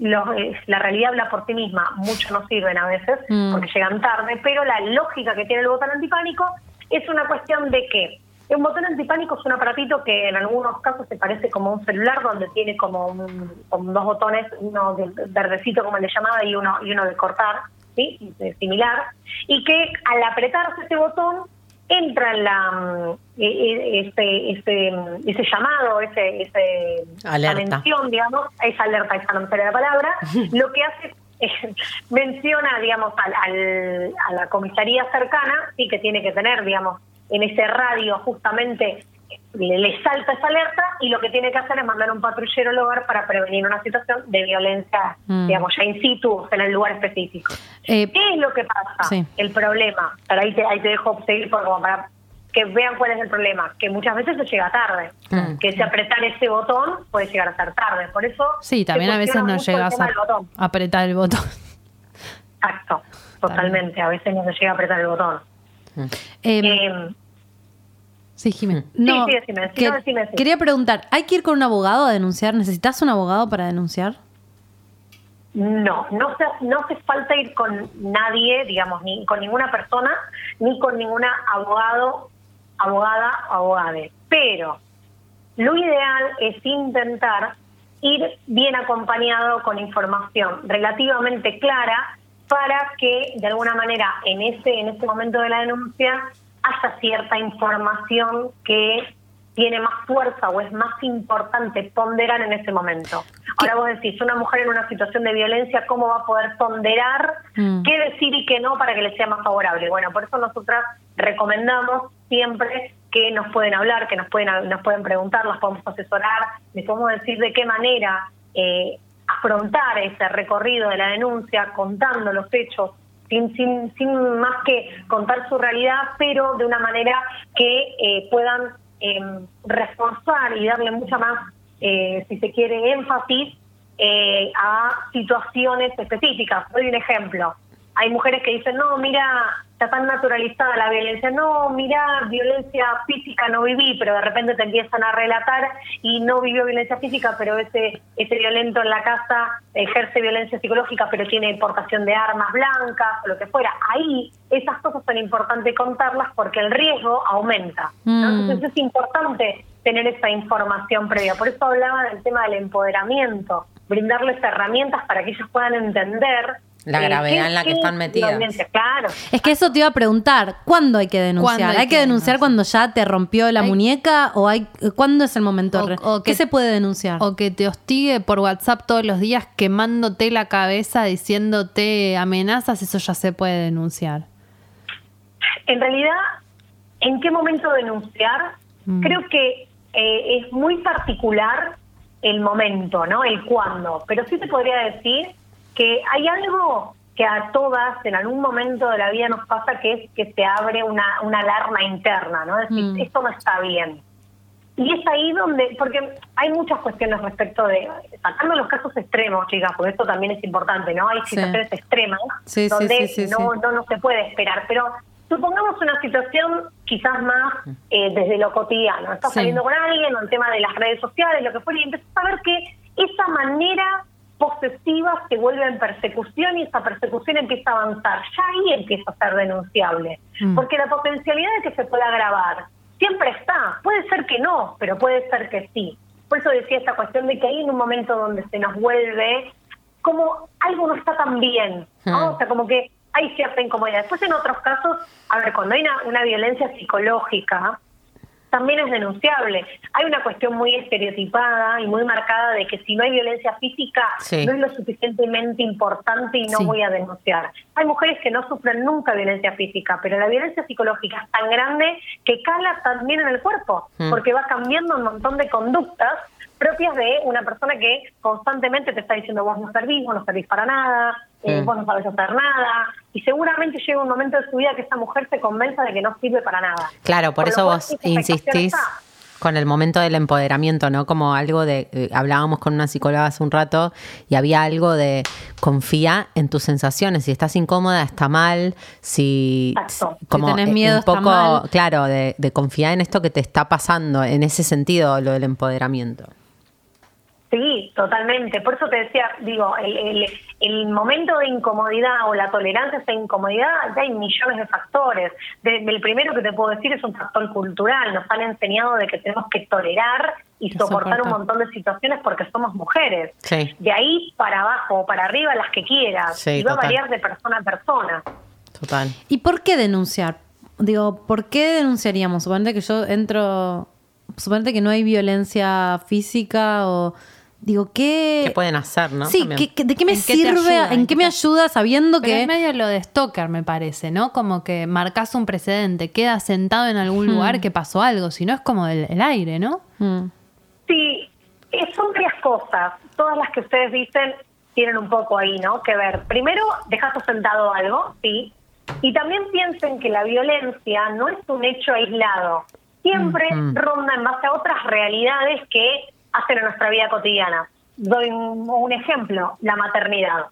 G: eh, la realidad habla por sí misma, muchos no sirven a veces mm. porque llegan tarde, pero la lógica que tiene el botón antipánico es una cuestión de que un botón antipánico es un aparatito que en algunos casos se parece como un celular donde tiene como, dos botones, uno de verdecito como le llamaba y uno y uno de cortar, ¿sí? similar, y que al apretarse ese botón entra en la mm, e, e, este, este, ese llamado, ese, ese
C: alerta.
G: mención, digamos, esa alerta, esa no la palabra, lo que hace es, menciona, digamos, al, a la comisaría cercana, sí que tiene que tener, digamos, en ese radio justamente le, salta esa alerta y lo que tiene que hacer es mandar un patrullero al hogar para prevenir una situación de violencia, mm. digamos, ya in situ, en el lugar específico. Eh, ¿Qué es lo que pasa? El problema, para ahí te, ahí te dejo seguir como para que vean cuál es el problema, que muchas veces se llega tarde, mm. que si apretar ese botón puede llegar a ser tarde, por eso...
D: Sí, también a veces no llegas a apretar el botón.
G: Exacto, totalmente, a veces no se llega a apretar el botón.
D: Mm. Eh, Sí, Jiménez. No, Quería preguntar, ¿hay que ir con un abogado a denunciar? ¿Necesitas un abogado para denunciar?
G: No, no, no hace falta ir con nadie, digamos, ni con ninguna persona, ni con ninguna abogado, abogada, abogade. Pero lo ideal es intentar ir bien acompañado con información relativamente clara para que de alguna manera en ese en este momento de la denuncia haya cierta información que tiene más fuerza o es más importante ponderar en ese momento. Ahora vos decís, una mujer en una situación de violencia, ¿cómo va a poder ponderar mm. qué decir y qué no para que le sea más favorable? Bueno, por eso nosotras recomendamos siempre que nos pueden hablar, que nos pueden nos pueden preguntar, las podemos asesorar, les podemos decir de qué manera eh, afrontar ese recorrido de la denuncia, contando los hechos sin, sin, sin más que contar su realidad, pero de una manera que eh, puedan em, reforzar y darle mucha más, eh, si se quiere, énfasis eh, a situaciones específicas. Doy un ejemplo. Hay mujeres que dicen, no, mira, está tan naturalizada la violencia. No, mira, violencia física no viví, pero de repente te empiezan a relatar y no vivió violencia física, pero ese, ese violento en la casa ejerce violencia psicológica, pero tiene portación de armas blancas o lo que fuera. Ahí esas cosas son importantes contarlas porque el riesgo aumenta.
A: Mm.
G: Entonces es importante tener esa información previa. Por eso hablaba del tema del empoderamiento, brindarles herramientas para que ellos puedan entender
C: La
G: eh,
C: gravedad en la que están metidas.
G: Claro.
A: Es que eso te iba a preguntar, ¿cuándo hay que denunciar?
D: ¿Cuándo
A: ¿Hay,
D: hay
A: que denunciar
D: denunciar?
A: cuando ya te rompió la
D: Hay-
A: muñeca o hay cuándo es el momento?
D: O- o
A: ¿Qué
D: que-
A: se puede denunciar?
D: O que te hostigue por WhatsApp todos los días quemándote la cabeza, diciéndote amenazas, eso ya se puede denunciar.
G: En realidad, ¿en qué momento denunciar?
D: Mm.
G: Creo que eh, es muy particular el momento, ¿no? El cuándo. Pero sí te podría decir que hay algo que a todas en algún momento de la vida nos pasa que es que se abre una, una alarma interna, ¿no? Es decir,
A: Mm.
G: esto no está bien. Y es ahí donde, porque hay muchas cuestiones respecto de, sacando los casos extremos, chicas, porque esto también es importante, ¿no? Hay
A: Sí.
G: situaciones extremas
A: Sí,
G: donde
A: sí,
G: no, no, no se puede esperar, pero supongamos una situación quizás más eh, desde lo cotidiano. Estás saliendo con alguien o el tema de las redes sociales, lo que fuera, y empiezas a ver que esa manera posesiva se vuelve en persecución y esa persecución empieza a avanzar. Ya ahí empieza a ser denunciable.
D: Mm.
G: Porque la potencialidad de que se pueda grabar siempre está. Puede ser que no, pero puede ser que sí. Por eso decía esta cuestión de que hay en un momento donde se nos vuelve como algo no está tan bien, ¿no?
C: Hmm.
G: O sea, como que hay cierta incomodidad. Después en otros casos, a ver, cuando hay una, una violencia psicológica, también es denunciable. Hay una cuestión muy estereotipada y muy marcada de que si no hay violencia física
C: Sí.
G: no es lo suficientemente importante y no
A: Sí.
G: voy a denunciar. Hay mujeres que no sufren nunca violencia física, pero la violencia psicológica es tan grande que cala también en el cuerpo,
C: Mm.
G: porque va cambiando un montón de conductas propias de una persona que constantemente te está diciendo vos no servís, vos no servís para nada, eh,
C: Mm.
G: vos no sabes hacer nada, y seguramente llega un momento de su vida que esa mujer se convenza de que no sirve para nada.
C: Claro, por
G: Con
C: eso vos insistís
G: está.
C: con el momento del empoderamiento, ¿no? Como algo de, eh, hablábamos con una psicóloga hace un rato y había algo de confía en tus sensaciones, si estás incómoda está mal, si
G: Exacto. Si
C: como
A: tenés
C: eh,
A: miedo
C: un
A: está
C: poco,
A: mal.
C: claro, de, de confiar en esto que te está pasando, en ese sentido lo del empoderamiento.
G: Sí, totalmente. Por eso te decía, digo, el, el, el momento de incomodidad o la tolerancia a esa incomodidad, ya hay millones de factores. De- el primero que te puedo decir es un factor cultural. Nos han enseñado de que tenemos que tolerar y
A: Que
G: soportar un montón de situaciones porque somos mujeres.
C: Sí.
G: De ahí para abajo o para arriba las que quieras.
C: Sí,
G: y va a variar de persona a persona.
C: Total.
A: ¿Y por qué denunciar? Digo, ¿por qué denunciaríamos? Suponete que yo entro, suponete que no hay violencia física o digo, ¿qué?
C: ¿Qué pueden hacer, no?
A: Sí. ¿qué- qué- ¿de qué me
D: ¿En qué te
A: sirve?
D: ayuda?
A: ¿En
D: ¿En
A: qué me ayuda sabiendo
D: Pero
A: que
D: es medio lo de Stalker, me parece, ¿no? Como que marcas un precedente, queda sentado en algún lugar que pasó algo, si no es como el, el aire, ¿no?
A: Mm.
G: Sí, eh, son varias cosas. Todas las que ustedes dicen tienen un poco ahí, ¿no? Que ver. Primero, dejaste sentado algo, sí. Y también piensen que la violencia no es un hecho aislado. Siempre
C: Ujú.
G: ronda en base a otras realidades que hacen en nuestra vida cotidiana. Doy un, ejemplo, la maternidad.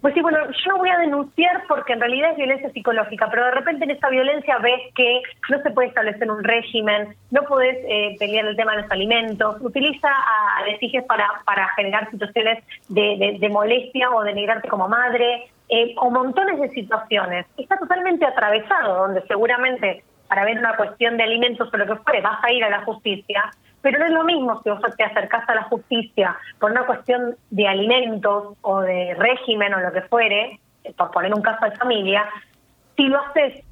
G: Pues sí, bueno, yo no voy a denunciar porque en realidad es violencia psicológica, pero de repente en esa violencia ves que no se puede establecer un régimen, no podés eh, pelear el tema de los alimentos, utiliza a litigios para, para generar situaciones de, de- de molestia o denigrarte como madre, eh, o montones de situaciones. Está totalmente atravesado, donde seguramente para ver una cuestión de alimentos o lo que fuere, vas a ir a la justicia, pero no es lo mismo si vos te acercás a la justicia por una cuestión de alimentos o de régimen o lo que fuere, por poner un caso de familia, si lo haces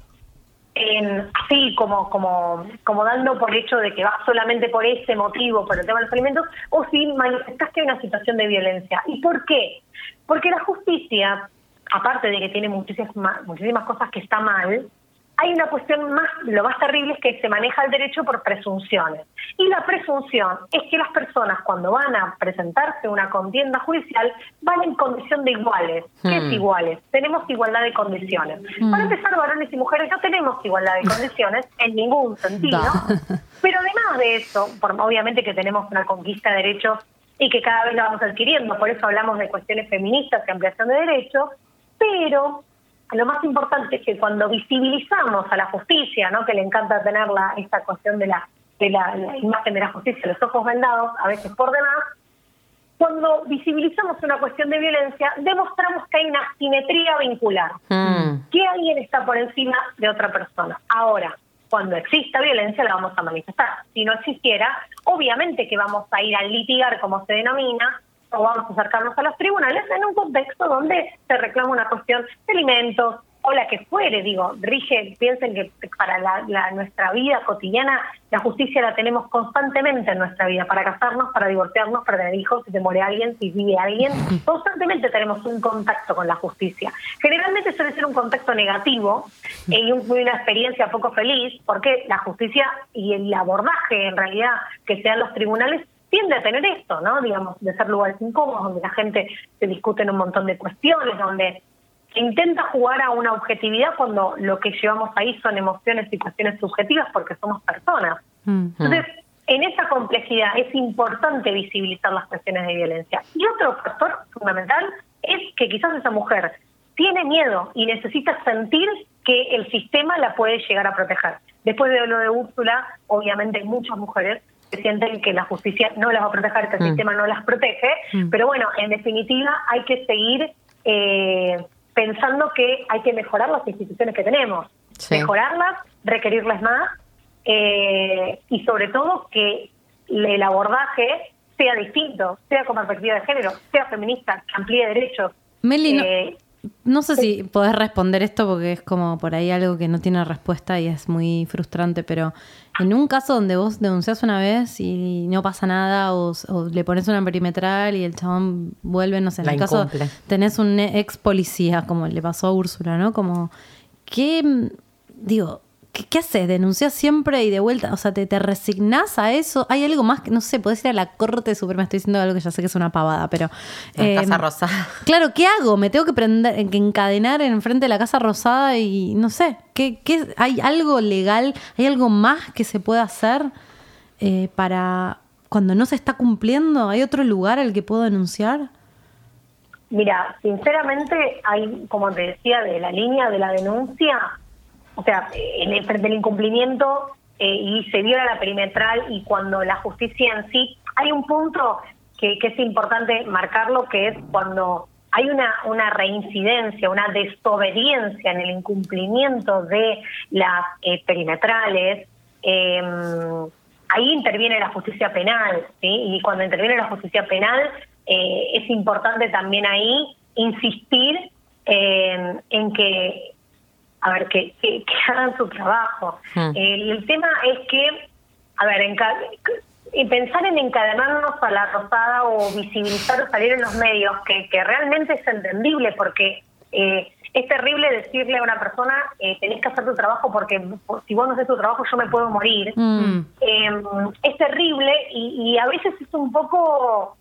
G: en- así como, como, como dando por hecho de que vas solamente por ese motivo, por el tema de los alimentos, o si manifestás que hay una situación de violencia. ¿Y por qué? Porque la justicia, aparte de que tiene muchísimas, muchísimas cosas que está mal, hay una cuestión más, lo más terrible es que se maneja el derecho por presunciones. Y la presunción es que las personas cuando van a presentarse a una contienda judicial van en condición de iguales. ¿Qué es
C: Hmm.
G: iguales? Tenemos igualdad de condiciones. Para empezar, varones y mujeres no tenemos igualdad de condiciones en ningún sentido. Pero además de eso, por, obviamente que tenemos una conquista de derechos y que cada vez la vamos adquiriendo, por eso hablamos de cuestiones feministas y ampliación de derechos, pero lo más importante es que cuando visibilizamos a la justicia, ¿no? que le encanta tener la, esta cuestión de la, de la, la imagen de la justicia, los ojos vendados, a veces por demás, cuando visibilizamos una cuestión de violencia, demostramos que hay una simetría vincular.
C: Mm.
G: Que alguien está por encima de otra persona. Ahora, cuando exista violencia la vamos a manifestar. Si no existiera, obviamente que vamos a ir a litigar, como se denomina, o vamos a acercarnos a los tribunales en un contexto donde se reclama una cuestión de alimentos, o la que fuere, digo, rige, piensen que para la, la- nuestra vida cotidiana la justicia la tenemos constantemente en nuestra vida, para casarnos, para divorciarnos, para tener hijos, si se muere alguien, si vive alguien, constantemente tenemos un contacto con la justicia. Generalmente suele ser un contacto negativo y un- una experiencia poco feliz, porque la justicia y el abordaje en realidad que se dan los tribunales tiende a tener esto, ¿no? Digamos, de ser lugares incómodos, donde la gente se discute en un montón de cuestiones, donde se intenta jugar a una objetividad cuando lo que llevamos ahí son emociones y cuestiones subjetivas porque somos personas.
A: Mm.
G: Entonces, en esa complejidad es importante visibilizar las cuestiones de violencia. Y otro factor fundamental es que quizás esa mujer tiene miedo y necesita sentir que el sistema la puede llegar a proteger. Después de lo de Úrsula, obviamente hay muchas mujeres sienten que la justicia no las va a proteger, que el
C: Mm.
G: sistema no las protege,
A: Mm.
G: pero bueno, en definitiva hay que seguir eh, pensando que hay que mejorar las instituciones que tenemos,
C: Sí.
G: mejorarlas, requerirles más eh, y sobre todo que el abordaje sea distinto, sea con perspectiva de género, sea feminista, que amplíe derechos.
A: Meli,
G: Eh,
A: No sé si podés responder esto porque es como por ahí algo que no tiene respuesta y es muy frustrante, pero en un caso donde vos denunciás una vez y no pasa nada o, o le pones una perimetral y el chabón vuelve, no sé, en
C: La
A: el caso tenés un ex policía como le pasó a Úrsula, ¿no? Como, ¿qué, digo, qué, qué haces? ¿Denunciás siempre y de vuelta? O sea, ¿te, ¿te resignás a eso? ¿Hay algo más que, no sé, podés ir a la Corte Suprema? Estoy diciendo algo que ya sé que es una pavada, pero... Eh,
C: Casa Rosada.
A: Claro, ¿qué hago? Me tengo que, prender, que encadenar enfrente de la Casa Rosada y no sé, ¿qué, qué, ¿hay algo legal, hay algo más que se pueda hacer eh, para cuando no se está cumpliendo? ¿Hay otro lugar al que puedo denunciar?
G: Mira, sinceramente, hay, como te decía, de la línea de la denuncia, o sea, en el frente del incumplimiento eh, y se viola la perimetral y cuando la justicia en sí, hay un punto que, es importante marcarlo, que es cuando hay una, una reincidencia, una desobediencia en el incumplimiento de las eh, perimetrales, eh, ahí interviene la justicia penal, ¿sí? Y cuando interviene la justicia penal, eh, es importante también ahí insistir eh, en que, a ver, que, que, que hagan su trabajo.
C: Hmm.
G: El, el tema es que, a ver, y pensar en encadenarnos a la rosada o visibilizar o salir en los medios, que, que realmente es entendible porque eh, es terrible decirle a una persona, eh, tenés que hacer tu trabajo porque si vos no haces tu trabajo yo me puedo morir.
A: Mm.
G: Eh, es terrible y, y a veces es un poco...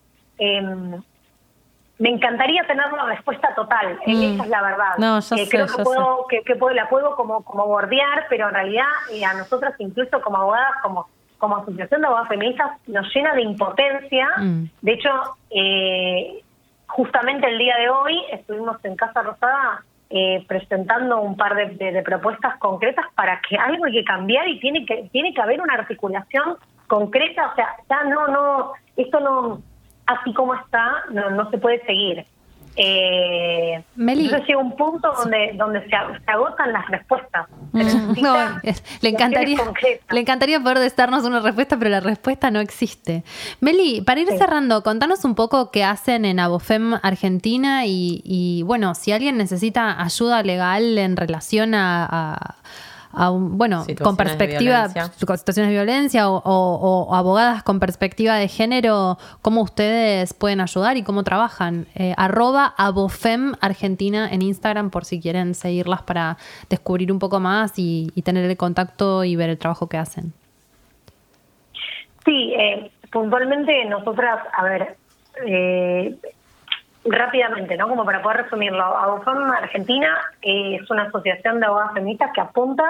G: me encantaría tener la respuesta total, eh,
A: Mm.
G: esa es la verdad.
A: No, ya
G: Eh,
A: sé,
G: creo que, puedo, que, que puedo- la puedo como, como bordear, pero en realidad eh, a nosotras incluso como abogadas, como, como asociación de abogadas feministas, nos llena de impotencia.
A: Mm.
G: De hecho, eh, justamente el día de hoy estuvimos en Casa Rosada eh, presentando un par de, de- de propuestas concretas para que algo hay que cambiar y tiene que tiene que haber una articulación concreta, o sea, ya no no esto no así como está no no se puede seguir. Eh,
D: Meli.
G: entonces llega un punto donde donde se, ag- se agotan las respuestas. Necesita
D: No, le encantaría, le encantaría poder darnos una respuesta, pero la respuesta no existe. Meli, para ir
G: Sí.
D: cerrando, contanos un poco qué hacen en Abofem Argentina y, y, bueno, si alguien necesita ayuda legal en relación a, a- a un- bueno, con perspectiva, con situaciones de violencia o, o- o abogadas con perspectiva de género, cómo ustedes pueden ayudar y cómo trabajan. Eh, arroba Abofem Argentina en Instagram por si quieren seguirlas para descubrir un poco más y, y tener el contacto y ver el trabajo que hacen.
G: Sí, eh, puntualmente nosotras, a ver, eh, rápidamente, ¿no? Como para poder resumirlo, Abofem Argentina es una asociación de abogadas feministas que apunta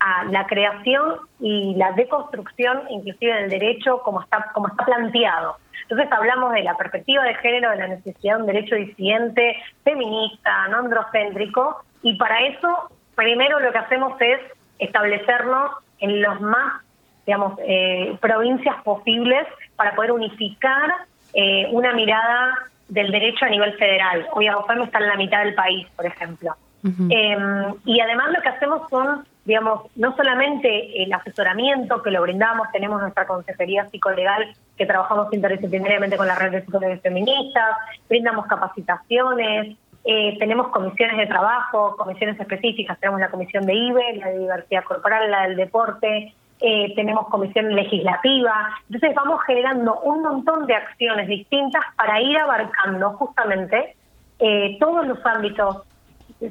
G: a la creación y la deconstrucción inclusive del derecho como está como está planteado. Entonces hablamos de la perspectiva de género, de la necesidad de un derecho disidente, feminista, no androcéntrico, y para eso primero lo que hacemos es establecernos en los más, digamos, eh, provincias posibles para poder unificar eh, una mirada del derecho a nivel federal. Hoy AOFEM está en la mitad del país, por ejemplo. Em, y además lo que hacemos son, digamos, no solamente el asesoramiento que lo brindamos, tenemos nuestra consejería psicolegal que trabajamos interdisciplinariamente con la red de psicólogos feministas, brindamos capacitaciones, eh, tenemos comisiones de trabajo, comisiones específicas, tenemos la comisión de IBE, la de diversidad corporal, la del deporte, eh, tenemos comisión legislativa. Entonces vamos generando un montón de acciones distintas para ir abarcando justamente eh, todos los ámbitos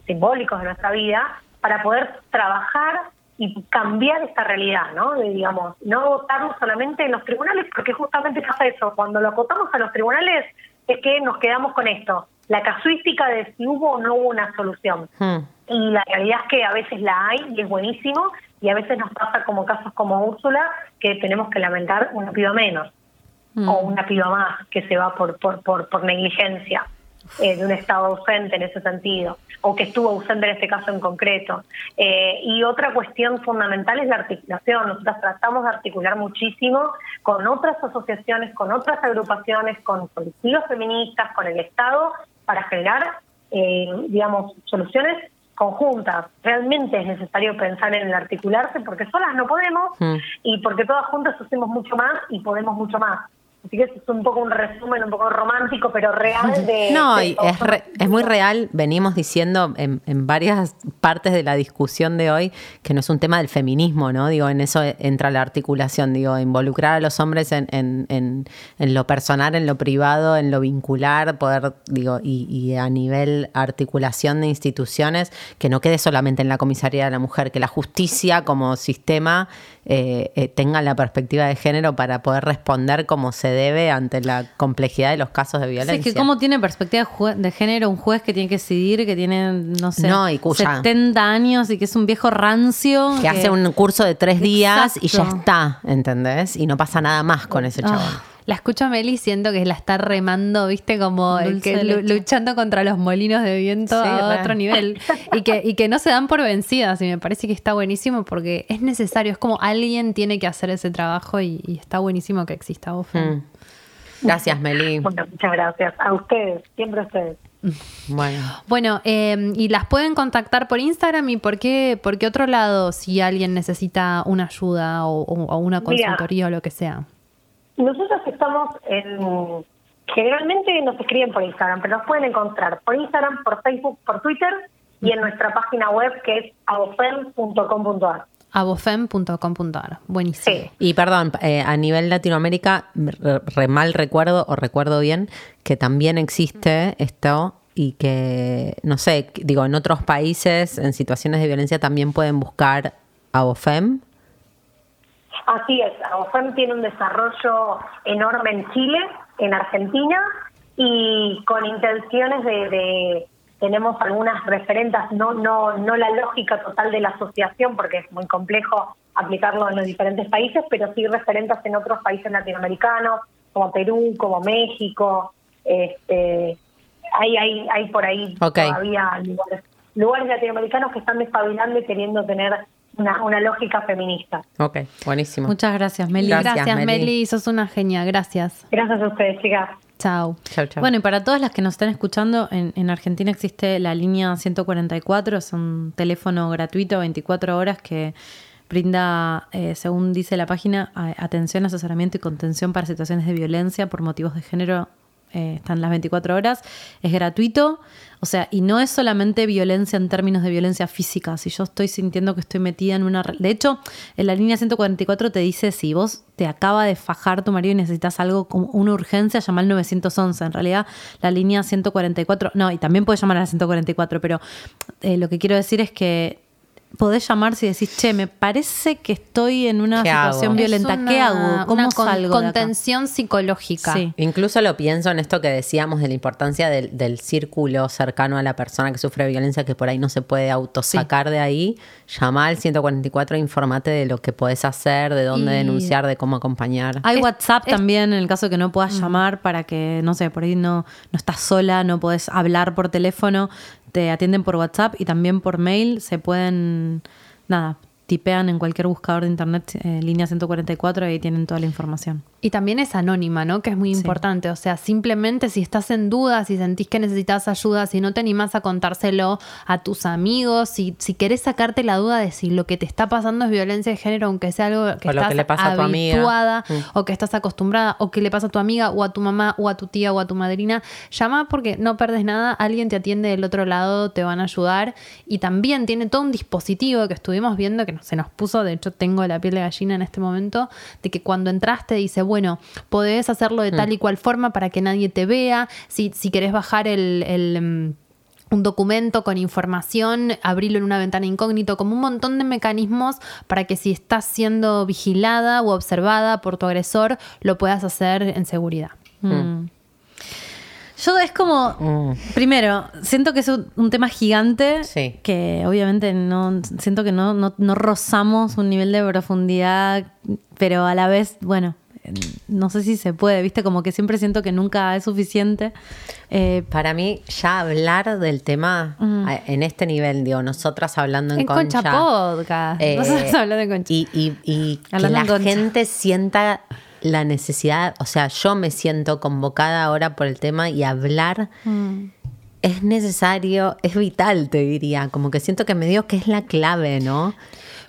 G: simbólicos de nuestra vida para poder trabajar y cambiar esta realidad, ¿no? Digamos, no votarnos solamente en los tribunales, porque justamente pasa eso, cuando lo acotamos a los tribunales es que nos quedamos con esto, la casuística de si hubo o no hubo una solución. Hmm. Y la realidad es que a veces la hay y es buenísimo, y a veces nos pasa como casos como Úrsula, que tenemos que lamentar una piba menos, hmm. o una piba más que se va por, por, por, por negligencia. Eh, de un Estado ausente en ese sentido, o que estuvo ausente en este caso en concreto. Eh, y otra cuestión fundamental es la articulación. Nosotros tratamos de articular muchísimo con otras asociaciones, con otras agrupaciones, con colectivos feministas, con el Estado, para generar, eh, digamos, soluciones conjuntas. Realmente es necesario pensar en el articularse porque solas no podemos mm. y porque todas juntas hacemos mucho más y podemos mucho más. Así que es un poco un resumen, un poco romántico, pero real de...
C: No, es, es muy real. Venimos diciendo en, en, varias partes de la discusión de hoy que no es un tema del feminismo, ¿no? Digo, en eso entra la articulación, digo, involucrar a los hombres en, en, en, lo personal, en lo privado, en lo vincular, poder, digo, y, y, a nivel articulación de instituciones, que no quede solamente en la comisaría de la mujer, que la justicia como sistema eh, eh, tengan la perspectiva de género para poder responder como se debe ante la complejidad de los casos de violencia.
A: Sí, es que cómo tiene perspectiva de género un juez que tiene que decidir, que tiene, no sé, 70 años y que es un viejo rancio.
C: Que, hace un curso de tres días y ya está, ¿entendés? Y no pasa nada más con ese. Ah.
D: La escucho a Meli siento que la está remando, viste, como que luchando contra los molinos de viento a otro nivel. Y que, y que no se dan por vencidas. Y me parece que está buenísimo porque es necesario. Es como alguien tiene que hacer ese trabajo y, está buenísimo que exista. Mm.
C: Gracias, Meli.
G: Bueno, muchas gracias. A ustedes, siempre a ustedes.
D: Bueno, bueno em, y las pueden contactar por Instagram y por qué, por qué otro lado si alguien necesita una ayuda o, una consultoría o lo que sea.
G: Nosotros estamos en... Generalmente nos escriben por Instagram, pero nos pueden encontrar por Instagram, por Facebook, por Twitter y en nuestra página web que es abofem.com.ar
D: abofem.com.ar. Buenísimo.
C: Y perdón, eh, a nivel Latinoamérica, re, mal recuerdo o recuerdo bien que también existe esto y que, no sé, digo, en otros países, en situaciones de violencia, también pueden buscar abofem.
G: Así es, AOFEM tiene un desarrollo enorme en Chile, en Argentina y con intenciones de, tenemos algunas referentes, no, no, no la lógica total de la asociación porque es muy complejo aplicarlo en los diferentes países, pero sí referentes en otros países latinoamericanos, como Perú, como México, este, hay, hay, hay por ahí todavía lugares, lugares latinoamericanos que están despabilando y queriendo tener una, lógica feminista.
C: Ok, buenísimo.
A: Muchas gracias, Meli.
D: Gracias, Meli. Sos una genia. Gracias.
G: Gracias a ustedes, chicas.
A: Chao. Chao, chao. Bueno, y para todas las que nos están escuchando, en, en, Argentina existe la línea 144, es un teléfono gratuito 24 horas que brinda, eh, según dice la página, atención, asesoramiento y contención para situaciones de violencia por motivos de género eh, están las 24 horas, es gratuito, o sea, y no es solamente violencia en términos de violencia física, si yo estoy sintiendo que estoy metida en una... De hecho, en la línea 144 te dice, si vos te acaba de fajar tu marido y necesitas algo como una urgencia, llama al 911, en realidad la línea 144, no, y también puedes llamar a la 144, pero eh, lo que quiero decir es que podés llamar si decís, che, me parece que estoy en una
C: ¿Qué
A: situación
C: hago?
A: violenta. ¿Qué hago? ¿Cómo
D: una con-
A: salgo? de acá?
D: contención psicológica.
A: Sí.
C: Incluso lo pienso en esto que decíamos de la importancia del, del círculo cercano a la persona que sufre violencia, que por ahí no se puede autosacar de ahí. Llama al 144 e informate de lo que podés hacer, de dónde
A: Y-
C: denunciar, de cómo acompañar.
A: Hay
D: Es-
A: WhatsApp
D: es-
A: también en el caso de que no puedas llamar para que, no sé, por ahí no, no estás sola, no podés hablar por teléfono, te atienden por WhatsApp y también por mail. Se pueden, nada, tipean en cualquier buscador de internet eh, línea 144 y ahí tienen toda la información.
D: Y también es anónima, ¿no? Que es muy
A: Sí.
D: importante. O sea, simplemente si estás en duda, si sentís que necesitas ayuda, si no te animás a contárselo a tus amigos, si, si querés sacarte la duda de si lo que te está pasando es violencia de género, aunque sea algo que
C: O
D: estás
C: que le pasa a tu amiga.
D: habituada
C: Mm.
D: o que estás acostumbrada o que le pasa a tu amiga o a tu mamá o a tu tía o a tu madrina, llama porque no perdes nada, alguien te atiende del otro lado, te van a ayudar y también tiene todo un dispositivo que estuvimos viendo que se nos puso, de hecho tengo la piel de gallina en este momento, de que cuando entraste dice, bueno, podés hacerlo de tal y cual forma para que nadie te vea, si, si querés bajar el... el, mm, un documento con información, abrirlo en una ventana incógnito, como un montón de mecanismos para que si estás siendo vigilada o observada por tu agresor, lo puedas hacer en seguridad.
A: Mm. Yo es como,
C: Mm.
A: primero, siento que es un, un tema gigante
C: Sí.
A: que obviamente no, siento que no, no, no rozamos un nivel de profundidad, pero a la vez, bueno, no sé si se puede, viste, como que siempre siento que nunca es suficiente. Eh,
C: Para mí, ya hablar del tema
A: Mm.
C: a- en este nivel, digo, nosotras hablando en,
D: En Concha, Podcast.
C: eh,
D: Nosotras hablando en Concha.
C: Y, y- y que la gente sienta la necesidad, o sea, yo me siento convocada ahora por el tema y hablar
A: Mm.
C: es necesario, es vital, te diría, como que siento que me dio que es la clave, ¿no?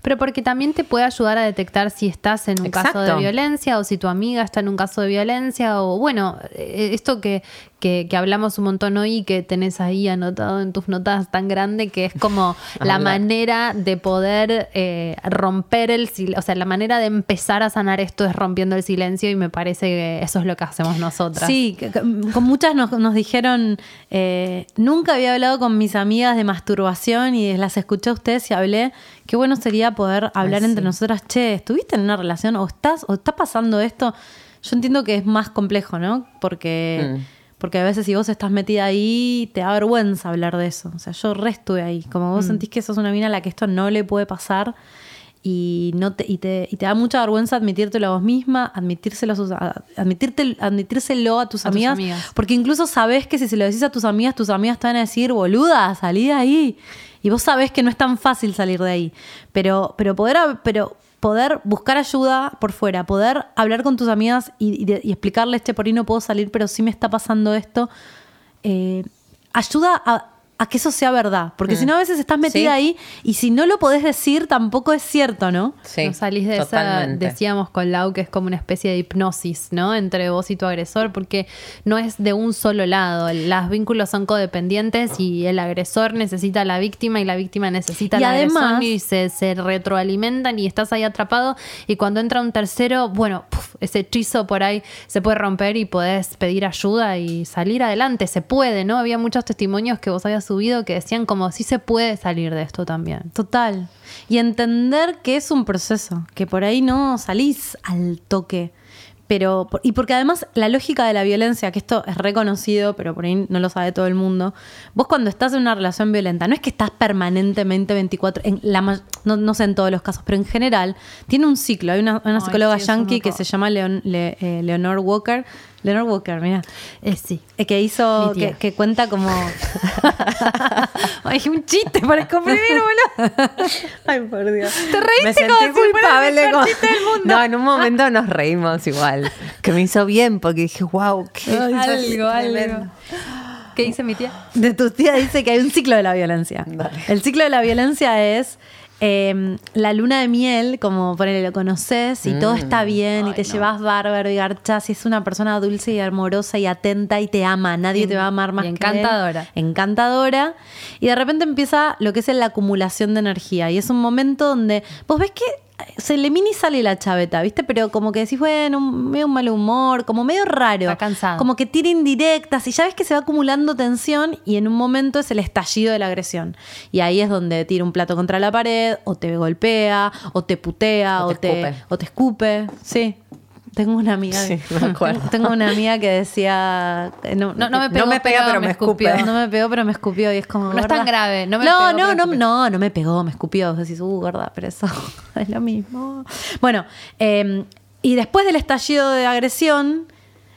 D: Pero porque también te puede ayudar a detectar si estás en un caso de violencia o si tu amiga está en un caso de violencia o bueno, eh, esto que, que, que hablamos un montón hoy y que tenés ahí anotado en tus notas tan grande que es como la manera de poder eh, romper el silencio, o sea, la manera de empezar a sanar esto es rompiendo el silencio y me parece que eso es lo que hacemos nosotras.
A: Sí, con muchas nos, nos dijeron, eh, nunca había hablado con mis amigas de masturbación y las escuché a ustedes y hablé, qué bueno sería poder hablar
C: Ay,
A: entre
C: sí.
A: nosotras, che, ¿estuviste en una relación o estás o está pasando esto? Yo entiendo que es más complejo, ¿no? Porque,
C: Mm.
A: porque a veces si vos estás metida ahí, te da vergüenza hablar de eso. O sea, yo re estuve ahí. Como vos sentís que sos una mina a la que esto no le puede pasar y no te, y te, y te da mucha vergüenza admitírtelo a vos misma, admitírselo a, sus- a- admitírte- admitírselo a tus,
D: A tus
A: amigas,
D: amigas.
A: porque incluso sabés que si se lo decís a tus amigas, tus amigas te van a decir, boluda, salí de ahí. Y vos sabés que no es tan fácil salir de ahí. Pero, pero poder, pero poder buscar ayuda por fuera, poder hablar con tus amigas y, y y explicarles, che, por ahí no puedo salir, pero sí me está pasando esto, eh, ayuda a, a que eso sea verdad. Porque si no, a veces estás metida
C: Sí.
A: ahí y si no lo podés decir, tampoco es cierto, ¿no?
C: Sí,
D: no salís de esa,
C: totalmente.
D: decíamos con Lau que es como una especie de hipnosis, ¿no? Entre vos y tu agresor, porque no es de un solo lado. Los vínculos son codependientes y el agresor necesita a la víctima y la víctima necesita
A: Y
D: al agresor
A: además-
D: y se, se retroalimentan y estás ahí atrapado. Y cuando entra un tercero, bueno, puf, ese hechizo por ahí se puede romper y podés pedir ayuda y salir adelante. Se puede, ¿no? Había muchos testimonios que vos habías subido que decían como si se puede salir de esto también.
A: Total. Y entender que es un proceso, que por ahí no salís al toque. Pero, y porque además la lógica de la violencia, que esto es reconocido, pero por ahí no lo sabe todo el mundo, vos cuando estás en una relación violenta, no es que estás permanentemente 24, en la, no, no sé en todos los casos, pero en general, tiene un ciclo. Hay una, una
D: Ay,
A: psicóloga
D: sí, eso
A: yankee que se llama Leon- Le- eh, Leonor Walker. Leonor Walker, mira.
D: Eh, sí.
A: Eh, que hizo, que, que cuenta como. Ay, un chiste para comprimir, boludo. Ay, por Dios.
C: Me
A: Te reíste
C: sentí
A: como fuera el
C: culpable.
A: chiste del mundo.
C: No, en un momento nos reímos igual. Que me hizo bien porque dije, wow, qué
D: algo, algo.
C: tremendo.
D: ¿Qué dice mi tía?
A: De tu tía dice que hay un ciclo de la violencia.
C: Dale.
A: El ciclo de la violencia es eh, la luna de miel, como ponele, lo conoces y todo está bien y te llevas bárbaro y garchas y es una persona dulce y amorosa y atenta y te ama. Nadie te va a amar más
D: y
A: que él.
D: encantadora.
A: Encantadora. Y de repente empieza lo que es la acumulación de energía y es un momento donde vos ves que se le mini sale la chaveta, ¿viste? Pero como que decís, bueno, un- medio un mal humor, como medio raro.
D: Está cansado.
A: Como que tira indirectas y ya ves que se va acumulando tensión y en un momento es el estallido de la agresión. Y ahí es donde tira un plato contra la pared, o te golpea, o te putea,
C: O
A: o
C: te
A: te,
C: escupe.
A: o te escupe. Sí. Tengo una amiga.
C: Sí, me acuerdo.
A: Tengo una amiga que decía. eh, No,
D: No, no me
C: No
D: pegó,
C: me pega, pero me escupe.
A: no me pegó, pero me escupió y es como.
D: No es tan grave, no me
A: no,
D: pegó,
A: no,
D: me
A: no,
D: escupió.
A: no, no me pegó, me escupió. Decís, uh, gorda, pero eso es lo mismo. Bueno, eh, y después del estallido de agresión,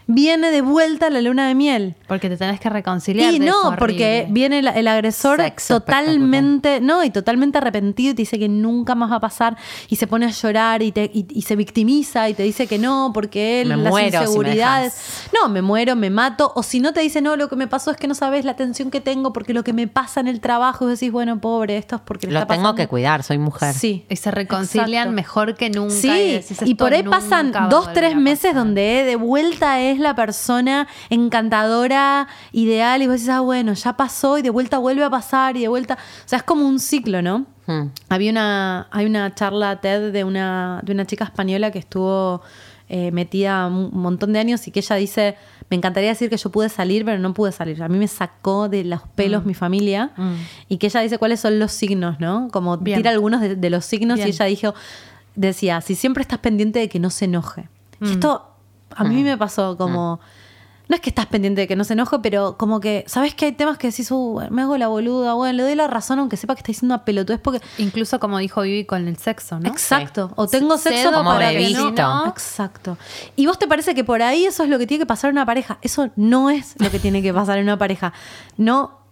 A: viene de vuelta la luna de miel.
D: Porque te tenés que reconciliar.
A: Y
D: de
A: no, porque viene el, el agresor
C: Sexo
A: totalmente, no, y totalmente arrepentido y te dice que nunca más va a pasar y se pone a llorar y, te, y, y se victimiza y te dice que no, porque él,
C: Me
A: las
C: muero si me
A: inseguridades. no, me muero, me mato. O si no te dice, no, lo que me pasó es que no sabes la tensión que tengo porque lo que me pasa en el trabajo, y decís, bueno, pobre, esto es porque le
C: Lo
A: está
C: tengo
A: pasando.
C: que cuidar, soy mujer.
A: Sí.
D: Y se reconcilian
A: Exacto.
D: mejor que nunca.
A: Sí,
D: decís,
A: y
D: "Esto
A: por ahí pasan dos, tres meses
D: pasar".
A: donde de vuelta es la persona encantadora, ideal, y vos decís, ah, bueno, ya pasó y de vuelta vuelve a pasar y de vuelta. O sea, es como un ciclo, ¿no?
C: Hmm.
A: Había una, hay una charla TED de una, de una chica española que estuvo eh, metida un montón de años y que ella dice, me encantaría decir que yo pude salir, pero no pude salir. A mí me sacó de los pelos mi familia y que ella dice cuáles son los signos, ¿no? Como
D: Bien.
A: tira algunos de, de los signos
D: Bien.
A: y ella dijo, decía, si siempre estás pendiente de que no se enoje. Y esto a mí me pasó como... No es que estás pendiente de que no se enoje, pero como que, ¿sabes que hay temas que decís, uh, me hago la boluda? Bueno, le doy la razón aunque sepa que está diciendo una pelotudez porque
D: Incluso como dijo Vivi con el sexo, ¿no?
A: Exacto. O tengo
D: Cedo
A: sexo
C: Como
A: para
C: me
A: que no-. Exacto. ¿Y vos te parece que por ahí eso es lo que tiene que pasar en una pareja? Eso no es lo que tiene que pasar en una pareja. No.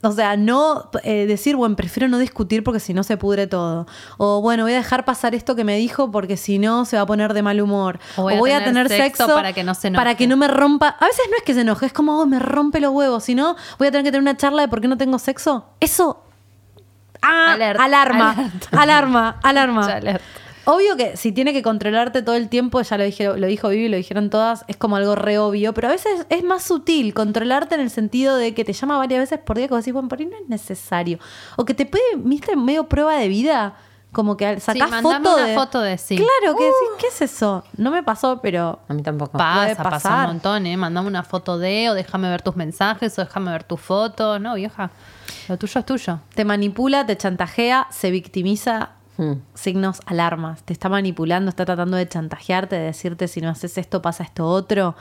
A: O sea, no eh, decir, bueno, prefiero no discutir porque si no se pudre todo. O bueno, voy a dejar pasar esto que me dijo porque si no se va a poner de mal humor.
D: O voy a tener sexo para que no se enoje.
A: Para que no me rompa. A veces no es que se enoje, es como, oh, me rompe los huevos. Si no, voy a tener que tener una charla de por qué no tengo sexo. Eso. Ah,
D: Alert,
A: alarma,
D: alert.
A: alarma, alarma. Obvio que si tiene que controlarte todo el tiempo, ya lo, dije, lo dijo Vivi, lo dijeron todas, es como algo re obvio, pero a veces es más sutil controlarte en el sentido de que te llama varias veces por día vos decís, bueno, por ahí no es necesario. O que te puede, viste, medio prueba de vida, como que al- sacás
D: mandame
A: foto
D: una
A: de...
D: foto de sí.
A: Claro, que decís, ¿qué es eso? No me pasó, pero...
C: A mí tampoco.
D: Pasa, pasa
A: pasar.
D: un montón, ¿eh? Mandame una foto de, o déjame ver tus mensajes, o déjame ver tus fotos. No, vieja, lo tuyo es tuyo.
A: Te manipula, te chantajea, se victimiza,
C: Hmm.
A: signos alarmas. Te está manipulando, está tratando de chantajearte, de decirte si no haces esto, pasa esto otro.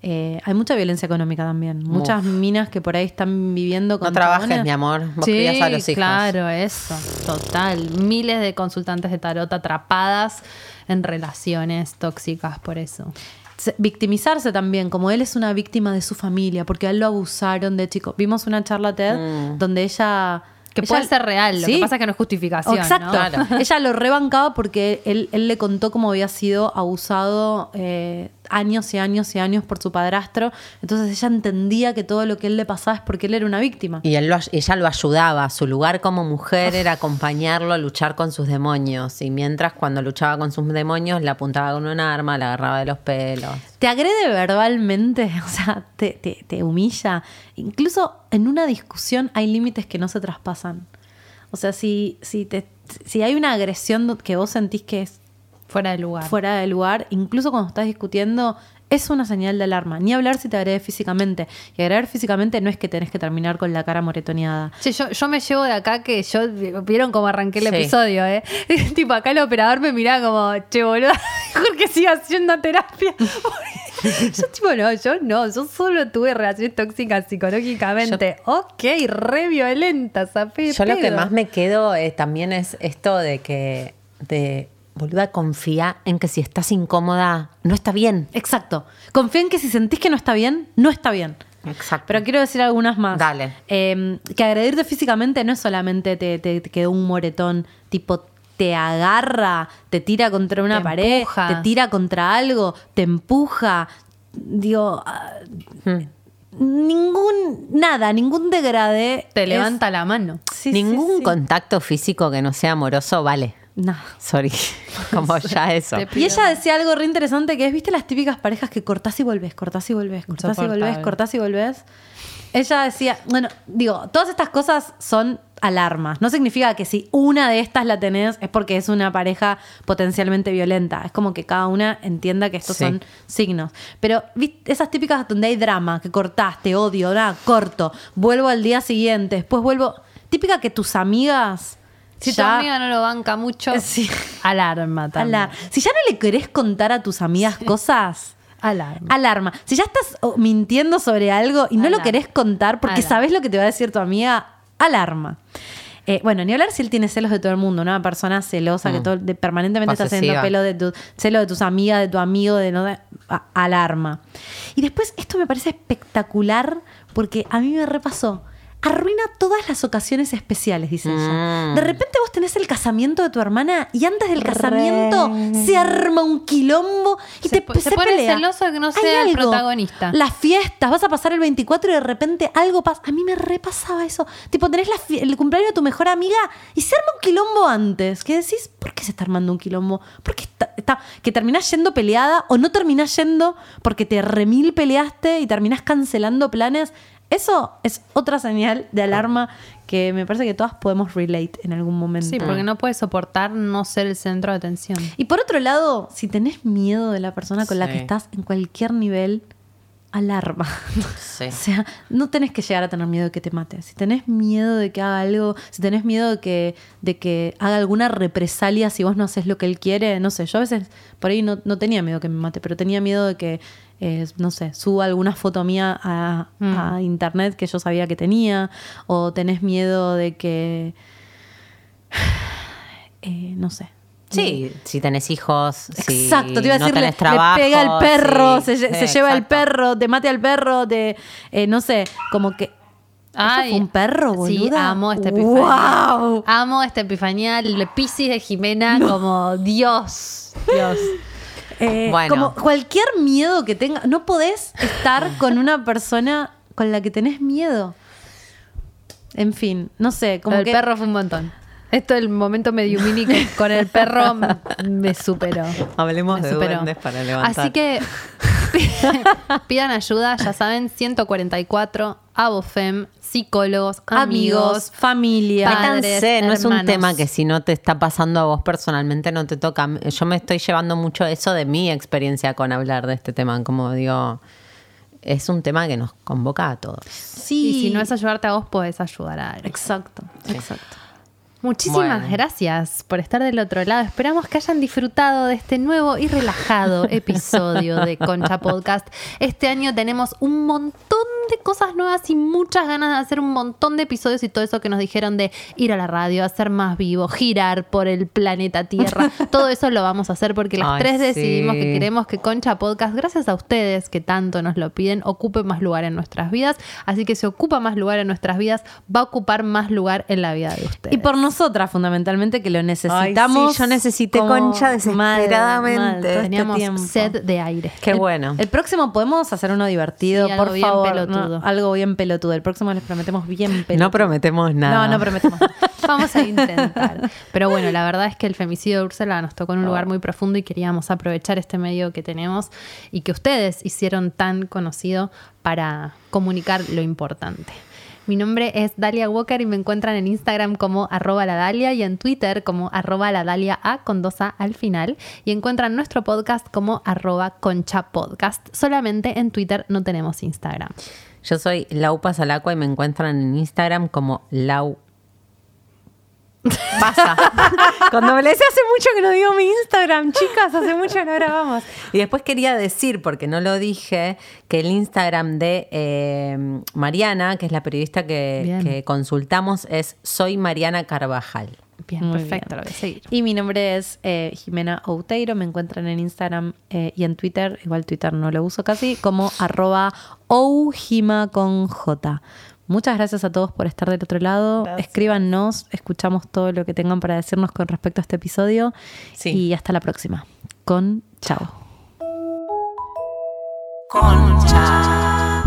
A: Eh, hay mucha violencia económica también. Muchas minas que por ahí están viviendo con
C: No trabajes, mi amor. Vos crías a los hijos.
D: claro, eso, total. Miles de consultantes de tarot atrapadas en relaciones tóxicas por eso.
A: Se- Victimizarse también, como él es una víctima de su familia, porque a él lo abusaron de chico. Vimos una charla TED donde ella...
D: Que
A: ella-
D: puede ser real, lo
A: Sí.
D: que pasa es que no es justificación. ¿no?
A: Exacto. Ella lo rebancaba porque él, él le contó cómo había sido abusado eh, años y años y años por su padrastro. Entonces ella entendía que todo lo que él le pasaba es porque él era una víctima.
C: Y él lo- ella lo ayudaba. Su lugar como mujer era acompañarlo a luchar con sus demonios. Y mientras cuando luchaba con sus demonios, le apuntaba con un arma, le agarraba de los pelos.
A: Te agrede verbalmente, o sea, te, te- te humilla. Incluso en una discusión hay límites que no se traspasan. O sea, si, si, te, si hay una agresión que vos sentís que es
D: Fuera de lugar.
A: fuera de lugar, incluso cuando estás discutiendo, es una señal de alarma. Ni hablar si te agrede físicamente. Y agredir físicamente no es que tenés que terminar con la cara moretoneada.
D: Che, yo, yo me llevo de acá que yo, vieron cómo arranqué el
C: Sí.
D: episodio, ¿eh? tipo, acá el operador me miraba como, che, boludo, mejor que siga haciendo terapia. yo, tipo, no, yo no, yo solo tuve relaciones tóxicas psicológicamente. ok, re violenta, Zafé.
C: Yo lo que más me quedo eh, también es esto de que, de, boluda, confía en que si estás incómoda, no está bien.
A: Exacto. Confía en que si sentís que no está bien, no está bien.
C: Exacto.
A: Pero quiero decir algunas más.
C: Dale.
A: Eh, que agredirte físicamente no es solamente te, te- te quedó un moretón, tipo te agarra, te tira contra una
D: Te
A: pared,
D: empuja.
A: te tira contra algo, te empuja. Digo, ah, ningún, nada, ningún degradé.
D: Te
A: es-
D: levanta la mano.
A: Sí, sí,
C: Ningún
A: sí.
C: contacto físico que no sea amoroso vale.
A: No.
C: Sorry. Como ya eso.
A: Y ella decía algo re interesante que es, ¿viste las típicas parejas que cortás y volvés, cortás y volvés, cortás y volvés, cortás y volvés? Ella decía, bueno, digo, todas estas cosas son alarmas. No significa que si una de estas la tenés es porque es una pareja potencialmente violenta. Es como que cada una entienda que estos
C: Sí.
A: son signos. Pero ¿viste? esas típicas donde hay drama, que cortaste, odio, nada, corto, vuelvo al día siguiente, después vuelvo. Típica que tus amigas.
D: Si tu
A: ya-
D: amiga no lo banca mucho,
A: Sí.
D: alarma también.
A: Alar- Si ya no le querés contar a tus amigas cosas.
D: Alarma.
A: Alarma. Si ya estás oh, mintiendo sobre algo y no lo querés contar porque
D: Alarma.
A: sabes lo que te va a decir tu amiga, alarma. Eh, bueno, ni hablar si él tiene celos de todo el mundo, una persona celosa que todo, de- permanentemente está haciendo pelo de tu, celo de tus amigas, de tu amigo, de no de- a- alarma. Y después, esto me parece espectacular porque a mí me repasó. Arruina todas las ocasiones especiales, dice ella.
C: Mm.
A: De repente vos tenés el casamiento de tu hermana y antes del casamiento se arma un quilombo y
D: Se
A: te
D: po- se pone
A: pelea.
D: celoso que no
A: Hay
D: sea el
A: algo.
D: protagonista.
A: Las fiestas, vas a pasar el 24 y de repente algo pasa. A mí me repasaba eso. Tipo, tenés la el cumpleaños de tu mejor amiga y se arma un quilombo antes. Que decís, ¿por qué se está armando un quilombo? ¿Por qué está, está- que terminás yendo peleada o no terminás yendo porque te remil peleaste y terminás cancelando planes? Eso es otra señal de alarma que me parece que todas podemos relate en algún momento.
D: Sí, porque no puedes soportar no ser el centro de atención.
A: Y por otro lado, si tenés miedo de la persona con la que estás en cualquier nivel, alarma.
C: Sí.
A: O sea, no tenés que llegar a tener miedo de que te mate. Si tenés miedo de que haga algo, si tenés miedo de que, de que haga alguna represalia si vos no haces lo que él quiere, no sé, yo a veces por ahí no, no tenía miedo que me mate, pero tenía miedo de que, eh, no sé, suba alguna foto mía a, a internet que yo sabía que tenía, o tenés miedo de que, eh, no sé,
C: Sí, si tenés hijos, si
A: Exacto, te iba a
C: no
A: decir, le,
C: trabajo.
A: le pega el perro,
C: sí.
A: se, se
C: Sí,
A: lleva el
C: exacto.
A: perro, te mate al perro, te, eh, no sé, como que...
D: Ay,
A: ¿Eso fue un perro,
D: Sí,
A: boluda?
D: amo esta epifanía.
A: ¡Wow!
D: Amo esta epifanía. El Piscis de Jimena como Dios. Dios.
A: Eh,
C: Bueno.
A: Como cualquier miedo que tenga, no podés estar con una persona con la que tenés miedo. En fin, no sé, como
D: el
A: que...
D: perro fue un montón. Esto el momento mediumini con el perro me- superó.
C: Hablemos
D: Me
C: de
D: superó.
C: duendes para levantar.
D: Así que pidan ayuda, ya saben, 144, Abofem, psicólogos, amigos,
A: amigos, familia.
D: padres,
C: Métanse, no es un tema que si no te está pasando a vos personalmente no te toca. Yo me estoy llevando mucho eso de mi experiencia con hablar de este tema. Como digo, es un tema que nos convoca a todos.
A: Sí.
D: Y si no es ayudarte a vos, podés ayudar a alguien.
A: Exacto, exacto.
D: Muchísimas
C: Bueno.
D: gracias por estar del otro lado. Esperamos que hayan disfrutado de este nuevo y relajado episodio de Concha Podcast. Este año tenemos un montón de cosas nuevas y muchas ganas de hacer un montón de episodios y todo eso que nos dijeron de ir a la radio, hacer más vivo, girar por el planeta Tierra. Todo eso lo vamos a hacer porque las
C: Ay,
D: tres decidimos
C: sí.
D: que queremos que Concha Podcast, gracias a ustedes que tanto nos lo piden, ocupe más lugar en nuestras vidas. Así que si ocupa más lugar en nuestras vidas, va a ocupar más lugar en la vida de ustedes.
A: Y por nosotras, fundamentalmente, que lo necesitamos.
C: Ay, sí, yo necesité concha desesperadamente.
A: mal, este
D: Teníamos
A: tiempo.
D: sed de aire.
C: Qué bueno.
A: El próximo podemos hacer uno divertido,
D: Sí,
A: por
D: bien
A: favor. Algo bien pelotudo. El próximo les prometemos bien pelotudo.
C: No prometemos nada.
A: No, no prometemos.
D: Vamos a intentar. Pero bueno, la verdad es que el femicidio de Úrsula nos tocó en un lugar muy profundo y queríamos aprovechar este medio que tenemos y que ustedes hicieron tan conocido para comunicar lo importante. Mi nombre es Dalia Walker y me encuentran en Instagram como arroba la Dalia y en Twitter como arroba la Dalia A con dos A al final. Y encuentran nuestro podcast como arroba concha podcast. Solamente en Twitter no tenemos Instagram.
C: Yo soy Laupa Salacua y me encuentran en Instagram como Lau. Pasa. Con doble S hace mucho que no digo mi Instagram, chicas, hace mucho que no grabamos. Y después quería decir, porque no lo dije, que el Instagram de eh, Mariana, que es la periodista que consultamos, es Soy Mariana Carvajal.
D: Bien,
A: Muy
D: perfecto,
A: bien.
D: lo voy a seguir.
A: Y mi nombre es eh, Jimena Outeiro. Me encuentran en Instagram eh, y en Twitter. Igual Twitter no lo uso casi. Como arroba oujima con J. Muchas gracias a todos por estar del otro lado. Escríbanos, escuchamos todo lo que tengan para decirnos con respecto a este episodio.
C: Sí.
A: Y hasta la próxima. Con chao.
C: Concha.